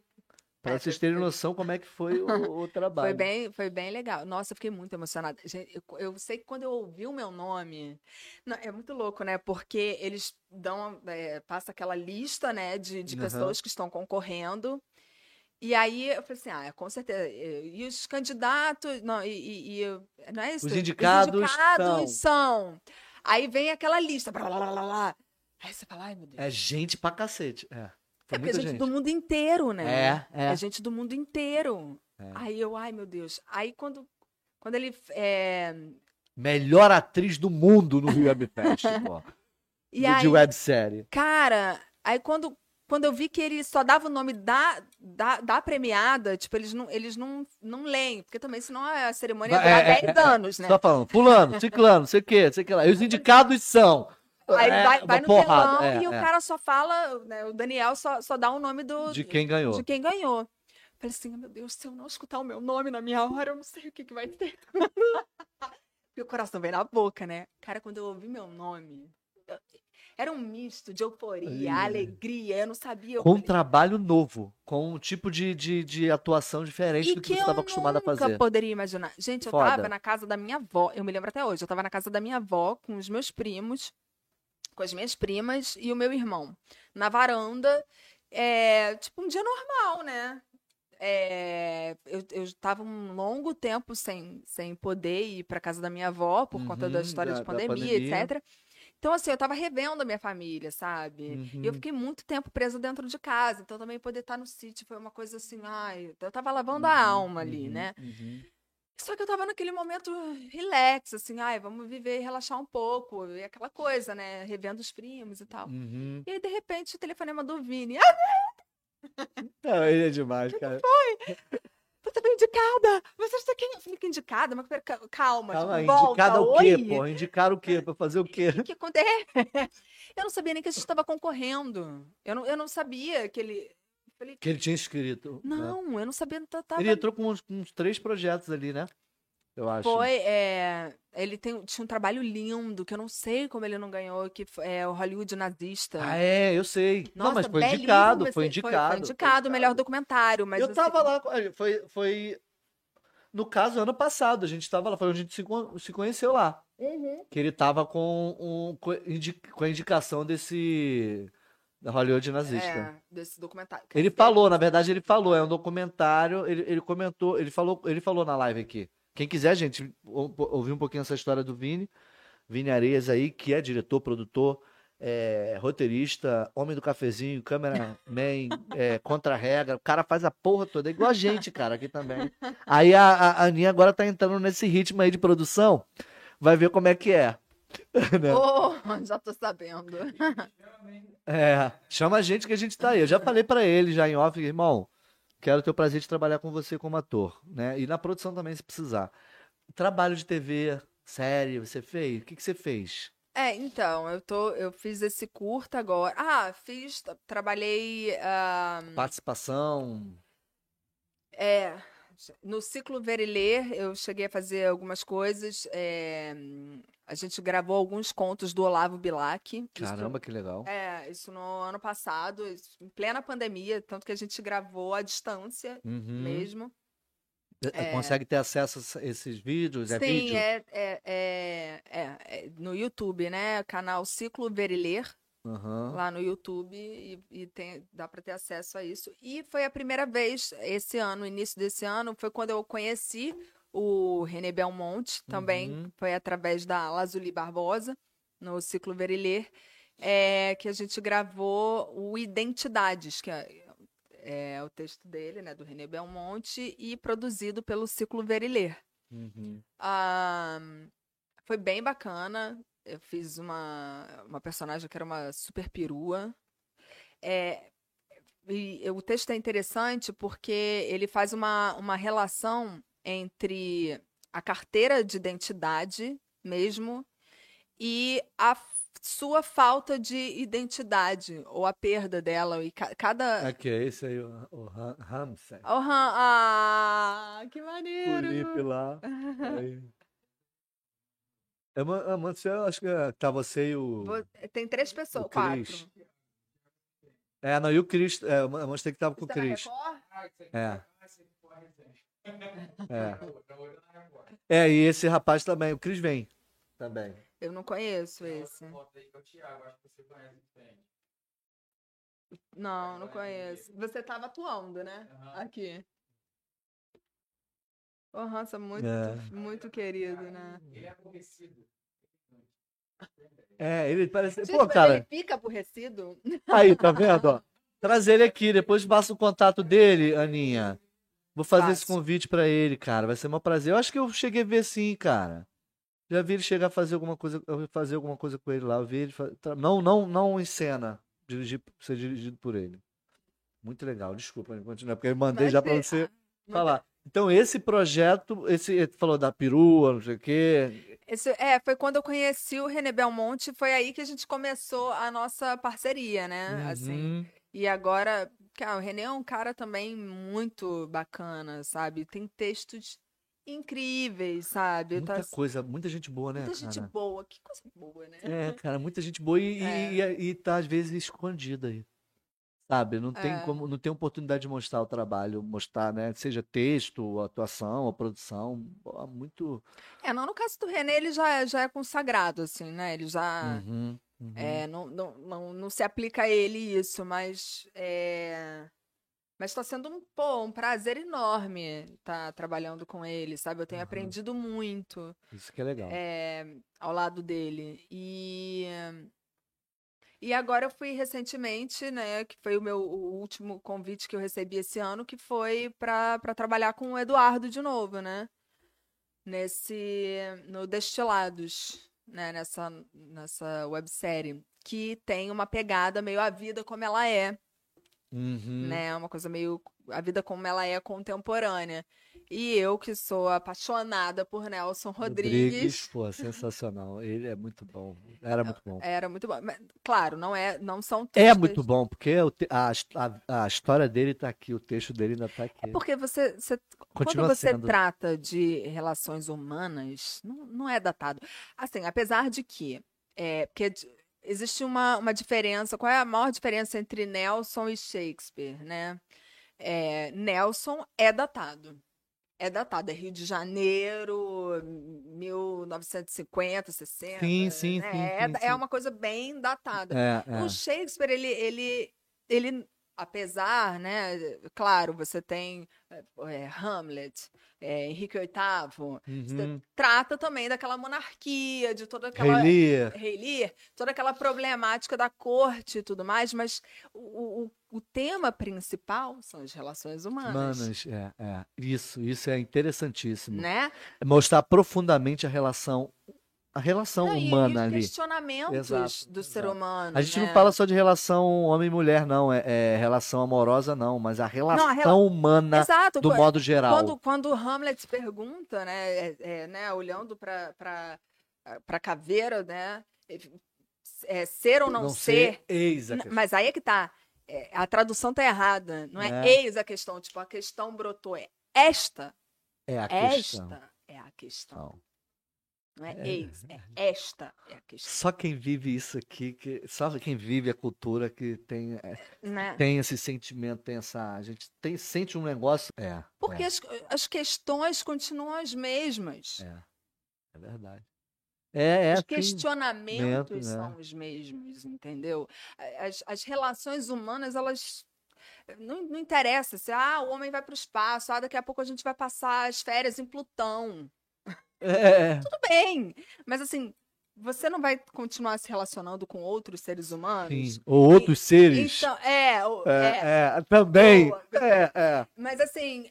Pra É, vocês terem foi- noção como é que foi o, o trabalho. Foi bem, foi bem legal. Nossa, eu fiquei muito emocionada. Gente, eu, eu sei que quando eu ouvi o meu nome, não, é muito louco, né? Porque eles dão, é, passa aquela lista, né, de, de Aham. pessoas que estão concorrendo. E aí eu falei assim, ah, com certeza. E os candidatos, não, e, e- e- não é isso? Os indicados indicados são. Aí vem aquela lista, blá, blá, blá, blá, blá. Aí você fala, ai meu Deus. É gente pra cacete. É. Foi É porque é gente, gente. do mundo inteiro, né? É, é. É gente do mundo inteiro. É. Aí eu, ai meu Deus. Aí quando, quando ele. é, Melhor atriz do mundo no Rio Web Fest, pô. E de, aí, de websérie. cara, aí quando, quando eu vi que ele só dava o nome da, da, da premiada, tipo, eles não, eles não, não leem, porque também senão a cerimônia ia É, durar é, 10 é, anos, né? Só falando, fulano, ciclano, sei o que, sei o que lá. E os indicados são. Aí É, vai, vai no porrada, telão é, e o é. cara só fala, né, o Daniel só, só dá o nome do, De quem ganhou. de quem ganhou. Falei assim, meu Deus, se eu não escutar o meu nome na minha hora, eu não sei o que, que vai ter. e o coração vem na boca, né? Cara, quando eu ouvi meu nome, eu- era um misto de euforia, alegria, eu não sabia. Eu Com um falei, trabalho novo, com um tipo de, de, de atuação diferente E do que, que você eu estava acostumado a nunca fazer. poderia imaginar. Gente, eu Foda. tava na casa da minha avó, eu me lembro até hoje, eu tava na casa da minha avó com os meus primos, com as minhas primas e o meu irmão. Na varanda, é, tipo um dia normal, né? É, eu, eu tava um longo tempo sem, sem poder ir pra casa da minha avó por conta da Uhum, história da- de pandemia, pandemia. etc. Então, assim, eu tava revendo a minha família, sabe? E eu Uhum. fiquei muito tempo presa dentro de casa. Então, também poder estar no sítio foi uma coisa assim, ai, eu tava lavando a alma ali, Uhum, né? Só que eu tava naquele momento relax, assim, ai, vamos viver e relaxar um pouco. E aquela coisa, né? Revendo os primos e tal. Uhum. E aí, de repente, o telefonema do Vini. Ah, Não, ele é demais, cara. você foi indicada! Você está aqui. Eu falei, que indicada? Mas calma, Calma tipo, volta, indicada o quê, oi? pô? Indicaram o quê? Pra fazer o quê? O que acontece? Eu não sabia nem que a gente estava concorrendo. Eu não, eu não sabia que ele. Eu Falei, Que ele tinha escrito. né? não, eu não sabia. Tava... Ele entrou com uns, com uns três projetos ali, né? Eu acho. Foi, é, ele tem, tinha um trabalho lindo, que eu não sei como ele não ganhou, que foi- é o Hollywood nazista. Ah, é, eu sei. não, Nossa, mas foi indicado, esse- foi indicado. Foi, indicado o melhor documentário, mas eu assim, tava lá, foi, foi. No caso, ano passado, a gente tava lá, foi onde a gente se, se conheceu lá. Uhum. Que ele tava com, um, com a indicação desse. Da Hollywood nazista. É, desse documentário. Quer Ele dizer, falou, na verdade, ele falou, é um documentário, ele, ele comentou, ele falou, ele falou na live aqui. Quem quiser, gente, ou- ouvir um pouquinho essa história do Vini, Vini Areias aí, que é diretor, produtor, é, roteirista, homem do cafezinho, cameraman, é, contra-regra, o cara faz a porra toda, é igual a gente, cara, aqui também. Aí a a Aninha agora tá entrando nesse ritmo aí de produção, vai ver como é que é. Oh, já tô sabendo. É, chama a gente que a gente tá aí. Eu já falei pra ele, já em off, irmão, quero ter o prazer de trabalhar com você como ator, né? E na produção também, se precisar. Trabalho de TV, série, você fez? O que, que você fez? É, então, eu tô, eu fiz esse curta agora. Ah, fiz, tra- trabalhei ah, Participação. É, no ciclo Veriler eu cheguei a fazer algumas coisas. é, a gente gravou alguns contos do Olavo Bilac. Isso- Caramba, que legal. é, isso no ano passado, isso em plena pandemia, tanto que a gente gravou à distância Uhum. mesmo. É, Consegue ter acesso a esses vídeos? É Sim, vídeo? é, é, é, é, é no YouTube, né? Canal Ciclo Veriler, Aham. lá no YouTube, e, e tem, dá para ter acesso a isso. E foi a primeira vez esse ano, início desse ano, foi quando eu conheci o René Belmonte, também Uhum. foi através da Lazuli Barbosa, no Ciclo Veriler, é, que a gente gravou o Identidades, que é, é o texto dele, né, do René Belmonte, e produzido pelo Ciclo Veriler. Uhum. Ah, foi bem bacana. Eu fiz uma, uma personagem que era uma super perua. É, e o texto é interessante porque ele faz uma, uma relação entre a carteira de identidade mesmo e a sua falta de identidade ou a perda dela. E ca- cada. Aqui, é esse aí, o, o Ram- Ramsey. Oh, Ram- ah, que O maneiro! Lipe lá. Aí. É, ma- mano, você, eu acho que é- tá você e o. Tem três pessoas, O quatro. É, não, e o Cris. É, a mostrei que tava com o é na Cris. É. ah, esse aqui foi a resenha. É. É, e esse rapaz também, o Cris vem. Também. Eu não conheço esse. o. Não, não conheço. Você tava atuando, né? Aqui. Ô, Hansa, muito, É. muito querido, né? Ele é aborrecido. É, ele parece. Gente, Pô, cara, ele fica aborrecido? aí, tá vendo? Ó? Traz ele aqui, depois passa o contato dele, Aninha. Vou fazer esse Passo. convite pra ele, cara. Vai ser um prazer. Eu acho que eu cheguei a ver sim, cara. Já vi ele chegar a fazer alguma coisa, fazer alguma coisa com ele lá. Eu vi ele não, não, não em cena, dirigir, ser dirigido por ele. Muito legal. Desculpa, continua, porque eu mandei já pra Mas, você ah, falar. Então esse projeto, esse falou da perua, não sei o quê. Esse, é, foi quando eu conheci o René Belmonte, foi aí que a gente começou a nossa parceria, né? Assim. E agora, Cara, o René é um cara também muito bacana, sabe? Tem textos incríveis, sabe? Muita Tá- coisa, muita gente boa, né, muita gente cara? boa. Que coisa boa, né? É, cara, muita gente boa e, É. e, e tá às vezes escondida aí. Sabe? Não tem É. como, não tem oportunidade de mostrar o trabalho, mostrar, né? Seja texto, atuação, a produção, muito. É, não, no caso do René, ele já, é- já é consagrado, assim, né? Ele já. Uhum, uhum. É, não, não, não, não se aplica a ele isso, mas é, mas está sendo um, pô, um prazer enorme estar trabalhando com ele, sabe? Eu tenho Aham. aprendido muito Isso que é legal. é, ao lado dele. E, e agora eu fui recentemente, né, que foi o meu o último convite que eu recebi esse ano, que foi para trabalhar com o Eduardo de novo, né? Nesse no Destilados, né, nessa nessa websérie, que tem uma pegada meio a vida como ela é, Uhum. né? Uma coisa meio a vida como ela é contemporânea. E eu que sou apaixonada por Nelson Rodrigues, pô, sensacional. Ele é muito bom. Era muito bom. era muito bom. Mas, claro, não é, não são É textos- muito bom, porque a, a, a história dele tá aqui, o texto dele ainda tá aqui. É porque você, você quando você sendo. trata de relações humanas, não, não é datado. Assim, apesar de que, é, porque existe uma, uma diferença, qual é a maior diferença entre Nelson e Shakespeare, né? É, Nelson é datado. É datado, é Rio de Janeiro, 1950, 60. Sim, sim, né? sim, É, sim, é sim. uma coisa bem datada. É, é. O Shakespeare, ele, ele, ele, apesar, né? Claro, você tem é, Hamlet, é, Henrique VIII, Uhum. trata também daquela monarquia, de toda aquela. Rei Lear. Rei Lear, toda aquela problemática da corte e tudo mais, mas o, o, o tema principal são as relações humanas. Manas, é, é. Isso, isso é interessantíssimo. Né? Mostrar profundamente a relação, a relação Não, e- e humana os ali. questionamentos Exato, do ser exato. humano. A gente né? não fala só de relação homem-mulher, não. É, é relação amorosa, não. Mas a relação rela- humana Exato, do qu- modo geral. Quando, quando Hamlet pergunta, né, é- é, né, olhando para para caveira, né, é, ser ou não, ser, eis a N- questão. mas aí é que tá, é, a tradução tá errada, não é, É. eis a questão, tipo, a questão brotou, é esta, É a questão. esta é a questão, Não. é, É. eis, é esta é a questão, Só quem vive isso aqui, que, só quem vive a cultura que tem, é, né? tem esse sentimento, tem essa. A gente tem, sente um negócio. É. Porque é, as, as questões continuam as mesmas. é, é verdade. É, é. Os assim, questionamentos né? são os mesmos, entendeu? As, as relações humanas, elas. Não, não interessa se ah, o homem vai para o espaço, ah, daqui a pouco a gente vai passar as férias em Plutão. É, Tudo bem, mas assim, você não vai continuar se relacionando com outros seres humanos? sim. Ou outros seres. Então, é, é, É, é, também. Boa. É, é. Mas assim,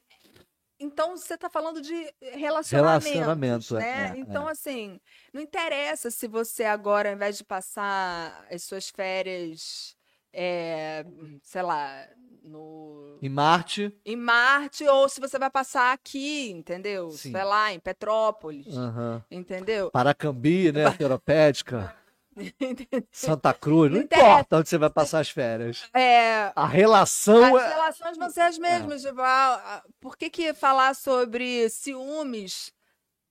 então você está falando de relacionamentos, Relacionamento, é, né? é, então, assim, não interessa se você agora, ao invés de passar as suas férias, é, sei lá, no, Em Marte. em Marte, ou se você vai passar aqui, entendeu? Sim. Sei lá, em Petrópolis, aham. entendeu? Paracambi, né? Seropédica. Santa Cruz. Não, Não importa onde você vai passar as férias. É, A relação As é. relações vão ser as mesmas. tipo, ah, ah, por que, que falar sobre ciúmes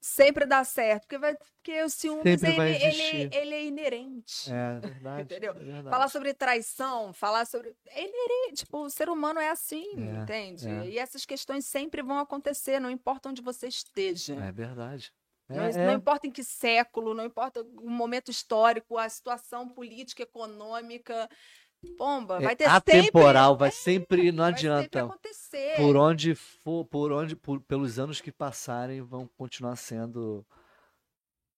sempre dá certo? Porque, vai, porque o ciúmes Sempre ele, ele, ele é inerente. É verdade. Entendeu? é verdade. Falar sobre traição, falar sobre. É inerente. Tipo, o ser humano é assim, É, entende? é. E essas questões sempre vão acontecer, não importa onde você esteja. É verdade. É, Não, é. não importa em que século, não importa o momento histórico, a situação política, econômica. Pomba, É vai ter atemporal, sempre. vai sempre, não vai sempre adianta. acontecer. Por onde for, por onde, por- pelos anos que passarem, vão continuar sendo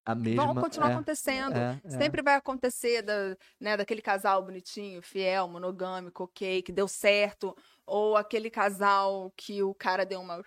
a mesma. vão continuar é, acontecendo. é, é. Sempre vai acontecer da, né, daquele casal bonitinho, fiel, monogâmico, ok, que deu certo. Ou aquele casal que o cara deu uma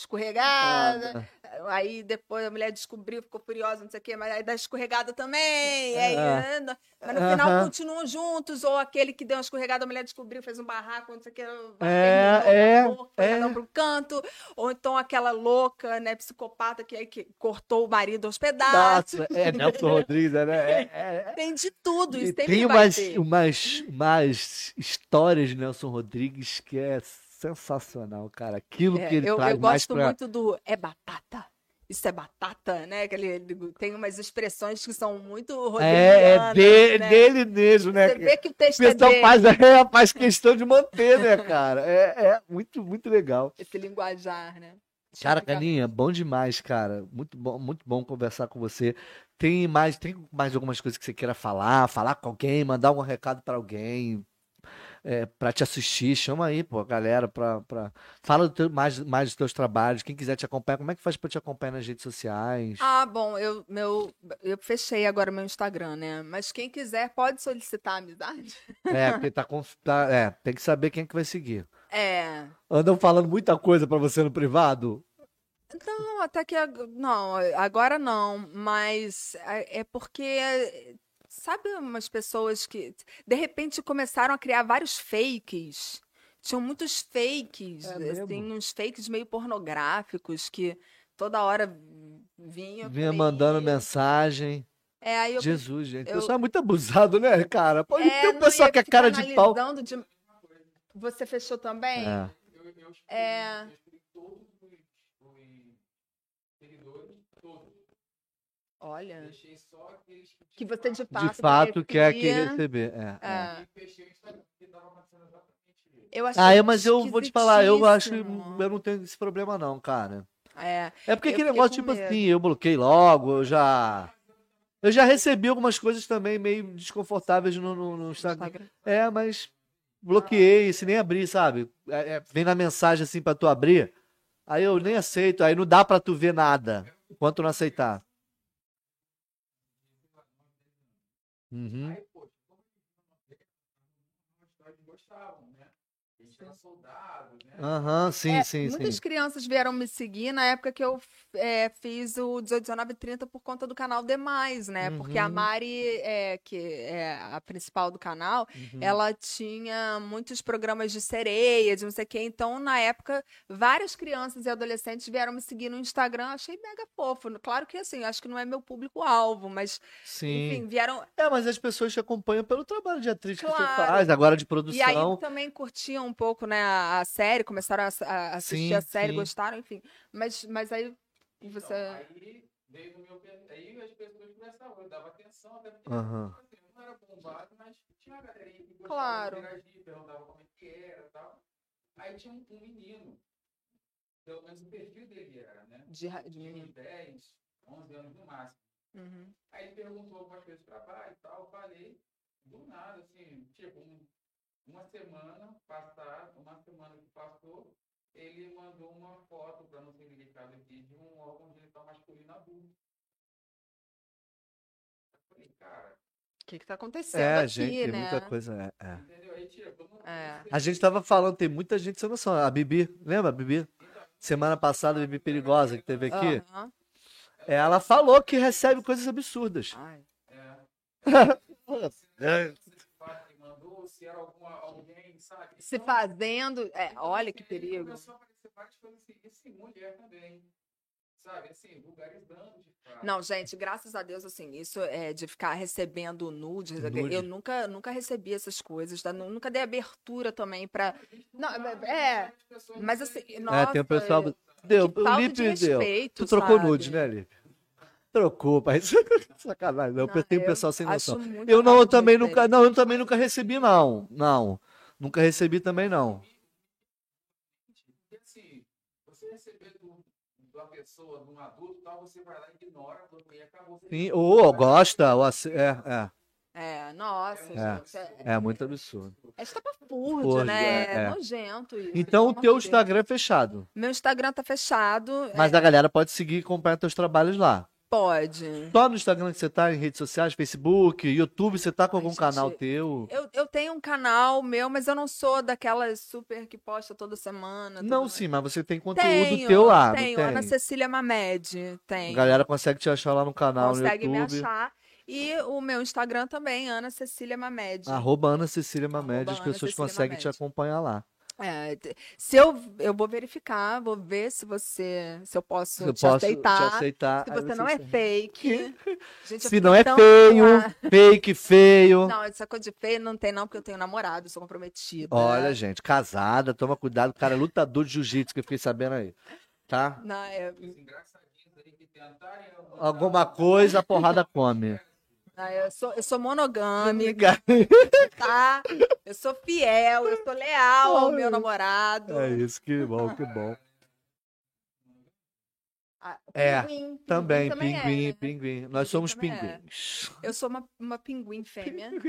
escorregada. Ah, Aí depois a mulher descobriu, ficou furiosa, não sei o quê, mas aí dá escorregada também. Aí, Ah. né, no- mas no final continuam juntos, ou aquele que deu uma escorregada, a mulher descobriu, fez um barraco, não sei o quê. É, é, é. um pro canto. Ou então aquela louca, né, psicopata que, aí que cortou o marido aos pedaços. Nossa, é Nelson Rodrigues, né? É, é, é. Tem de tudo, isso tem umas, umas, umas histórias de Nelson Rodrigues que é sensacional, cara. Aquilo É, que ele eu, traz eu gosto pra... muito do é batata. Isso é batata, né? Aquele, ele tem umas expressões que são muito É, é de- né? dele mesmo, né? Você vê que o O texto é dele, faz, é, faz questão de manter, né, cara? É, é muito, muito legal. esse linguajar, né? Cara, Chama Caninha, bom demais, cara. Muito bom, muito bom conversar com você. Tem mais, tem mais algumas coisas que você queira falar, falar com alguém, mandar algum recado pra alguém, é, para te assistir, chama aí, pô, galera, pra, pra... fala teu- mais, mais dos teus trabalhos, quem quiser te acompanhar, como é que faz pra te acompanhar nas redes sociais? Ah, bom, eu, meu, eu fechei agora meu Instagram, né? Mas quem quiser pode solicitar amizade. É, porque tá, tá- é, tem que saber quem é que vai seguir. É. Andam falando muita coisa pra você no privado? Não, até que. Não, agora não. Mas é é porque. Sabe umas pessoas que de repente começaram a criar vários fakes? Tinham muitos fakes, É assim, uns fakes meio pornográficos que toda hora. Vinha por mandando mensagem. É, aí eu. Jesus, gente. O eu- pessoal é muito abusado, né, cara? Pô, É, tem um pessoal que é cara de pau. de- Você fechou também? É. É. eu excluí todos os, os seguidores, todos. Olha. Deixei só aqueles que, Que você de De fato, fato quer que receber. É, é. Isso. Eu achei Ah, é, mas eu vou te falar, eu acho que eu não tenho esse problema, não, cara. É. É porque aquele negócio, tipo medo. assim, eu bloqueei logo, eu já. Eu já recebi algumas coisas também meio desconfortáveis no, no- no Instagram. Instagram. É, mas bloqueei, se nem abrir, sabe? É, é, vem na mensagem assim pra tu abrir, aí eu nem aceito, aí não dá pra tu ver nada, enquanto não aceitar. Uhum. Aí, poxa, como eles não gostavam, né? A gente era soldado, né? Aham, sim, É, sim, muitas sim. crianças vieram me seguir na época que eu é, fiz o 18, 19 e 30 por conta do canal Demais, né? Porque a Uhum. Mari, é, que é a principal do canal, Uhum. ela tinha muitos programas de sereia, de não sei o quê. Então, na época, várias crianças e adolescentes vieram me seguir no Instagram. Achei mega fofo. Claro que, assim, acho que não é meu público-alvo, mas, Sim. enfim, vieram. É, mas as pessoas te acompanham pelo trabalho de atriz que você Claro. faz, agora de E aí produção. também curtiam um pouco, né, a série, começaram a, a assistir Sim, a série, sim. gostaram, enfim. Mas, mas aí Então, você. aí veio no meu aí as pessoas começaram, eu dava atenção, até porque assim, eu não era bombado, mas tinha uma galerinha que gostava Claro. de interagir, perguntava como é que era e tal. Aí tinha um, um menino, pelo menos o perfil dele era, né? De, de menino. uns 10, 11 anos no máximo. Uhum. Aí ele perguntou algumas coisas pra pai e tal, eu falei, do nada, assim, tipo, um- uma semana passada, uma semana que passou, ele mandou uma foto, pra não ser delicado aqui, de um órgão genital masculino adulto. Eu falei, cara, O que que tá acontecendo É, aqui, gente, tem né? muita coisa. É, é. entendeu? Aí, tipo, eu não É. A gente tava falando, tem muita gente sem noção. A Bibi, lembra a Bibi? Semana passada, a Bibi Perigosa, que teve aqui. Aham. Ela falou que recebe coisas absurdas. Ai. É, que mandou, se era alguma, sabe? Se Então, fazendo. É, então, olha assim, que perigo. Começou a aparecer várias coisas assim, e sim, mulher também. Sabe, assim, vulgarizando de fato. Não, gente, graças a Deus, assim, isso é de ficar recebendo nudes. Nude. Eu nunca, nunca recebi essas coisas, tá? Nu- nunca dei abertura também pra. Não, é, mas assim, nossa. É, tem o pessoal. Deu, o Lipe de deu. Tu trocou sabe? nude, né, Lipe? Trocou, pai. Sacanagem. Não, Não, tem um eu pessoal sem noção. Eu não, eu também nunca. Não, eu também nunca recebi, não. Não. Nunca recebi também, não. Porque assim, você receber do, da pessoa, de um adulto, tal, você vai lá e ignora, bloqueia, acabou. Você Sim, ou gosta, ou ace- é, é. É, nossa, É, gente. É, É muito absurdo. é estapafúrdio, Fúrdio, né? é, É, é. nojento isso. Então o teu. Instagram é fechado. Meu Instagram tá fechado. Mas a galera pode seguir e acompanhar teus trabalhos lá. Pode. Só no Instagram que você tá, em redes sociais, Facebook, YouTube, você tá com Ai, algum gente, canal teu? Eu, eu tenho um canal meu, mas eu não sou daquelas super que posta toda semana. Não, sim, mas você tem conteúdo Tenho, teu lá, tenho. tem? Ana Cecília Mamed, tem. A galera consegue te achar lá no canal Consegue no me YouTube. achar. E o meu Instagram também, Ana Cecília Mamed. Arroba Ana Cecília Mamed, as pessoas conseguem te acompanhar lá. É, se eu, eu vou verificar, vou ver se você, se eu posso Eu te posso aceitar. te aceitar. Se você não é fake. Gente, Se não é feio, Ah, fake, feio. Não, essa coisa de feio não tem não, porque eu tenho namorado, sou comprometida. Olha, gente, casada, toma cuidado. O cara é lutador de jiu-jitsu, que eu fiquei sabendo aí. Tá? Não, é. Alguma coisa, a porrada come. Não, eu, sou, eu sou monogâmica, tá? Eu sou fiel, eu sou leal ao meu namorado. É isso, que bom, que bom. Ah, É, pinguim, pinguim Também, é, pinguim, né? pinguim. Nós Pinguim somos também é. pinguins. Eu sou uma, uma pinguim fêmea.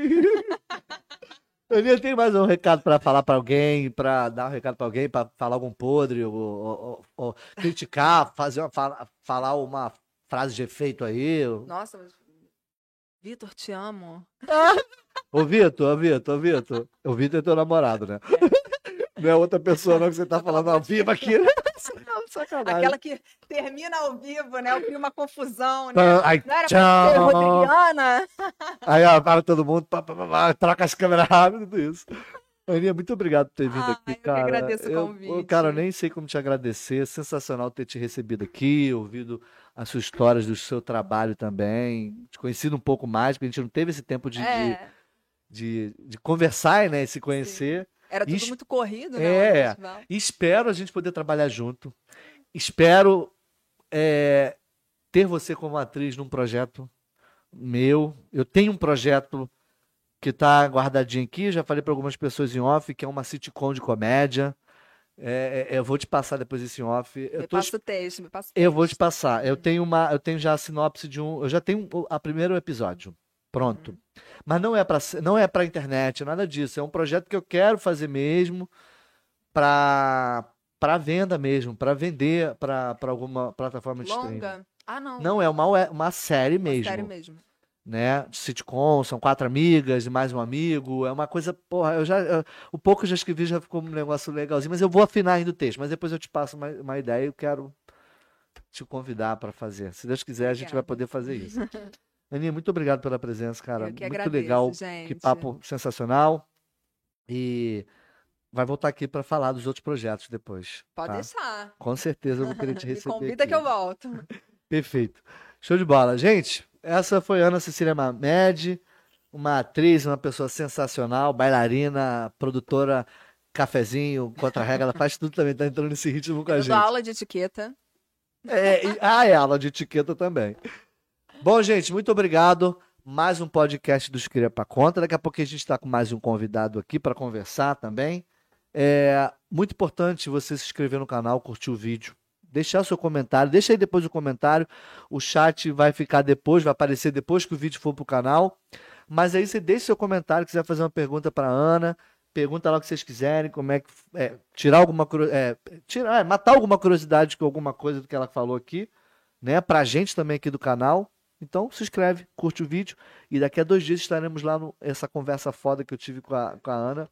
Aninha, tem mais um recado pra falar pra alguém, pra dar um recado pra alguém, pra falar algum podre, ou, ou- ou- criticar, fazer uma, fala- falar uma frase de efeito aí? Nossa, mas... Vitor, te amo. Ô, Vitor, ô, Vitor, ô, Vitor. O Vitor é teu namorado, né? Não é outra pessoa não que você tá falando ao vivo aqui. Não, sacanagem. Aquela que termina ao vivo, né? Eu crio uma confusão, né? Ah, Ai, Não era pra ser tchau. Rodriguiana? Aí, ó, para todo mundo, pá, pá, pá, pá, troca as câmeras rápido, tudo isso. Aninha, muito obrigado por ter vindo Ai, aqui, eu que cara. agradeço o Eu- convite. Cara, eu nem sei como te agradecer. Sensacional ter te recebido aqui, ouvido as suas histórias do seu trabalho também. Te conhecido um pouco mais, porque a gente não teve esse tempo de, de, É, de, de conversar, né? E se conhecer. era tudo muito corrido, né? É. E espero a gente poder trabalhar junto. Espero é, ter você como atriz num projeto meu. Eu tenho um projeto que está guardadinho aqui, já falei para algumas pessoas em off, que é uma sitcom de comédia. É, é, eu vou te passar depois esse off. Eu, Me tô, passa o texto, me passa o eu vou te texto. passar. Eu tenho uma, eu tenho já a sinopse de um, eu já tenho o a primeiro episódio pronto. Mas não é para não é para internet, nada disso. É um projeto que eu quero fazer mesmo para para venda mesmo, para vender para alguma plataforma de streaming. Longa? Ah, não. Não é uma uma série Uma mesmo, Série mesmo. Né? De sitcom, são quatro amigas e mais um amigo. É uma coisa, porra, eu já eu- o pouco que eu já escrevi já ficou um negócio legalzinho, mas eu vou afinar ainda o texto, mas depois eu te passo uma, uma ideia e eu quero te convidar para fazer. Se Deus quiser, a gente vai Obrigada. poder fazer isso. Aninha, muito obrigado pela presença, cara. Muito agradeço, legal, gente. que papo sensacional. E vai voltar aqui para falar dos outros projetos depois. Pode tá? deixar. Com certeza eu vou querer te Me receber. convida aqui. que eu volto. Perfeito. Show de bola. Gente, essa foi Ana Cecília Mamed, uma atriz, uma pessoa sensacional, bailarina, produtora, cafezinho, contra-regra, ela faz tudo também, tá entrando nesse ritmo com a Eu gente. dou aula de etiqueta. É, e- ah, é aula de etiqueta também. Bom, gente, muito obrigado. Mais um podcast dos Cria pra Conta. Daqui a pouco a gente está com mais um convidado aqui para conversar também. É muito importante você se inscrever no canal, curtir o vídeo, deixar seu comentário. Deixa aí depois o comentário. O chat vai ficar depois, vai aparecer depois que o vídeo for pro canal. Mas aí você deixa seu comentário, quiser fazer uma pergunta para Ana, pergunta lá o que vocês quiserem, como é que é, tirar alguma é, tirar, é, matar alguma curiosidade com alguma coisa do que ela falou aqui, né? Pra gente também aqui do canal. Então se inscreve, curte o vídeo e daqui a dois dias estaremos lá no essa conversa foda que eu tive com a, com a Ana.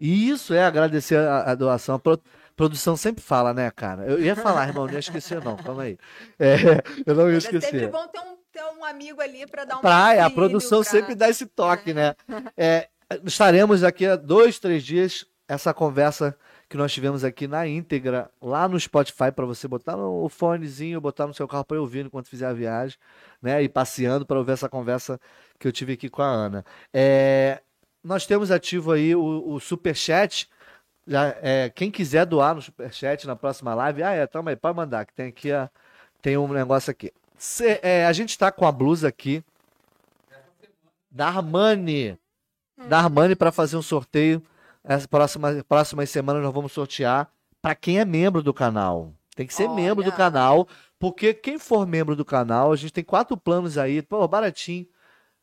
E isso é agradecer a, a doação. A pro- produção sempre fala, né, cara? Eu ia falar, irmão, não ia esquecer, não. Calma aí. É, eu não ia Mas é sempre esquecer. bom ter um, ter um amigo ali pra dar um Praia, a auxílio, produção pra- sempre dá esse toque, né? É, estaremos daqui a dois, três dias. Essa conversa que nós tivemos aqui na íntegra, lá no Spotify, para você botar no fonezinho, botar no seu carro para ouvir enquanto fizer a viagem, né? E passeando para ouvir essa conversa que eu tive aqui com a Ana. É, nós temos ativo aí o, o Superchat. Já, é, quem quiser doar no Superchat na próxima live, ah, é, toma aí, pode mandar, que tem aqui a, tem um negócio aqui. Cê- é, a gente está com a blusa aqui da Armani. Da Armani para fazer um sorteio. As próximas, próximas semanas nós vamos sortear para quem é membro do canal. Tem que ser membro do Olha. canal, porque quem for membro do canal, a gente tem quatro planos aí, pô, baratinho.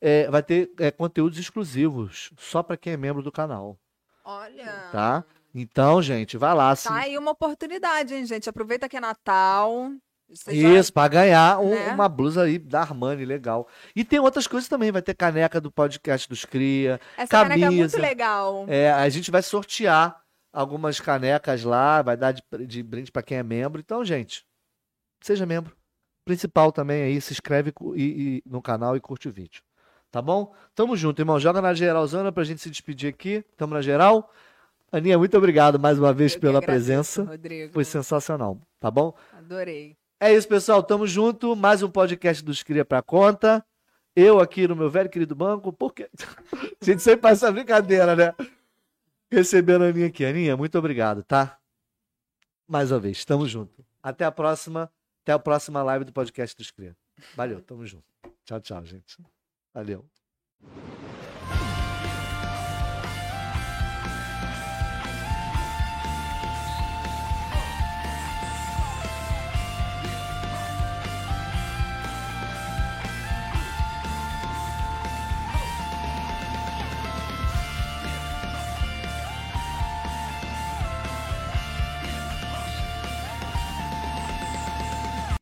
É, vai ter é, conteúdos exclusivos só para quem é membro do canal, Olha. tá? Então, gente, vai lá. Tá aí uma oportunidade, hein, gente? Aproveita que é Natal. Você já- Isso, pra ganhar um- né? uma blusa aí da Armani, legal. E tem outras coisas também, vai ter caneca do podcast dos Cria. Essa caneca é muito camisa. legal. É, a gente vai sortear algumas canecas lá, vai dar de, de brinde pra quem é membro. Então, gente, seja membro. Principal também aí, se inscreve e- e- no canal e curte o vídeo. Tá bom? Tamo junto, irmão. Joga na geralzona pra gente se despedir aqui. Tamo na geral. Aninha, muito obrigado mais uma vez Eu pela agradeço, presença. Rodrigo. Foi sensacional, tá bom? Adorei. É isso, pessoal. Tamo junto. Mais um podcast dos Cria pra conta. Eu aqui no meu velho querido banco, porque a gente sempre faz essa brincadeira, né? Recebendo a Aninha aqui. Aninha, muito obrigado, tá? Mais uma vez, tamo junto. Até a próxima. Até a próxima live do podcast dos Cria. Valeu, tamo junto. Tchau, tchau, gente. Valeu.